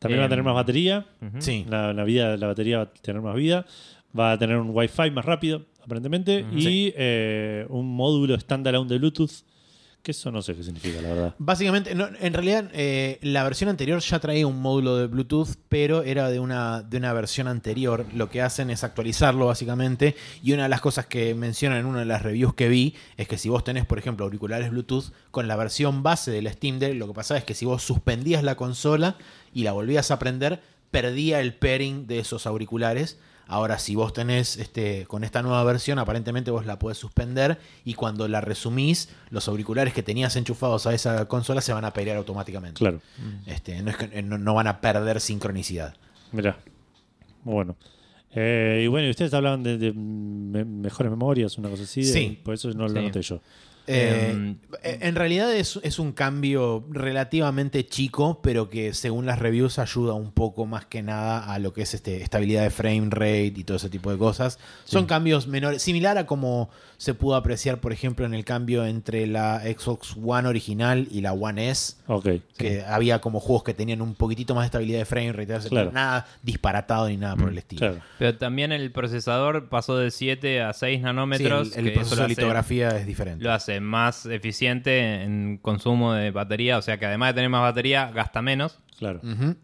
También va a tener Em, más batería. Sí. La, la vida, la batería va a tener más vida. Va a tener un Wi-Fi más rápido, aparentemente. Y eh, un módulo standalone de Bluetooth. Que eso no sé qué significa, la verdad. Básicamente, no, en realidad, eh, la versión anterior ya traía un módulo de Bluetooth, pero era de una, de una versión anterior. Lo que hacen es actualizarlo, básicamente. Y una de las cosas que mencionan en una de las reviews que vi es que si vos tenés, por ejemplo, auriculares Bluetooth, con la versión base del Steam Deck, lo que pasaba es que si vos suspendías la consola y la volvías a prender, perdía el pairing de esos auriculares. Ahora, si vos tenés este, con esta nueva versión, aparentemente vos la podés suspender y cuando la resumís, los auriculares que tenías enchufados a esa consola se van a pelear automáticamente. Claro. Este, no, es que, eh, no, no van a perder sincronicidad. Mirá. Bueno. Eh, y bueno, ustedes hablaban de, de me- mejores memorias, una cosa así. de- Sí. por eso no lo Sí. noté yo. Eh, Em, en realidad es, es un cambio relativamente chico, pero que según las reviews ayuda un poco más que nada a lo que es este, estabilidad de frame rate y todo ese tipo de cosas. Son cambios menores, similar a como se pudo apreciar, por ejemplo, en el cambio entre la Xbox One original y la One S. Ok. Que había como juegos que tenían un poquitito más de estabilidad de frame rate, Claro. nada disparatado ni nada por el estilo. Claro. Pero también el procesador pasó de 7 a 6 Sí, nanómetros. el, el que eso proceso de hace- litografía es diferente. lo hace más eficiente en consumo de batería, o sea que además de tener más batería, gasta menos. Claro.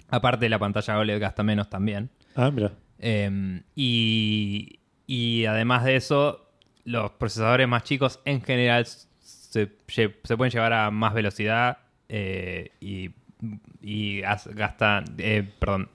Aparte, la pantalla OLED gasta menos también. Ah, mira. Eh, y, y además de eso, los procesadores más chicos en general se, se pueden llevar a más velocidad eh, y, y as- gastan, eh, perdón,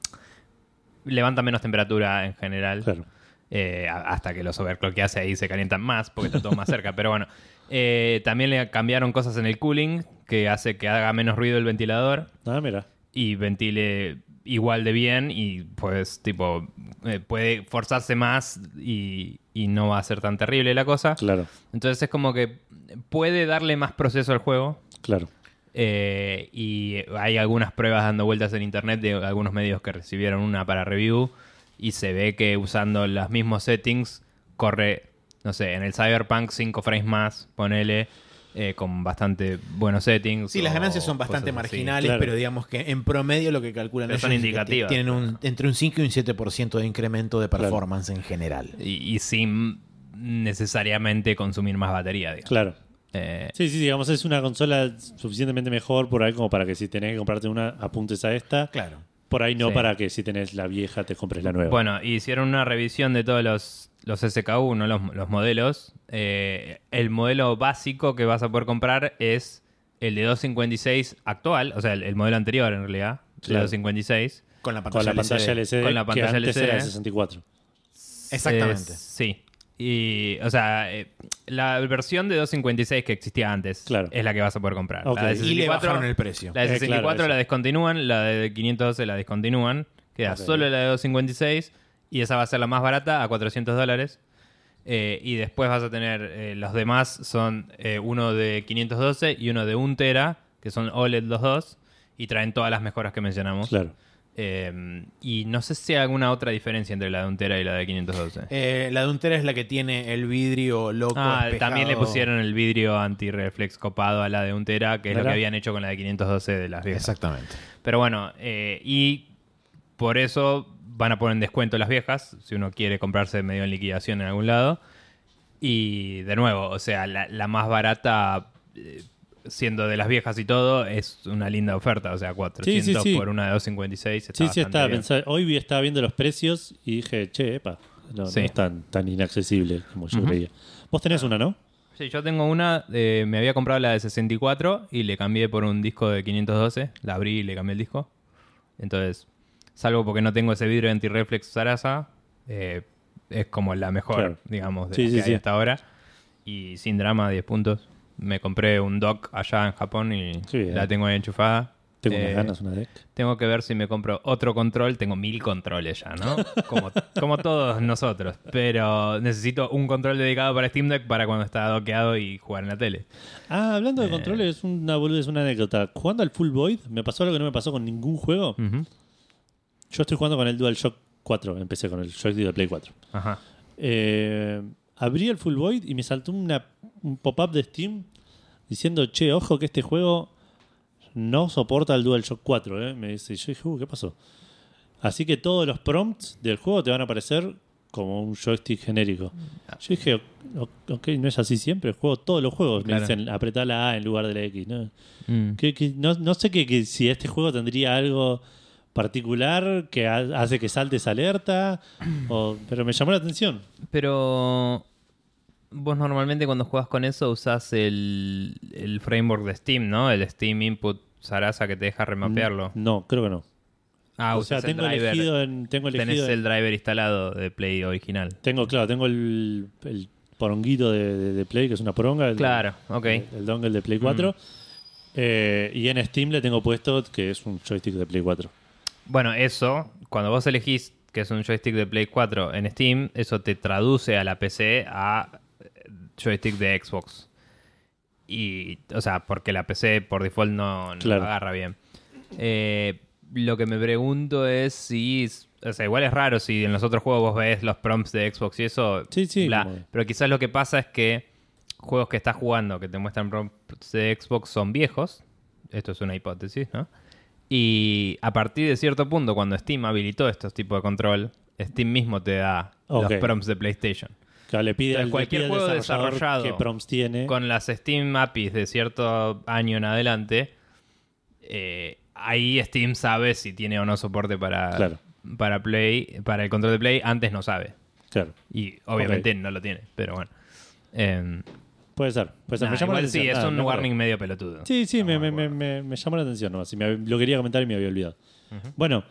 levantan menos temperatura en general. Claro. Eh, hasta que los overclockeas ahí se calientan más porque está todo más cerca. Pero bueno, Eh, también le cambiaron cosas en el cooling que hace que haga menos ruido el ventilador Ah, mira. y ventile igual de bien y pues tipo eh, puede forzarse más y, y no va a ser tan terrible la cosa. Claro. Entonces es como que puede darle más proceso al juego. Claro. Eh, y hay algunas pruebas dando vueltas en internet de algunos medios que recibieron una para review y se ve que usando los mismos settings corre, no sé, en el Cyberpunk 5 frames más, ponele, eh, con bastante buenos settings. Sí, las ganancias son bastante así. marginales, Claro. pero digamos que en promedio lo que calculan Pero ellos son es que indicativas, tienen un, entre un 5 y un 7% de incremento de Claro. performance en general. Y, y sin necesariamente consumir más batería, digamos. Claro. Eh, Sí, sí, digamos, es una consola suficientemente mejor por ahí como para que si tenés que comprarte una, apuntes a esta. Claro. Por ahí no Sí. para que si tenés la vieja te compres la nueva. Bueno, hicieron una revisión de todos los, los SKU, ¿no? los, los modelos. Eh, el modelo básico que vas a poder comprar es el de 256 actual, o sea, el, el modelo anterior en realidad, el de Claro. 256. Con la con pantalla, la pantalla LCD, Con la pantalla que antes LCD. era de 64. Exactamente. Eh, sí. Y, o sea, eh, la versión de 256 que existía antes Claro. es la que vas a poder comprar. La de y le 64 bajaron el precio. La de Eh, 64 claro, la descontinúan, la de 512 la descontinúan. Queda solo la de 256 y esa va a ser la más barata a 400 dólares. Eh, y después vas a tener eh, los demás son eh, uno de 512 y uno de 1 tera, que son OLED los dos, y traen todas las mejoras que mencionamos. Claro. Eh, y no sé si hay alguna otra diferencia entre la de 1 tera y la de 512. Eh, la de un tera es la que tiene el vidrio loco. Ah, espejado. también le pusieron el vidrio anti-reflex copado a la de 1 tera, que es lo que habían hecho con la de 512 de las viejas. Exactamente. Pero bueno, eh, y por eso van a poner en descuento las viejas, si uno quiere comprarse medio en liquidación en algún lado. Y de nuevo, o sea, la, la más barata, eh, siendo de las viejas y todo, es una linda oferta. O sea, 400 sí. por una de 256. Está Sí, sí, estaba pensando. Hoy estaba viendo los precios y dije, che, epa, no, no es tan, tan inaccesible como yo creía. Vos tenés una, ¿no? Sí, yo tengo una, eh, me había comprado la de 64 y le cambié por un disco de 512. La abrí y le cambié el disco. Entonces, salvo porque no tengo ese vidrio anti-reflex Sarasa, eh, es como la mejor, Claro. digamos, de Sí, las sí, que hay sí. hasta ahora. Y sin drama, 10 puntos. Me compré un dock allá en Japón y la tengo ahí enchufada. Tengo Eh, unas ganas, una deck. Tengo que ver si me compro otro control. Tengo mil controles ya, ¿no? Como, como todos nosotros. Pero necesito un control dedicado para Steam Deck para cuando está doqueado y jugar en la tele. Ah, hablando de Eh. controles, es una boludez, una anécdota. Jugando al Full Void, me pasó algo que no me pasó con ningún juego. Ujú. Yo estoy jugando con el DualShock 4, empecé con el joystick de Play 4. Ajá. Eh, abrí el Full Void y me saltó una, un pop-up de Steam diciendo, che, ojo que este juego no soporta el DualShock 4. ¿eh? Me dice, yo dije, uh, ¿qué pasó? Así que todos los prompts del juego te van a aparecer como un joystick genérico. Yo dije, "O- ok, no es así siempre. Juego, todos los juegos Claro. me dicen apretar la A en lugar de la X. ¿no? Mm. Que- que no, no sé que, que si este juego tendría algo particular que ha- hace que salte esa alerta, o- pero me llamó la atención. Pero vos normalmente cuando juegas con eso usás el, el framework de Steam, ¿no? El Steam Input Sarasa que te deja remapearlo. No, creo que no. Ah, o sea, el tengo driver. elegido, en, tengo Tenés en- el driver instalado de Play original. tengo claro, tengo el, el poronguito de, de- de Play que es una poronga, el, Claro, ok. el, el dongle de Play 4. Eh, y en Steam le tengo puesto que es un joystick de Play 4. Bueno, eso, cuando vos elegís que es un joystick de Play 4 en Steam, eso te traduce a la PC a eh, joystick de Xbox. Y, o sea, porque la PC por default no, no Claro. agarra bien. Eh, lo que me pregunto es si. O sea, igual es raro si en los otros juegos vos ves los prompts de Xbox y eso. Sí, sí, bla. como- Pero quizás lo que pasa es que juegos que estás jugando que te muestran prompts de Xbox son viejos. Esto es una hipótesis, ¿no? Y a partir de cierto punto, cuando Steam habilitó estos tipos de control, Steam mismo te da Ok. los prompts de PlayStation. Claro, le pide, Entonces, le cualquier pide juego desarrollado qué prompts tiene. Con las Steam APIs de cierto año en adelante, eh, ahí Steam sabe si tiene o no soporte para, Claro. para Play, para el control de Play. Antes no sabe. Claro, Y obviamente no lo tiene, pero bueno. Em, puede ser. Puede ser. me llamó la igual sí, atención. es Nada, un warning medio pelotudo. Sí, sí, me, No me, me me, acuerdo. me- me llamó la atención. ¿no? Si me hab- lo quería comentar y me había olvidado. Bueno,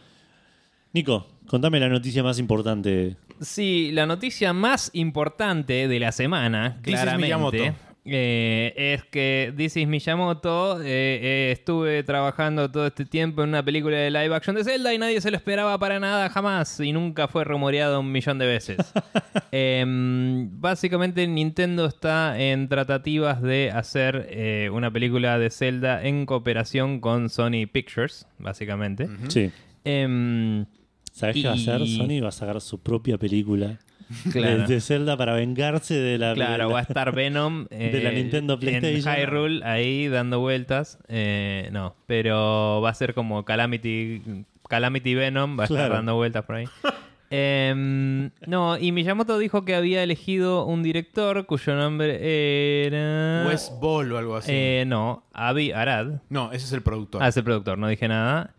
Nico, contame la noticia más importante. Sí, la noticia más importante de la semana, This is claramente, Miyamoto. Eh, es que This is Miyamoto. eh, eh, estuve trabajando todo este tiempo en una película de live action de Zelda y nadie se lo esperaba para nada jamás y nunca fue rumoreado un millón de veces. Em, básicamente Nintendo está en tratativas de hacer eh, una película de Zelda en cooperación con Sony Pictures, básicamente. Sí. Em, ¿Sabes qué va a hacer? Y- Sony va a sacar su propia película Claro. de, Zelda para vengarse de la. Claro, de la- va a estar Venom de la Nintendo PlayStation. En Hyrule ahí dando vueltas. Eh, no, pero va a ser como Calamity, Calamity Venom, va a estar dando vueltas por ahí. Em, no, y Miyamoto dijo que había elegido un director cuyo nombre era. Wes Ball o algo así. Eh, no, Avi Arad. no, ese es el productor. Ah, es el productor, no dije nada.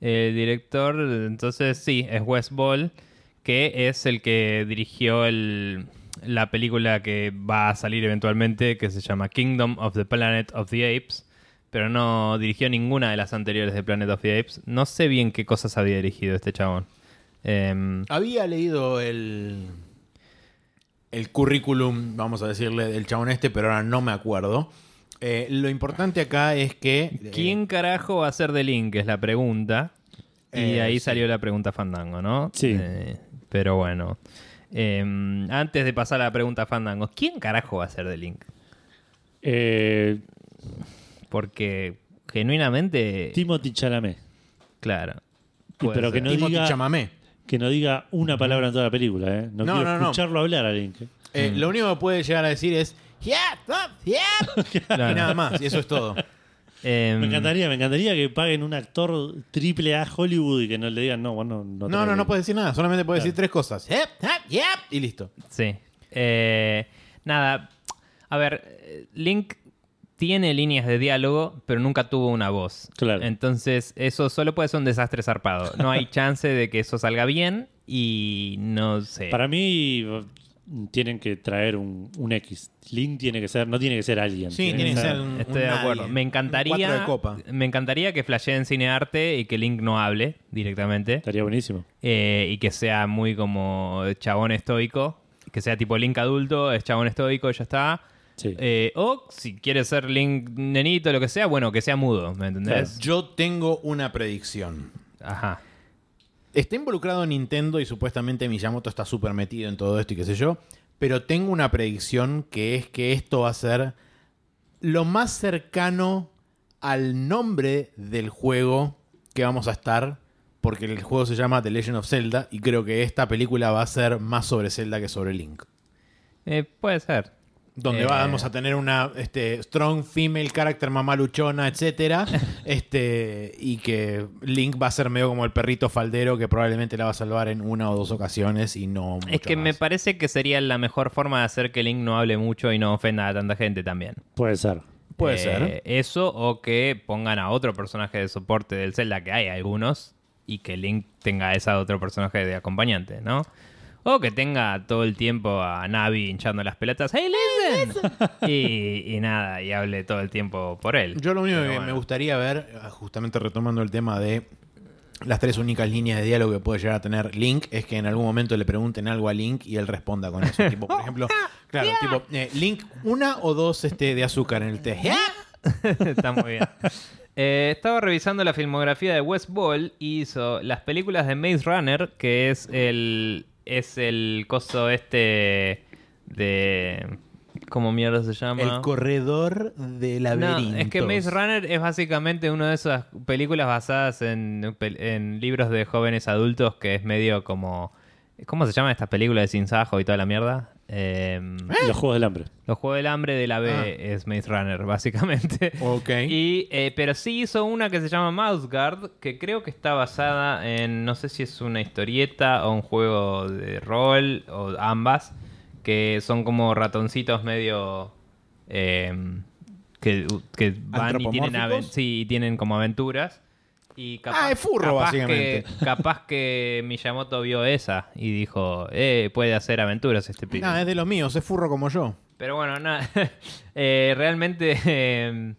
El director, entonces sí, es Wes Ball, que es el que dirigió el- la película que va a salir eventualmente, que se llama Kingdom of the Planet of the Apes, pero no dirigió ninguna de las anteriores de Planet of the Apes. No sé bien qué cosas había dirigido este chabón. Em, Había leído el, el currículum, vamos a decirle, del chabón este, pero ahora no me acuerdo. Eh, lo importante acá es que... eh, ¿Quién carajo va a ser de Link? Es la pregunta. Y Eh, ahí sí. salió la pregunta Fandango, ¿no? Sí. Pero bueno. Em, antes de pasar a la pregunta Fandango, ¿quién carajo va a ser de Link? Eh, Porque genuinamente. Timothy Chalamet. Claro. Pero que no Timothy diga- Chamamé. Que no diga una palabra en toda la película, ¿eh? No, No, quiero no, no. escucharlo hablar a Link. ¿eh? Eh, Lo único que puede llegar a decir es... "Yeah, stop, yeah", Claro. Y nada más, y eso es todo. Em, Me encantaría, me encantaría que paguen un actor triple A Hollywood y que no le digan, no, bueno, no. No, no, no, tenés puede decir nada, solamente puede Claro. decir tres cosas. Yep, yep, yep, y listo. Sí. Eh, nada. A ver, Link tiene líneas de diálogo, pero nunca tuvo una voz. Claro. Entonces, eso solo puede ser un desastre zarpado. No hay chance de que eso salga bien y no sé. Para mí tienen que traer un, un X. Link tiene que ser, no tiene que ser alguien. Sí, tiene que ser un, Estoy un de nadie. acuerdo. Me encantaría. de copa. Me encantaría que flasheen cinearte y que Link no hable directamente. Estaría buenísimo. Eh, y que sea muy como chabón estoico. Que sea tipo Link adulto, es chabón estoico, ya está. Sí. Eh, o si quiere ser Link nenito, lo que sea, bueno, que sea mudo, ¿me entendés? Yo tengo una predicción. Ajá. Está involucrado Nintendo y supuestamente Miyamoto está súper metido en todo esto y qué sé yo. Pero tengo una predicción que es que esto va a ser lo más cercano al nombre del juego que vamos a estar. Porque el juego se llama The Legend of Zelda y creo que esta película va a ser más sobre Zelda que sobre Link. Eh, puede ser. Donde Eh, vamos a tener una este, strong female character mamaluchona, etcétera. este, y que Link va a ser medio como el perrito faldero que probablemente la va a salvar en una o dos ocasiones y no mucho Es que me parece que sería la mejor forma de hacer que Link no hable mucho y no ofenda a tanta gente también. Puede ser. Puede Eh, ser. Eso o que pongan a otro personaje de soporte del Zelda, que hay algunos, y que Link tenga esa otro personaje de acompañante, ¿no? O que tenga todo el tiempo a Navi hinchando las pelotas. ¡Hey, listen! y, y nada, y hable todo el tiempo por él. Yo lo único Pero que bueno. me gustaría ver, justamente retomando el tema de las tres únicas líneas de diálogo que puede llegar a tener Link, es que en algún momento le pregunten algo a Link y él responda con eso. tipo, por ejemplo, claro, tipo, eh, Link, una o dos este, de azúcar en el té. Está muy bien. Eh, estaba revisando la filmografía de Wes Ball y hizo las películas de Maze Runner, que es el es el coso este de ¿cómo mierda se llama? El corredor de No, laberintos. es que Maze Runner es básicamente una de esas películas basadas en, en libros de jóvenes adultos que es medio como ¿cómo se llama esta película de Sin Sajo y toda la mierda? Em, Los Juegos del Hambre. Los Juegos del Hambre de la B Ah. es Maze Runner, básicamente. Ok. Y, eh, pero sí hizo una que se llama Mouse Guard, que creo que está basada en, no sé si es una historieta o un juego de rol, o ambas, que son como ratoncitos medio... eh, que, que van y tienen, sí, y tienen como aventuras. Y capaz, Ah, es furro, capaz básicamente. Que, capaz que Miyamoto vio esa y dijo, eh, puede hacer aventuras este pibe. Nada, es de los míos, es furro como yo. Pero bueno, nada. Eh, realmente. eh,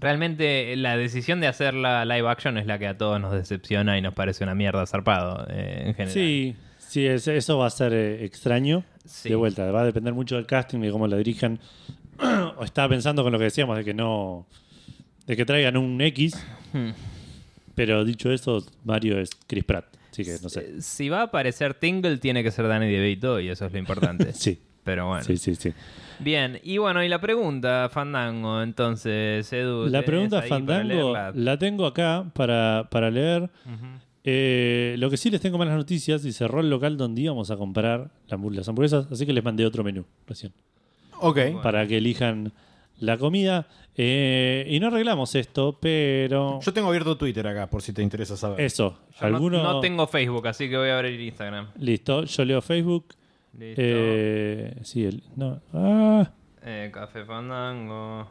realmente la decisión de hacer la live action es la que a todos nos decepciona y nos parece una mierda zarpado eh, en general. Sí, sí, es- eso va a ser eh, extraño. Sí. De vuelta, va a depender mucho del casting, de cómo la dirijan. o estaba pensando con lo que decíamos, de que no. de que traigan un X. Pero dicho eso, Mario es Chris Pratt. Así que no sé. Si va a aparecer Tingle, tiene que ser Danny DeVito y eso es lo importante. Sí, Pero bueno. sí, sí, sí. Bien, y bueno, y la pregunta, Fandango, entonces, Edu. La ¿tenés pregunta Fandango la tengo acá para, para leer. Eh, lo que sí les tengo malas noticias y cerró el local donde íbamos a comprar las hamburguesas, así que les mandé otro menú recién Ok. para que elijan la comida. Eh, y no arreglamos esto, pero Yo tengo abierto Twitter acá, por si te interesa saber. eso. Yo no- ¿Alguno? no, tengo Facebook, así que voy a abrir Instagram. Listo, yo leo Facebook. Listo. Eh, sí, el, no. Ah, Eh, Café Fandango.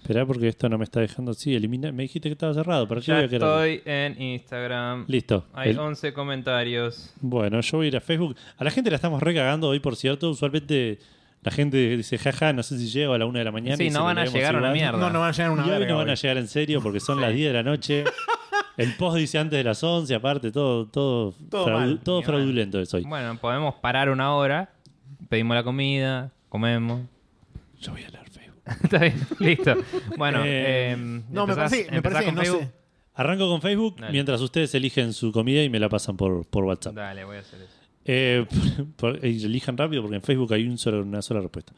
espera porque esto no me está dejando. Sí, elimina. Me dijiste que estaba cerrado. ¿Para qué Ya voy a querer? estoy en Instagram. Listo. Hay El- 11 comentarios. Bueno, yo voy a ir a Facebook. A la gente la estamos recagando hoy, por cierto. Usualmente la gente dice, jaja, no sé si llego a la una de la mañana. Sí, y no van a llegar a una mierda. No, no van a llegar a una y hoy verga no van a hoy. llegar en serio porque son las 10 de la noche. El post dice antes de las 11, aparte, todo, todo, Todo fraudu- mal. todo Y fraudulento es hoy. Bueno, podemos parar una hora. Pedimos la comida. Comemos. Yo voy a leer Facebook. Está bien, listo. Bueno, Eh, eh, No, me ¿empezás- parece, me parece con no Facebook? sé. Arranco con Facebook Dale. mientras ustedes eligen su comida y me la pasan por, por WhatsApp. Dale, voy a hacer eso. Eh, por- elijan rápido porque en Facebook hay un solo- una sola respuesta.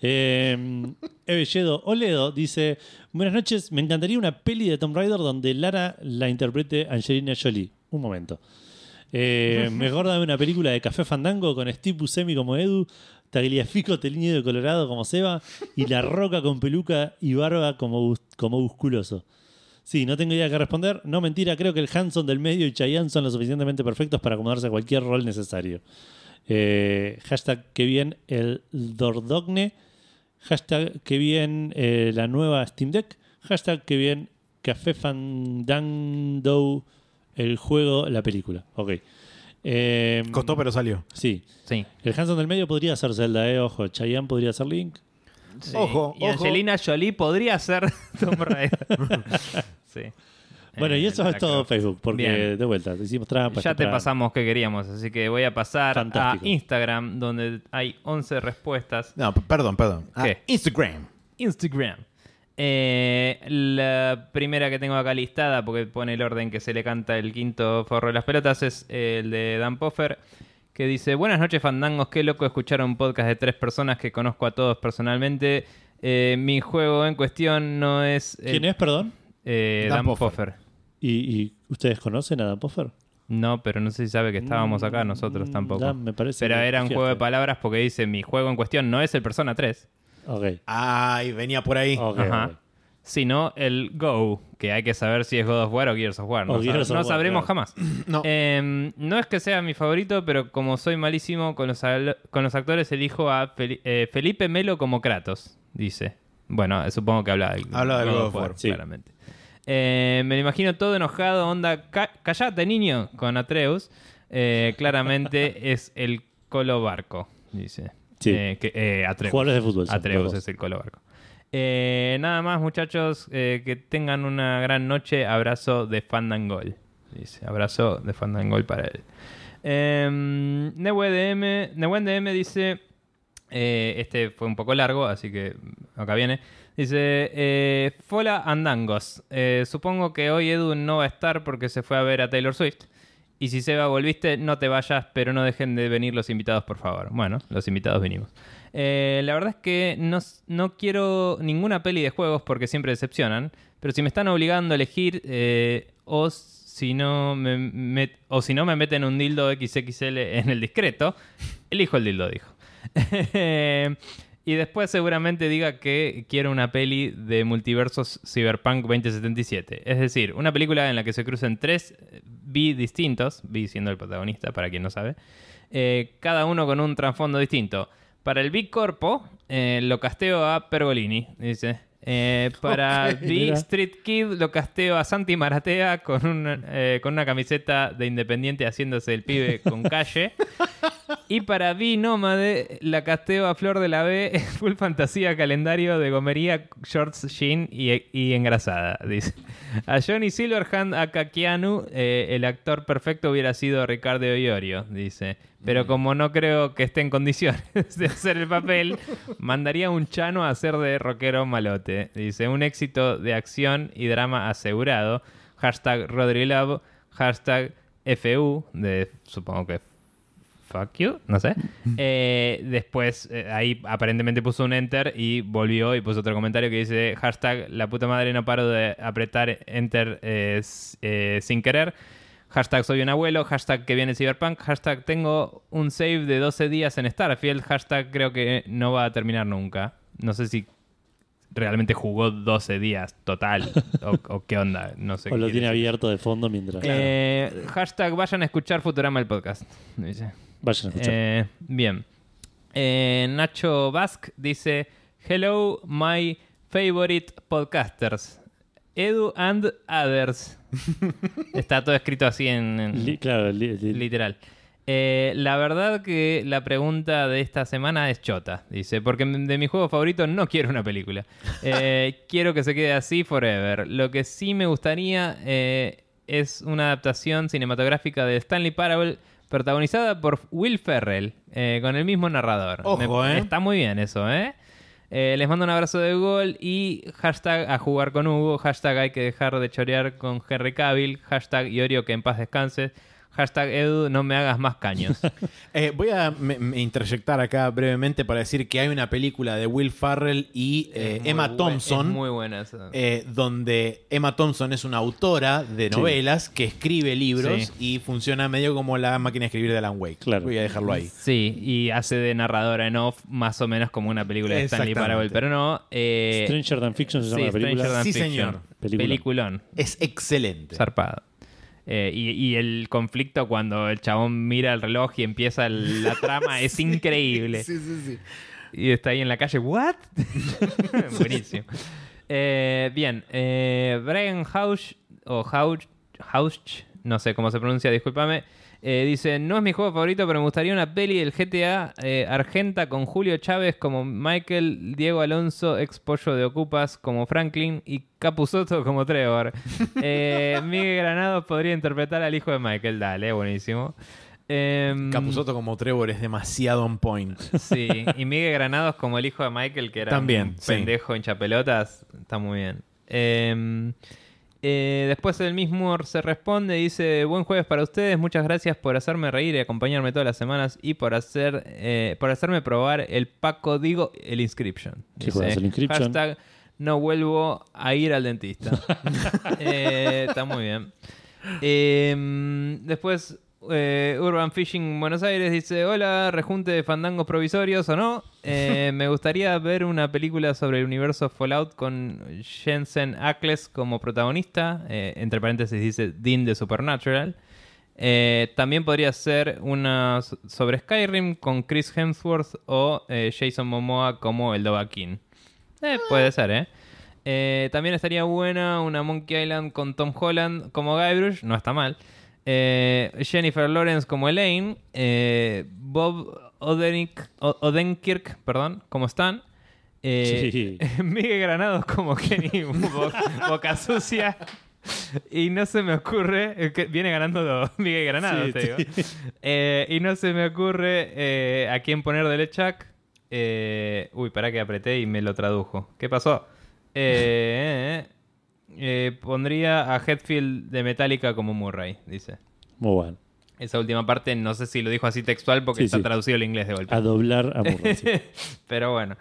Eh, Evelledo Oledo dice: Buenas noches, me encantaría una peli de Tomb Raider donde Lara la interprete Angelina Jolie. Un momento. Eh, mejor dame una película de Café Fandango con Steve Buscemi como Edu, Tagliafico Teñido de Colorado como Seba y La Roca con peluca y barba como, como musculoso. Sí, no tengo idea de qué responder. No, mentira, creo que el Hanson del medio y Chayanne son lo suficientemente perfectos para acomodarse a cualquier rol necesario. Eh, hashtag que bien el Dordogne. Hashtag que bien eh, la nueva Steam Deck. Hashtag que bien Café Fandango, el juego, la película. Ok. Eh, Costó, pero salió. Sí. Sí. El Hanson del medio podría ser Zelda, eh. Ojo, Chayanne podría ser Link. Sí. Ojo, Y ojo. Angelina Jolie podría ser Tomb Raider. sí. Bueno, y Eh, eso es todo. Facebook, porque Bien. de vuelta, hicimos trampa. Ya te trampa. pasamos que queríamos, así que voy a pasar Fantástico. a Instagram, donde hay 11 respuestas. No, perdón, perdón. Ah. Instagram. Instagram. Eh, la primera que tengo acá listada, porque pone el orden que se le canta el quinto forro de las pelotas, es el de Dan Poffer, que dice, buenas noches fandangos, qué loco escuchar un podcast de tres personas que conozco a todos personalmente. Eh, mi juego en cuestión no es... ¿Quién es, perdón? Eh, Dan Dan, Poffer. Poffer. ¿Y, y ustedes conocen a Dan Poffer? No, pero no sé si sabe que estábamos acá nosotros Mm, tampoco. Dan, me parece pero era un juego de palabras porque dice, mi juego en cuestión no es el Persona 3. Ok. Ay, venía por ahí. ok, Ajá. sino el Go, que hay que saber si es God of War o Gears of War. No, O sab- of no War, sabremos claro. jamás. No. Eh, no es que sea mi favorito, pero como soy malísimo con los, al- con los actores, elijo a Fel- eh, Felipe Melo como Kratos, dice. Bueno, supongo que habla del, Habla del God God of of War, War, sí. claramente. Eh, me lo imagino todo enojado, onda, "Ca- callate niño, con Atreus. Eh, claramente es el Colo Barco, dice. Sí. Eh, que, Atreus. Jugadores de fútbol. Atreus es el Colo Barco. Nada más, muchachos. que tengan una gran noche. Abrazo de Fandangol. Dice, abrazo de Fandangol para él. Eh, NeweDM, NewenDM dice. este fue un poco largo, así que acá viene. Dice: eh, Fola Andangos. Eh, supongo que hoy Edu no va a estar porque se fue a ver a Taylor Swift. Y si Seba volviste, no te vayas, pero no dejen de venir los invitados, por favor. Bueno, los invitados vinimos. Eh, la verdad es que no, no quiero ninguna peli de juegos porque siempre decepcionan. Pero si me están obligando a elegir, eh, o si no me met- o si no me meten un dildo XXL en el discreto, elijo el dildo, dijo. y después seguramente diga que quiero una peli de multiversos Cyberpunk 2077. Es decir, una película en la que se crucen tres B distintos, B siendo el protagonista, para quien no sabe, eh, cada uno con un trasfondo distinto. Para el Big Corpo, eh, lo casteo a Pergolini, dice. Eh, para Ok. The Mira. Street Kid lo casteo a Santi Maratea con, un, eh, con una camiseta de Independiente haciéndose el pibe con calle. Y para B Nómade la casteo a Flor de la B, full fantasía calendario de gomería, shorts, jean y, y engrasada, dice. A Johnny Silverhand, a Kakianu, eh, el actor perfecto hubiera sido Ricardo Iorio, dice. Pero como no creo que esté en condiciones de hacer el papel, mandaría un chano a hacer de rockero malote. Dice, un éxito de acción y drama asegurado. Hashtag RodriLove, hashtag FU, de supongo que fuck you, no sé. Eh, después, eh, ahí aparentemente puso un enter y volvió y puso otro comentario que dice hashtag la puta madre no paro de apretar enter eh, sin querer. Hashtag soy un abuelo, hashtag que viene Cyberpunk, hashtag tengo un save de 12 días en Starfield, hashtag creo que no va a terminar nunca. No sé si realmente jugó 12 días total o, o qué onda, no sé. O qué lo tiene decir. abierto de fondo mientras. Eh, hashtag vayan a escuchar Futurama el podcast. Dice. Vayan a escuchar. Eh, bien. Eh, Nacho Basque dice: Hello, my favorite podcasters. Edu and others. Está todo escrito así en, en- Li- claro, li- li- literal. Eh, la verdad que la pregunta de esta semana es chota, dice, porque de mi juego favorito no quiero una película. Eh, quiero que se quede así forever. Lo que sí me gustaría eh, es una adaptación cinematográfica de Stanley Parable protagonizada por Will Ferrell, eh, con el mismo narrador. Ojo, Me- ¿eh? Está muy bien eso, ¿eh? Eh, les mando un abrazo de gol y hashtag a jugar con Hugo, hashtag hay que dejar de chorear con Henry Cavill, hashtag Iorio que en paz descanse, hashtag Edu no me hagas más caños. Eh, voy a me- me interjectar acá brevemente para decir que hay una película de Will Farrell y eh, Emma Thompson. Es muy buena esa. eh, donde Emma Thompson es una autora de Sí. novelas que escribe libros Sí. y funciona medio como la máquina de escribir de Alan Wake. Claro. Voy a dejarlo ahí. Sí, y hace de narradora en off más o menos como una película de Stanley. Parable, pero no. Eh, Stranger Than Fiction se llama sí, la película. Stranger Than Sí, Fiction. señor. Peliculón. Peliculón. Es excelente. Zarpado. Eh, y, y el conflicto cuando el chabón mira el reloj y empieza el- la trama es increíble. Sí, sí, sí. Y está ahí en la calle, ¿what? Buenísimo. Eh, bien, eh, Brian Hausch, o Hausch, Hausch, no sé cómo se pronuncia, discúlpame, eh, dice, no es mi juego favorito, pero me gustaría una peli del GTA eh, Argenta con Julio Chávez como Michael, Diego Alonso, ex pollo de Ocupas como Franklin y Capuzoto como Trevor. Eh, Miguel Granados podría interpretar al hijo de Michael, dale, buenísimo. Em, Capuzoto como Trevor es demasiado on point. Sí, y Miguel Granados como el hijo de Michael, que era También, un sí. pendejo hinchapelotas, está muy bien. Eh, eh, después el mismo se responde y dice, buen jueves para ustedes, muchas gracias por hacerme reír y acompañarme todas las semanas y por hacer eh, por hacerme probar el Paco Digo, el Inscription. ¿Qué juegas, el Inscription? Hashtag no vuelvo a ir al dentista. Eh, está muy bien. Eh, después, eh, Urban Fishing Buenos Aires dice: Hola, rejunte de fandangos provisorios o no. Eh, me gustaría ver una película sobre el universo Fallout con Jensen Ackles como protagonista. Eh, entre paréntesis dice Dean de Supernatural. También podría ser una so- sobre Skyrim con Chris Hemsworth o Jason Momoa como el Dovahkiin. Eh, puede ser, ¿eh? Eh, También estaría buena una Monkey Island con Tom Holland como Guybrush, no está mal. Eh, Jennifer Lawrence como Elaine. eh, Bob Odenkirk, perdón, como Stan. Eh, Sí. Miguel Granados como Kenny Bo- Boca Sucia. Y no se me ocurre. que viene ganando do- Miguel Granados, Sí, te digo. sí. Eh, y no se me ocurre a quién poner de Lechak. Uy, para que apreté y me lo tradujo. ¿Qué pasó? Eh, eh, pondría a Hetfield de Metallica como Murray, dice. Muy bueno. Esa última parte no sé si lo dijo así textual porque Sí, está sí. traducido al inglés de golpe. A doblar a Murray, sí. Pero bueno.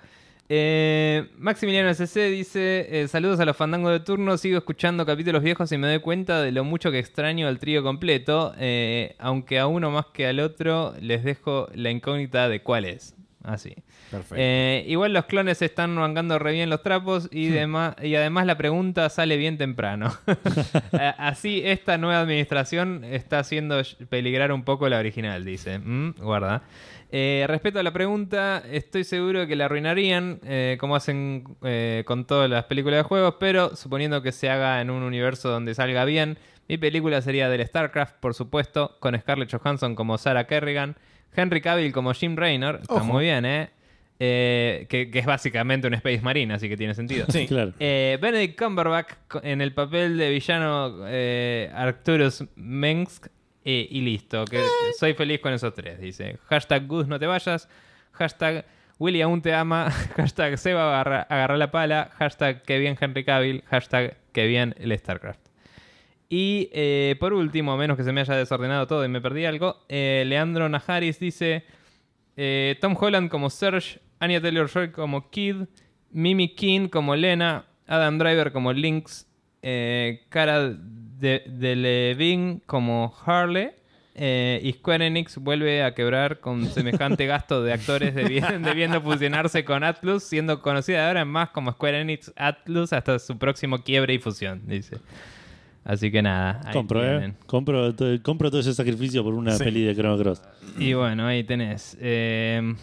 Eh, Maximiliano SC dice: eh, Saludos a los fandangos de turno. Sigo escuchando capítulos viejos y me doy cuenta de lo mucho que extraño al trío completo. eh, aunque a uno más que al otro les dejo la incógnita de cuál es. Así. Perfecto. Eh, igual los clones están bancando re bien los trapos y, demás, y además la pregunta sale bien temprano. Eh, Así esta nueva administración está haciendo peligrar un poco la original, dice. Mm, guarda. Eh, respecto a la pregunta, estoy seguro de que la arruinarían, eh, como hacen eh, con todas las películas de juegos, pero suponiendo que se haga en un universo donde salga bien, mi película sería del StarCraft, por supuesto, con Scarlett Johansson como Sarah Kerrigan, Henry Cavill como Jim Raynor, está Ojo. muy bien, ¿eh? Eh, que, que es básicamente un Space Marine, así que tiene sentido. Sí. Claro. Eh, Benedict Cumberbatch en el papel de villano eh, Arcturus Mensk eh, y listo. Que soy feliz con esos tres, dice. Hashtag Gus no te vayas. Hashtag Willy aún te ama. Hashtag Seba agarra, agarra la pala. Hashtag que bien Henry Cavill. Hashtag que bien el StarCraft. Y eh, por último, a menos que se me haya desordenado todo y me perdí algo, eh, Leandro Najaris dice eh, Tom Holland como Serge, Anya Taylor-Joy como Kid, Mimi King como Lena, Adam Driver como Lynx, Cara de, como Harley. eh, y Square Enix vuelve a quebrar con semejante gasto de actores debi- debiendo fusionarse con Atlus, siendo conocida ahora más como Square Enix Atlus hasta su próximo quiebre y fusión, dice. Así que nada, ahí Compro, ¿eh? Compro, compro todo ese sacrificio por una Sí. peli de Chrono Cross. Y bueno, ahí tenés. Eh,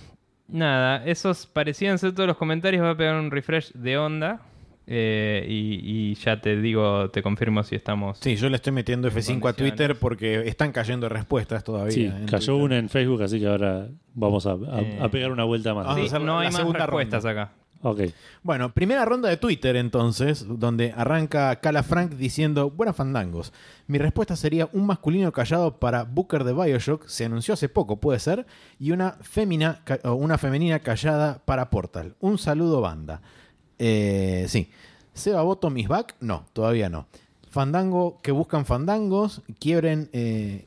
nada, esos parecían ser todos los comentarios. Voy a pegar un refresh de onda. eh, y, y ya te digo, te confirmo si estamos. Sí, yo le estoy metiendo En F5 a. Twitter porque están cayendo respuestas todavía. Sí, cayó Twitter. una en Facebook, así que ahora vamos a, a- Eh. a pegar una vuelta más. Vamos a Sí, hacer no hay más respuestas ronda. acá. Ok. Bueno, primera ronda de Twitter entonces, donde arranca Cala Frank diciendo, buenas fandangos. Mi respuesta sería un masculino callado para Booker de Bioshock, se anunció hace poco, puede ser, y una, femina, una femenina callada para Portal. Un saludo banda. Eh, sí. Seba Boto Miss Back, no, todavía no. Fandango que buscan fandangos, quiebren eh,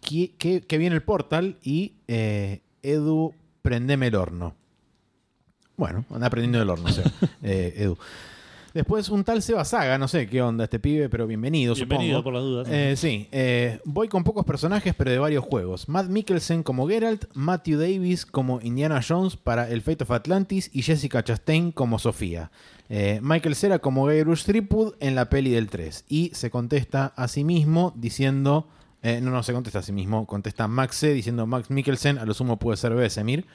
que viene el Portal y eh, Edu, prendeme el horno. Bueno, anda aprendiendo del horno, o sea, eh, Edu. Después un tal Seba Saga, no sé qué onda este pibe, pero bienvenido, Bienvenido supongo. por las dudas. Eh, sí, eh, voy con pocos personajes, pero de varios juegos. Matt Mikkelsen como Geralt, Matthew Davis como Indiana Jones para el Fate of Atlantis y Jessica Chastain como Sofía. Eh, Michael Cera como Gairush Threepwood en la peli del 3. Y se contesta a sí mismo diciendo... eh, no, no, se contesta a sí mismo. Contesta Max C diciendo Max Mikkelsen, a lo sumo puede ser Besemir.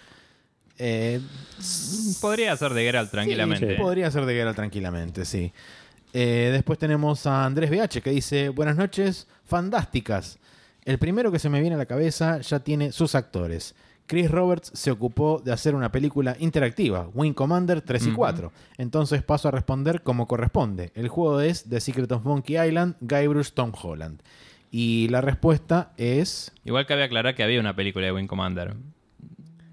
Eh, Podría ser de Geralt tranquilamente. Sí, podría ser de guerra tranquilamente, sí. Eh, después tenemos a Andrés BH que dice: Buenas noches, fantásticas. El primero que se me viene a la cabeza ya tiene sus actores. Chris Roberts se ocupó de hacer una película interactiva, Wing Commander 3 y Ujú. 4. Entonces paso a responder como corresponde. El juego es The Secret of Monkey Island, Guybrush Tom Holland. Y la respuesta es. Igual cabe aclarar que había una película de Wing Commander.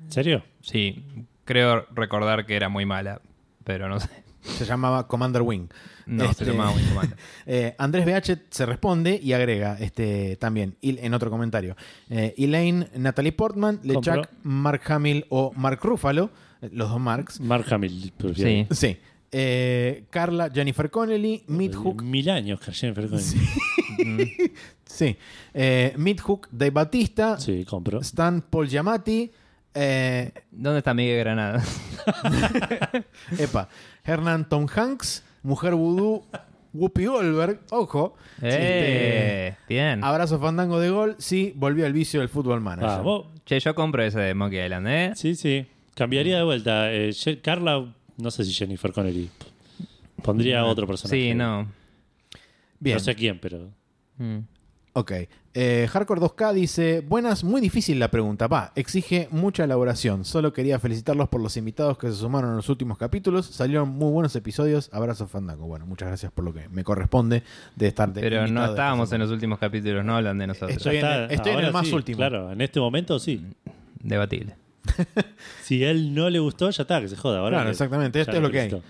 ¿En serio? Sí, creo recordar que era muy mala, pero no sé. Se llamaba Commander Wing. No, Este- se llamaba Wing Commander. Eh, Andrés BH se responde y agrega este, también en otro comentario. Eh, Elaine, Natalie Portman, LeChuck. Mark Hamill o Mark Ruffalo, eh, los dos Marks. Mark Hamill. prefiero. Sí. Sí. Eh, Carla, Jennifer Connelly, Midhook. Mil años que Jennifer Connelly. Mm. Sí. Eh, Midhook, Dave Batista, Sí, compro. Stan Paul Giamatti. Eh, ¿Dónde está Miguel Granada? epa, Hernán Tom Hanks, Mujer Voodoo, Whoopi Goldberg. Ojo. ¡Eh! Bien. Este, abrazo fandango de gol. Sí, volvió al vicio del fútbol manager. Ah, vos- Che, yo compro ese de Monkey Island, ¿eh? Sí, sí. Cambiaría de vuelta. Eh, Carla, no sé si Jennifer Connelly. Pondría otro personaje. Sí, no. Bien. No sé quién, pero. Mm. Ok. Eh, Hardcore 2K dice: Buenas, muy difícil la pregunta. Va, exige mucha elaboración. Solo quería felicitarlos por los invitados que se sumaron en los últimos capítulos. Salieron muy buenos episodios. Abrazo Fandango. Bueno, muchas gracias por lo que me corresponde de estar de Pero no estábamos en los últimos capítulos, no hablan de nosotros. Estoy en el- estoy en el más sí, último. Claro, en este momento sí. Debatible. Si a él no le gustó, ya está, que se joda. Ahora Claro, exactamente, esto es lo que hay.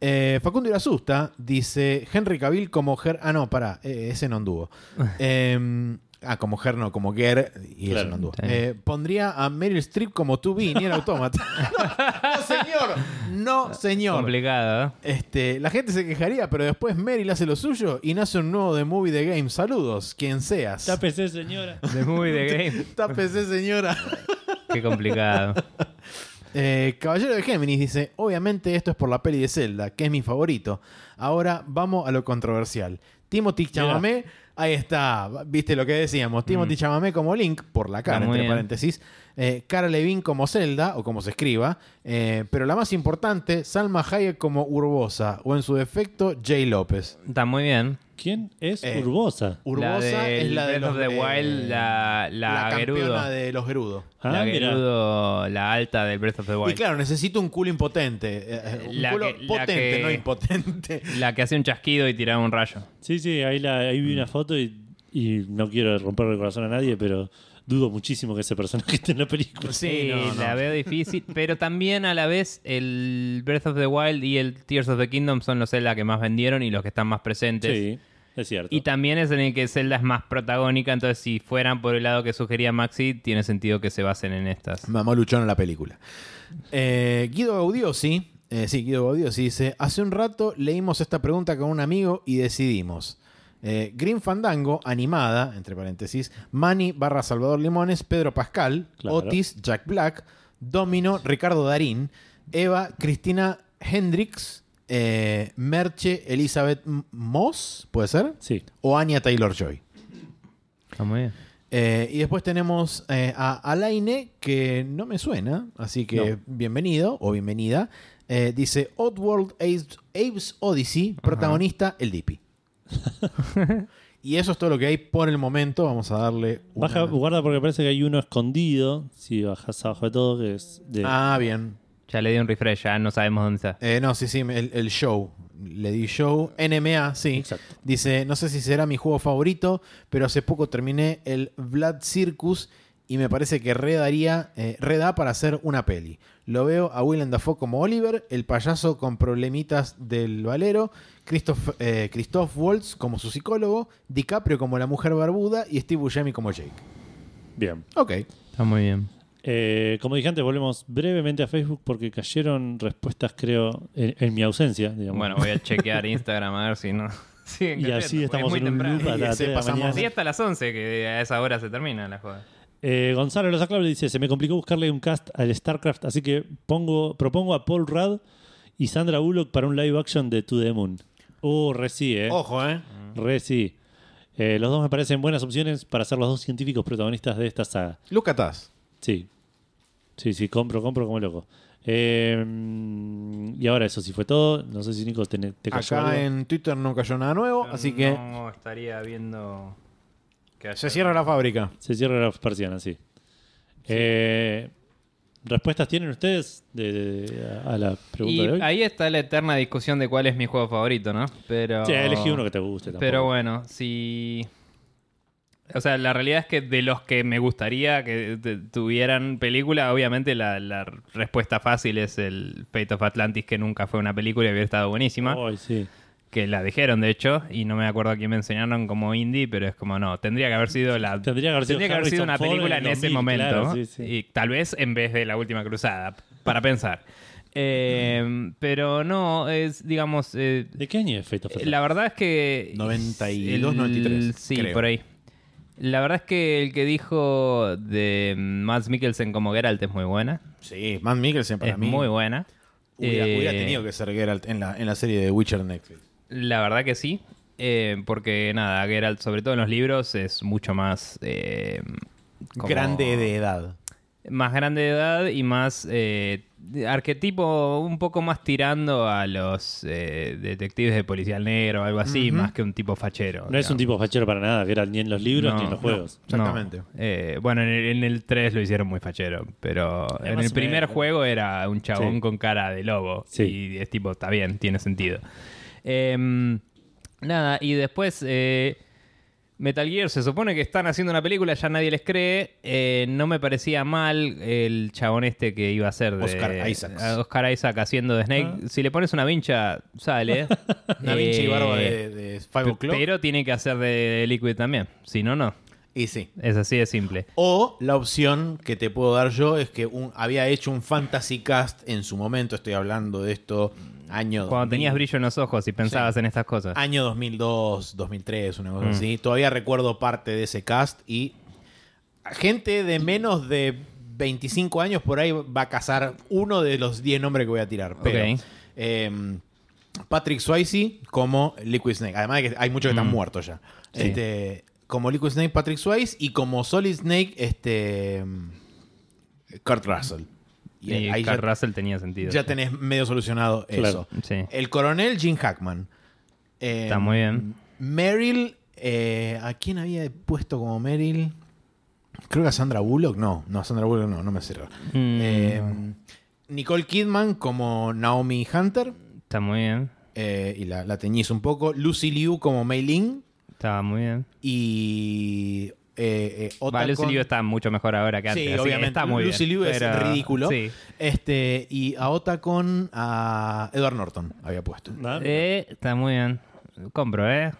Eh, Facundo Irasusta dice: Henry Cavill como Ger. Ah, no, pará, eh, ese no anduvo. Eh, ah, como Ger, no, como Ger, y Claro. eso no anduvo. Sí. Eh, pondría a Meryl Streep como 2B ni el autómata. no, señor, no, señor. Complicado, ¿eh? Este, la gente se quejaría, pero después Meryl hace lo suyo y nace un nuevo The Movie The Game. Saludos, quien seas. Tápese, señora. De movie de game. Tápese, señora. Qué complicado. Eh, Caballero de Géminis dice: Obviamente, esto es por la peli de Zelda, que es mi favorito. Ahora vamos a lo controversial. Timothy Chalamet, ahí está, viste lo que decíamos. Timothy Mm. Chalamet como Link, por la cara, entre bien. paréntesis. Eh, Cara Levine como Zelda, o como se escriba. Eh, pero la más importante, Salma Hayek como Urbosa, o en su defecto, Jay López. Está muy bien. ¿Quién es Eh, Urbosa? Urbosa es la de Breath los eh, Wild, la, la, campeona Gerudo. de los Gerudo. Ah, la mira. Gerudo, la alta del Breath of the Y Wild. claro, necesito un culo impotente. eh, eh, un La culo que- potente, que- no impotente. La que hace un chasquido y tiraba un rayo. Sí, sí, ahí, la, ahí vi una foto y, y no quiero romperle el corazón a nadie, pero dudo muchísimo que ese personaje esté en la película. Sí, no, no. la veo difícil, pero también a la vez el Breath of the Wild y el Tears of the Kingdom son los Zelda que más vendieron y los que están más presentes. Sí, es cierto. Y también es en el que Zelda es más protagónica, entonces si fueran por el lado que sugería Maxi, tiene sentido que se basen en estas. Mamá luchón en la película. Eh, Guido Gaudiosi, eh, sí, Guido Gaudiosi dice: Hace un rato leímos esta pregunta con un amigo y decidimos. Eh, Green Fandango, animada, entre paréntesis, Manny barra Salvador Limones, Pedro Pascal, Claro. Otis, Jack Black, Domino, Ricardo Darín, Eva, Cristina Hendricks, eh, Merche, Elizabeth Moss, ¿puede ser? Sí. O Anya Taylor Joy. Está muy bien. Eh, y después tenemos eh, a Alaine, que no me suena, así que No. bienvenido o bienvenida. Dice Oddworld Abe's, Abe's Odyssey, protagonista el Dippy. y eso es todo lo que hay por el momento. Vamos a darle. una- Baja, guarda porque parece que hay uno escondido. Si bajas abajo de todo, que es de. Ah, bien. Ya le di un refresh, ya no sabemos dónde está. Eh, no, sí, sí, el, el show. Le di show. NMA, sí. Exacto. Dice, no sé si será mi juego favorito, pero hace poco terminé el Vlad Circus y me parece que redaría, eh, reda para hacer una peli. Lo veo a Willem Dafoe como Oliver, el payaso con problemitas del valero, Christoph, eh, Christoph Waltz como su psicólogo, DiCaprio como la mujer barbuda y Steve Buscemi como Jake. Bien. Ok. Está muy bien. Eh, como dije antes, volvemos brevemente a Facebook porque cayeron respuestas, creo, en, en mi ausencia. Digamos. Bueno, voy a chequear Instagram a ver si no. siguen y así estamos es muy en un temprano. loop a Y las ese 3 de la pasamos- mañana. Sí, hasta las 11, que a esa hora se termina la joda. Eh, Gonzalo Lozaclable dice: Se me complicó buscarle un cast al StarCraft, así que pongo, propongo a Paul Rudd y Sandra Bullock para un live action de To the Moon. Uh, re sí, eh. Ojo, ¿eh? Re sí. Eh, los dos me parecen buenas opciones para ser los dos científicos protagonistas de esta saga. Luca Taz. Sí. Sí, sí, compro, compro como loco. Eh, y ahora eso sí fue todo. No sé si Nico te, te cayó Acá algo. en Twitter no cayó nada nuevo, así que No estaría viendo. que haya- se cierra la fábrica. Se cierra la persiana, sí. Eh, ¿Respuestas tienen ustedes de, de- a la pregunta Y de hoy? ahí está la eterna discusión de cuál es mi juego favorito, ¿no? Pero. Sí, elegí uno que te guste. tampoco. Pero bueno, si. O sea, la realidad es que de los que me gustaría que tuvieran película, obviamente la, la respuesta fácil es el Fate of Atlantis, que nunca fue una película y hubiera estado buenísima. Ay, sí. Que la dijeron, de hecho, y no me acuerdo a quién me enseñaron como indie, pero es como no, tendría que haber sido la. Tendría que haber sido tendría que haber sido Harrison una Ford película en ese 2000, momento. claro, sí, sí. Y tal vez en vez de La Última Cruzada, para pensar. Eh, pero no, es, digamos. eh, ¿De qué año es Fate of Atlantis? la verdad es que. 92, el- 93, Sí, creo. por ahí. La verdad es que el que dijo de Mads Mikkelsen como Geralt es muy buena. Sí, Matt Mikkelsen para es mí muy buena. hubiera, Eh, hubiera tenido que ser Geralt en la, en la serie de Witcher Netflix. La verdad que sí. eh, porque nada, Geralt, sobre todo en los libros, es mucho más. eh, como- Grande de edad. Más grande de edad y más. eh, arquetipo un poco más tirando a los eh, detectives de policial negro o algo así, más que un tipo fachero. No es un tipo fachero para nada, que era ni en los libros No, ni en los juegos. no. Exactamente. No. Eh, bueno, en el, en el 3 lo hicieron muy fachero, pero Eh, en el primer menos. juego era un chabón Sí. con cara de lobo. Sí. Y es tipo, está bien, tiene sentido. Em, nada, y después eh, Metal Gear se supone que están haciendo una película, ya nadie les cree. Eh, no me parecía mal el chabón este que iba a ser de Oscar Isaac haciendo de Snake. Ah. Si le pones una vincha, sale. Una Vinci Eh, barba de, de Five O'Clock. Pero tiene que hacer de Liquid también. Si no, no. Y sí. Es así de simple. O la opción que te puedo dar yo es que un- había hecho un fantasy cast en su momento, estoy hablando de esto, año Cuando 2000, tenías brillo en los ojos y pensabas Sí. en estas cosas. Año 2002, 2003, una cosa Mm. así. Todavía recuerdo parte de ese cast y gente de menos de 25 años por ahí va a cazar uno de los 10 nombres que voy a tirar. Pero, Ok. eh, Patrick Swayze como Liquid Snake. Además de que hay muchos que están Mm. muertos ya. Sí. Este, como Liquid Snake, Patrick Swayze y como Solid Snake, este Kurt Russell. Y Y ahí ya, Russell tenía sentido. ya tenés medio solucionado Claro. eso. Sí. El coronel Jim Hackman. Eh, Está muy bien. Meryl, eh, ¿a quién había puesto como Meryl? Creo que a Sandra Bullock. No, no, a Sandra Bullock no, no me cierra. Mm. Eh, Nicole Kidman como Naomi Hunter. Está muy bien. eh, y la, la teñís un poco. Lucy Liu como Mei Ling. Estaba muy bien. Y. Eh, eh, Va, Lucy Otacon- Liu está mucho mejor ahora que antes. Sí, así que obviamente. Está muy Lucy bien, Liu es pero- ridículo. Sí. Este, y a Otacon a Edward Norton había puesto. Ah, Eh, está muy bien. Compro, ¿eh?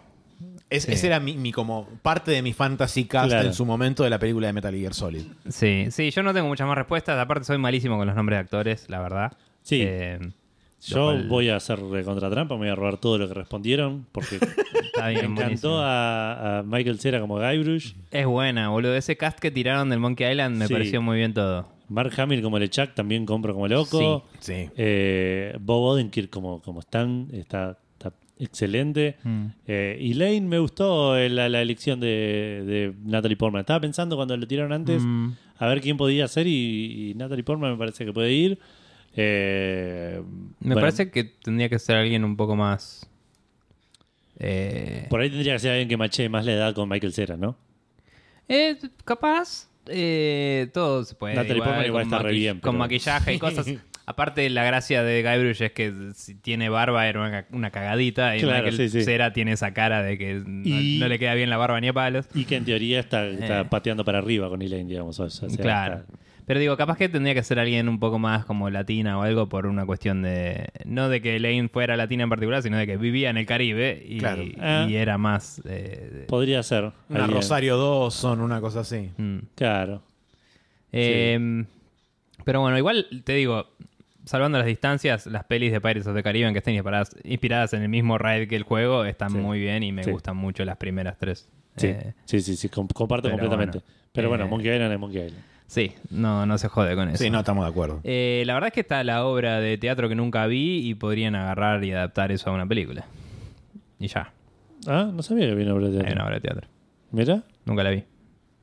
Es- Sí. Ese era mi, mi como parte de mi fantasy cast Claro. en su momento de la película de Metal Gear Solid. Sí, sí, yo no tengo muchas más respuestas. Aparte, soy malísimo con los nombres de actores, la verdad. Sí. Eh, Yo cual voy a hacer contratrampa, me voy a robar todo lo que respondieron, porque Está me bien, encantó buenísimo. a, a Michael Cera como Guybrush, Es buena, boludo. Ese cast que tiraron del Monkey Island me Sí. pareció muy bien todo. Mark Hamill como Lechak también compro como loco, Sí. Eh, Bob Odenkirk como, como Stan está, está excelente, Mm. Eh, y Lane me gustó eh, la, la elección de, de Natalie Portman. Estaba pensando cuando lo tiraron antes Mm. a ver quién podía ser y, y Natalie Portman me parece que puede ir. Eh, Me bueno, parece que tendría que ser alguien un poco más. Eh, Por ahí tendría que ser alguien que mache más la edad con Michael Cera, ¿no? eh, capaz. eh, todo se puede. Natalie igual con está re maqui- bien, Con pero- maquillaje y cosas. Aparte, la gracia de Guybrush es que si tiene barba era una, una cagadita. Y Claro, Michael sí, sí. Cera tiene esa cara de que no, Y- no le queda bien la barba ni a palos. Y que en teoría está, está Eh. pateando para arriba con Elaine, digamos. o sea, claro. está- Pero digo, capaz que tendría que ser alguien un poco más como latina o algo por una cuestión de... No de que Lane fuera latina en particular, sino de que vivía en el Caribe y, Claro. Y era más... eh, podría ser. Una alguien. Rosario Dawson, una cosa así. mm. Claro. Eh, Pero bueno, igual te digo, salvando las distancias, las pelis de Pirates of the Caribbean que estén inspiradas, inspiradas en el mismo ride que el juego están Sí. muy bien y me Sí. gustan mucho las primeras tres. Sí, Eh, sí, sí, sí, com- comparto pero completamente. bueno, pero bueno, eh, Monkey Island es Monkey Island. Sí, no, no se jode con eso. Sí, no, estamos de acuerdo. Eh, la verdad es que está la obra de teatro que nunca vi y podrían agarrar y adaptar eso a una película. Y ya, Ah, no sabía que había una obra de hay teatro. una obra de teatro. Mira, Nunca la vi.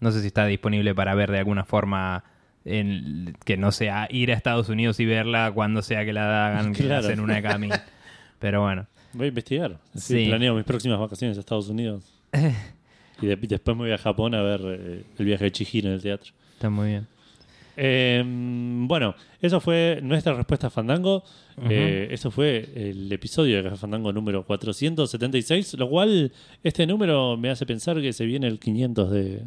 No sé si está disponible para ver de alguna forma en- que no sea ir a Estados Unidos y verla cuando sea que la hagan, que Claro. hacen una de cada mil. Pero bueno, voy a investigar. Así Sí. Planeo mis próximas vacaciones a Estados Unidos. y de- después me voy a Japón a ver eh, el viaje de Chihiro en el teatro. Está muy bien. Eh, bueno, eso fue nuestra respuesta a Fandango. Eh, eso fue el episodio de Café Fandango número 476, lo cual este número me hace pensar que se viene el 500 de,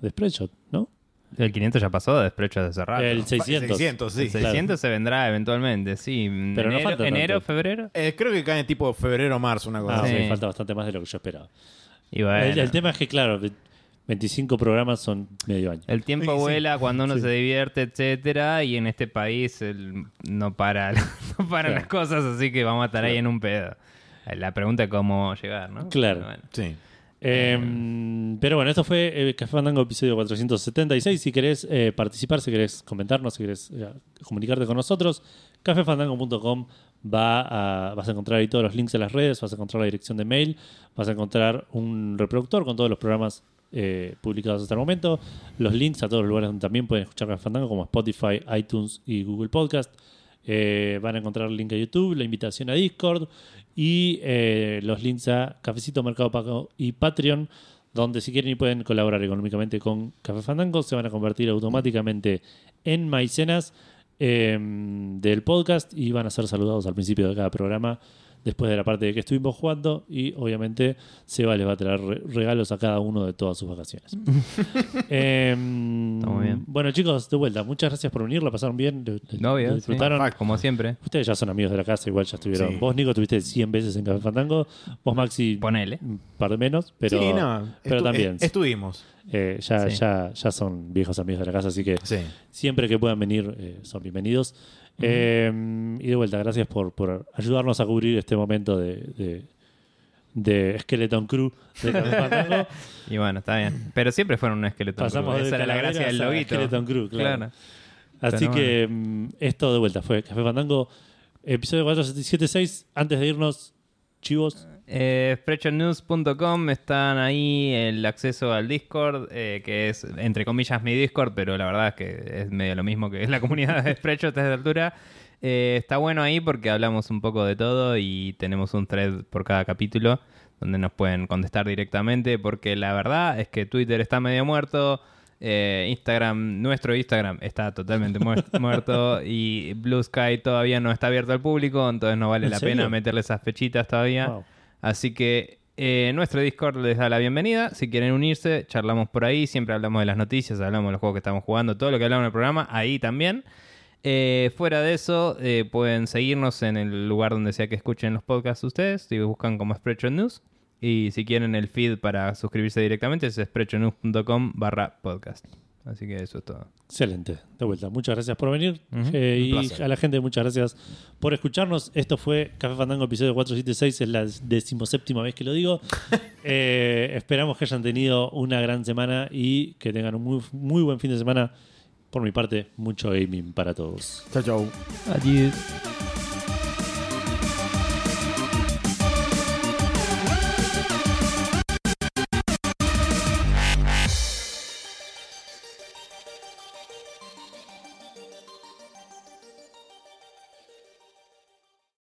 de Spreadshot, ¿no? El 500 ya pasó, desprecho de cerrar. El 600. 600, sí. El 600 se vendrá eventualmente, sí. Pero no enero, falta enero tanto. febrero. Eh, creo que cae tipo febrero marzo, una cosa Ah, así. Sí. falta bastante más de lo que yo esperaba. Y bueno, El, el tema es que, claro, 25 programas son medio año. El tiempo Sí. vuela cuando uno Sí. se divierte, etcétera, y en este país el- no para, no paran Claro. las cosas, así que vamos a estar ahí en un pedo. La pregunta es cómo llegar, ¿no? Claro. Pero bueno. Sí. Eh, pero bueno, esto fue el Café Fandango episodio 476. Si querés eh, participar, si querés comentarnos, si querés eh, comunicarte con nosotros, cafefandango.com va a, vas a encontrar ahí todos los links a las redes, vas a encontrar la dirección de mail, vas a encontrar un reproductor con todos los programas eh, publicados hasta el momento, los links a todos los lugares donde también pueden escuchar Café Fandango, como Spotify, iTunes y Google Podcast. Eh, van a encontrar el link a YouTube, la invitación a Discord y eh, los links a Cafecito, Mercado Pago y Patreon, donde si quieren y pueden colaborar económicamente con Café Fandango, se van a convertir automáticamente en maicenas eh, del podcast y van a ser saludados al principio de cada programa. Después de la parte de que estuvimos jugando, y obviamente Seba les va a traer re- regalos a cada uno de todas sus vacaciones. Muy bien. Bueno, chicos, de vuelta, muchas gracias por venir, la pasaron bien, No, bien, disfrutaron. sí. Como siempre. Ustedes ya son amigos de la casa, igual ya estuvieron. Sí. Vos, Nico, estuviste 100 veces en Café Fandango. Vos, Maxi, Ponele. un par de menos, pero, sí, no. pero también. eh, estuvimos. eh, ya, Sí. ya, ya son viejos amigos de la casa, así que Sí. siempre que puedan venir eh, son bienvenidos. Eh, y de vuelta, gracias por, por ayudarnos a cubrir este momento de, de, de Skeleton Crew de. Y bueno, está bien. Pero siempre fueron un esqueleto. Pasamos de Esa era la gracia del loguito. Skeleton Crew, claro. Claro. Así Pero que mm, esto de vuelta fue Café Fandango, episodio 476. Antes de irnos, chivos. Eh, Spreadshotnews.com están ahí el acceso al Discord, eh, que es entre comillas mi Discord, pero la verdad es que es medio lo mismo que es la comunidad de Spreadshot desde altura. Eh, está bueno ahí porque hablamos un poco de todo y tenemos un thread por cada capítulo donde nos pueden contestar directamente porque la verdad es que Twitter está medio muerto. eh, Instagram, nuestro Instagram está totalmente muer- muerto y Blue Sky todavía no está abierto al público, entonces no vale ¿En la serio? pena meterle esas fechitas todavía. Wow. Así que eh, nuestro Discord les da la bienvenida. Si quieren unirse, charlamos por ahí. Siempre hablamos de las noticias, hablamos de los juegos que estamos jugando, todo lo que hablamos en el programa, ahí también. Eh, fuera de eso, eh, pueden seguirnos en el lugar donde sea que escuchen los podcasts ustedes. Si buscan como Spreadshot News. Y si quieren el feed para suscribirse directamente es spreadshotnews.com barra podcast. Así que eso es todo. Excelente. De vuelta, muchas gracias por venir. Eh, y placer. a la gente, muchas gracias por escucharnos. Esto fue Café Fandango, episodio 476. Es la decimoséptima vez que lo digo. Eh, esperamos que hayan tenido una gran semana y que tengan un muy, muy buen fin de semana. Por mi parte, mucho gaming para todos. Chau, chau. Adiós.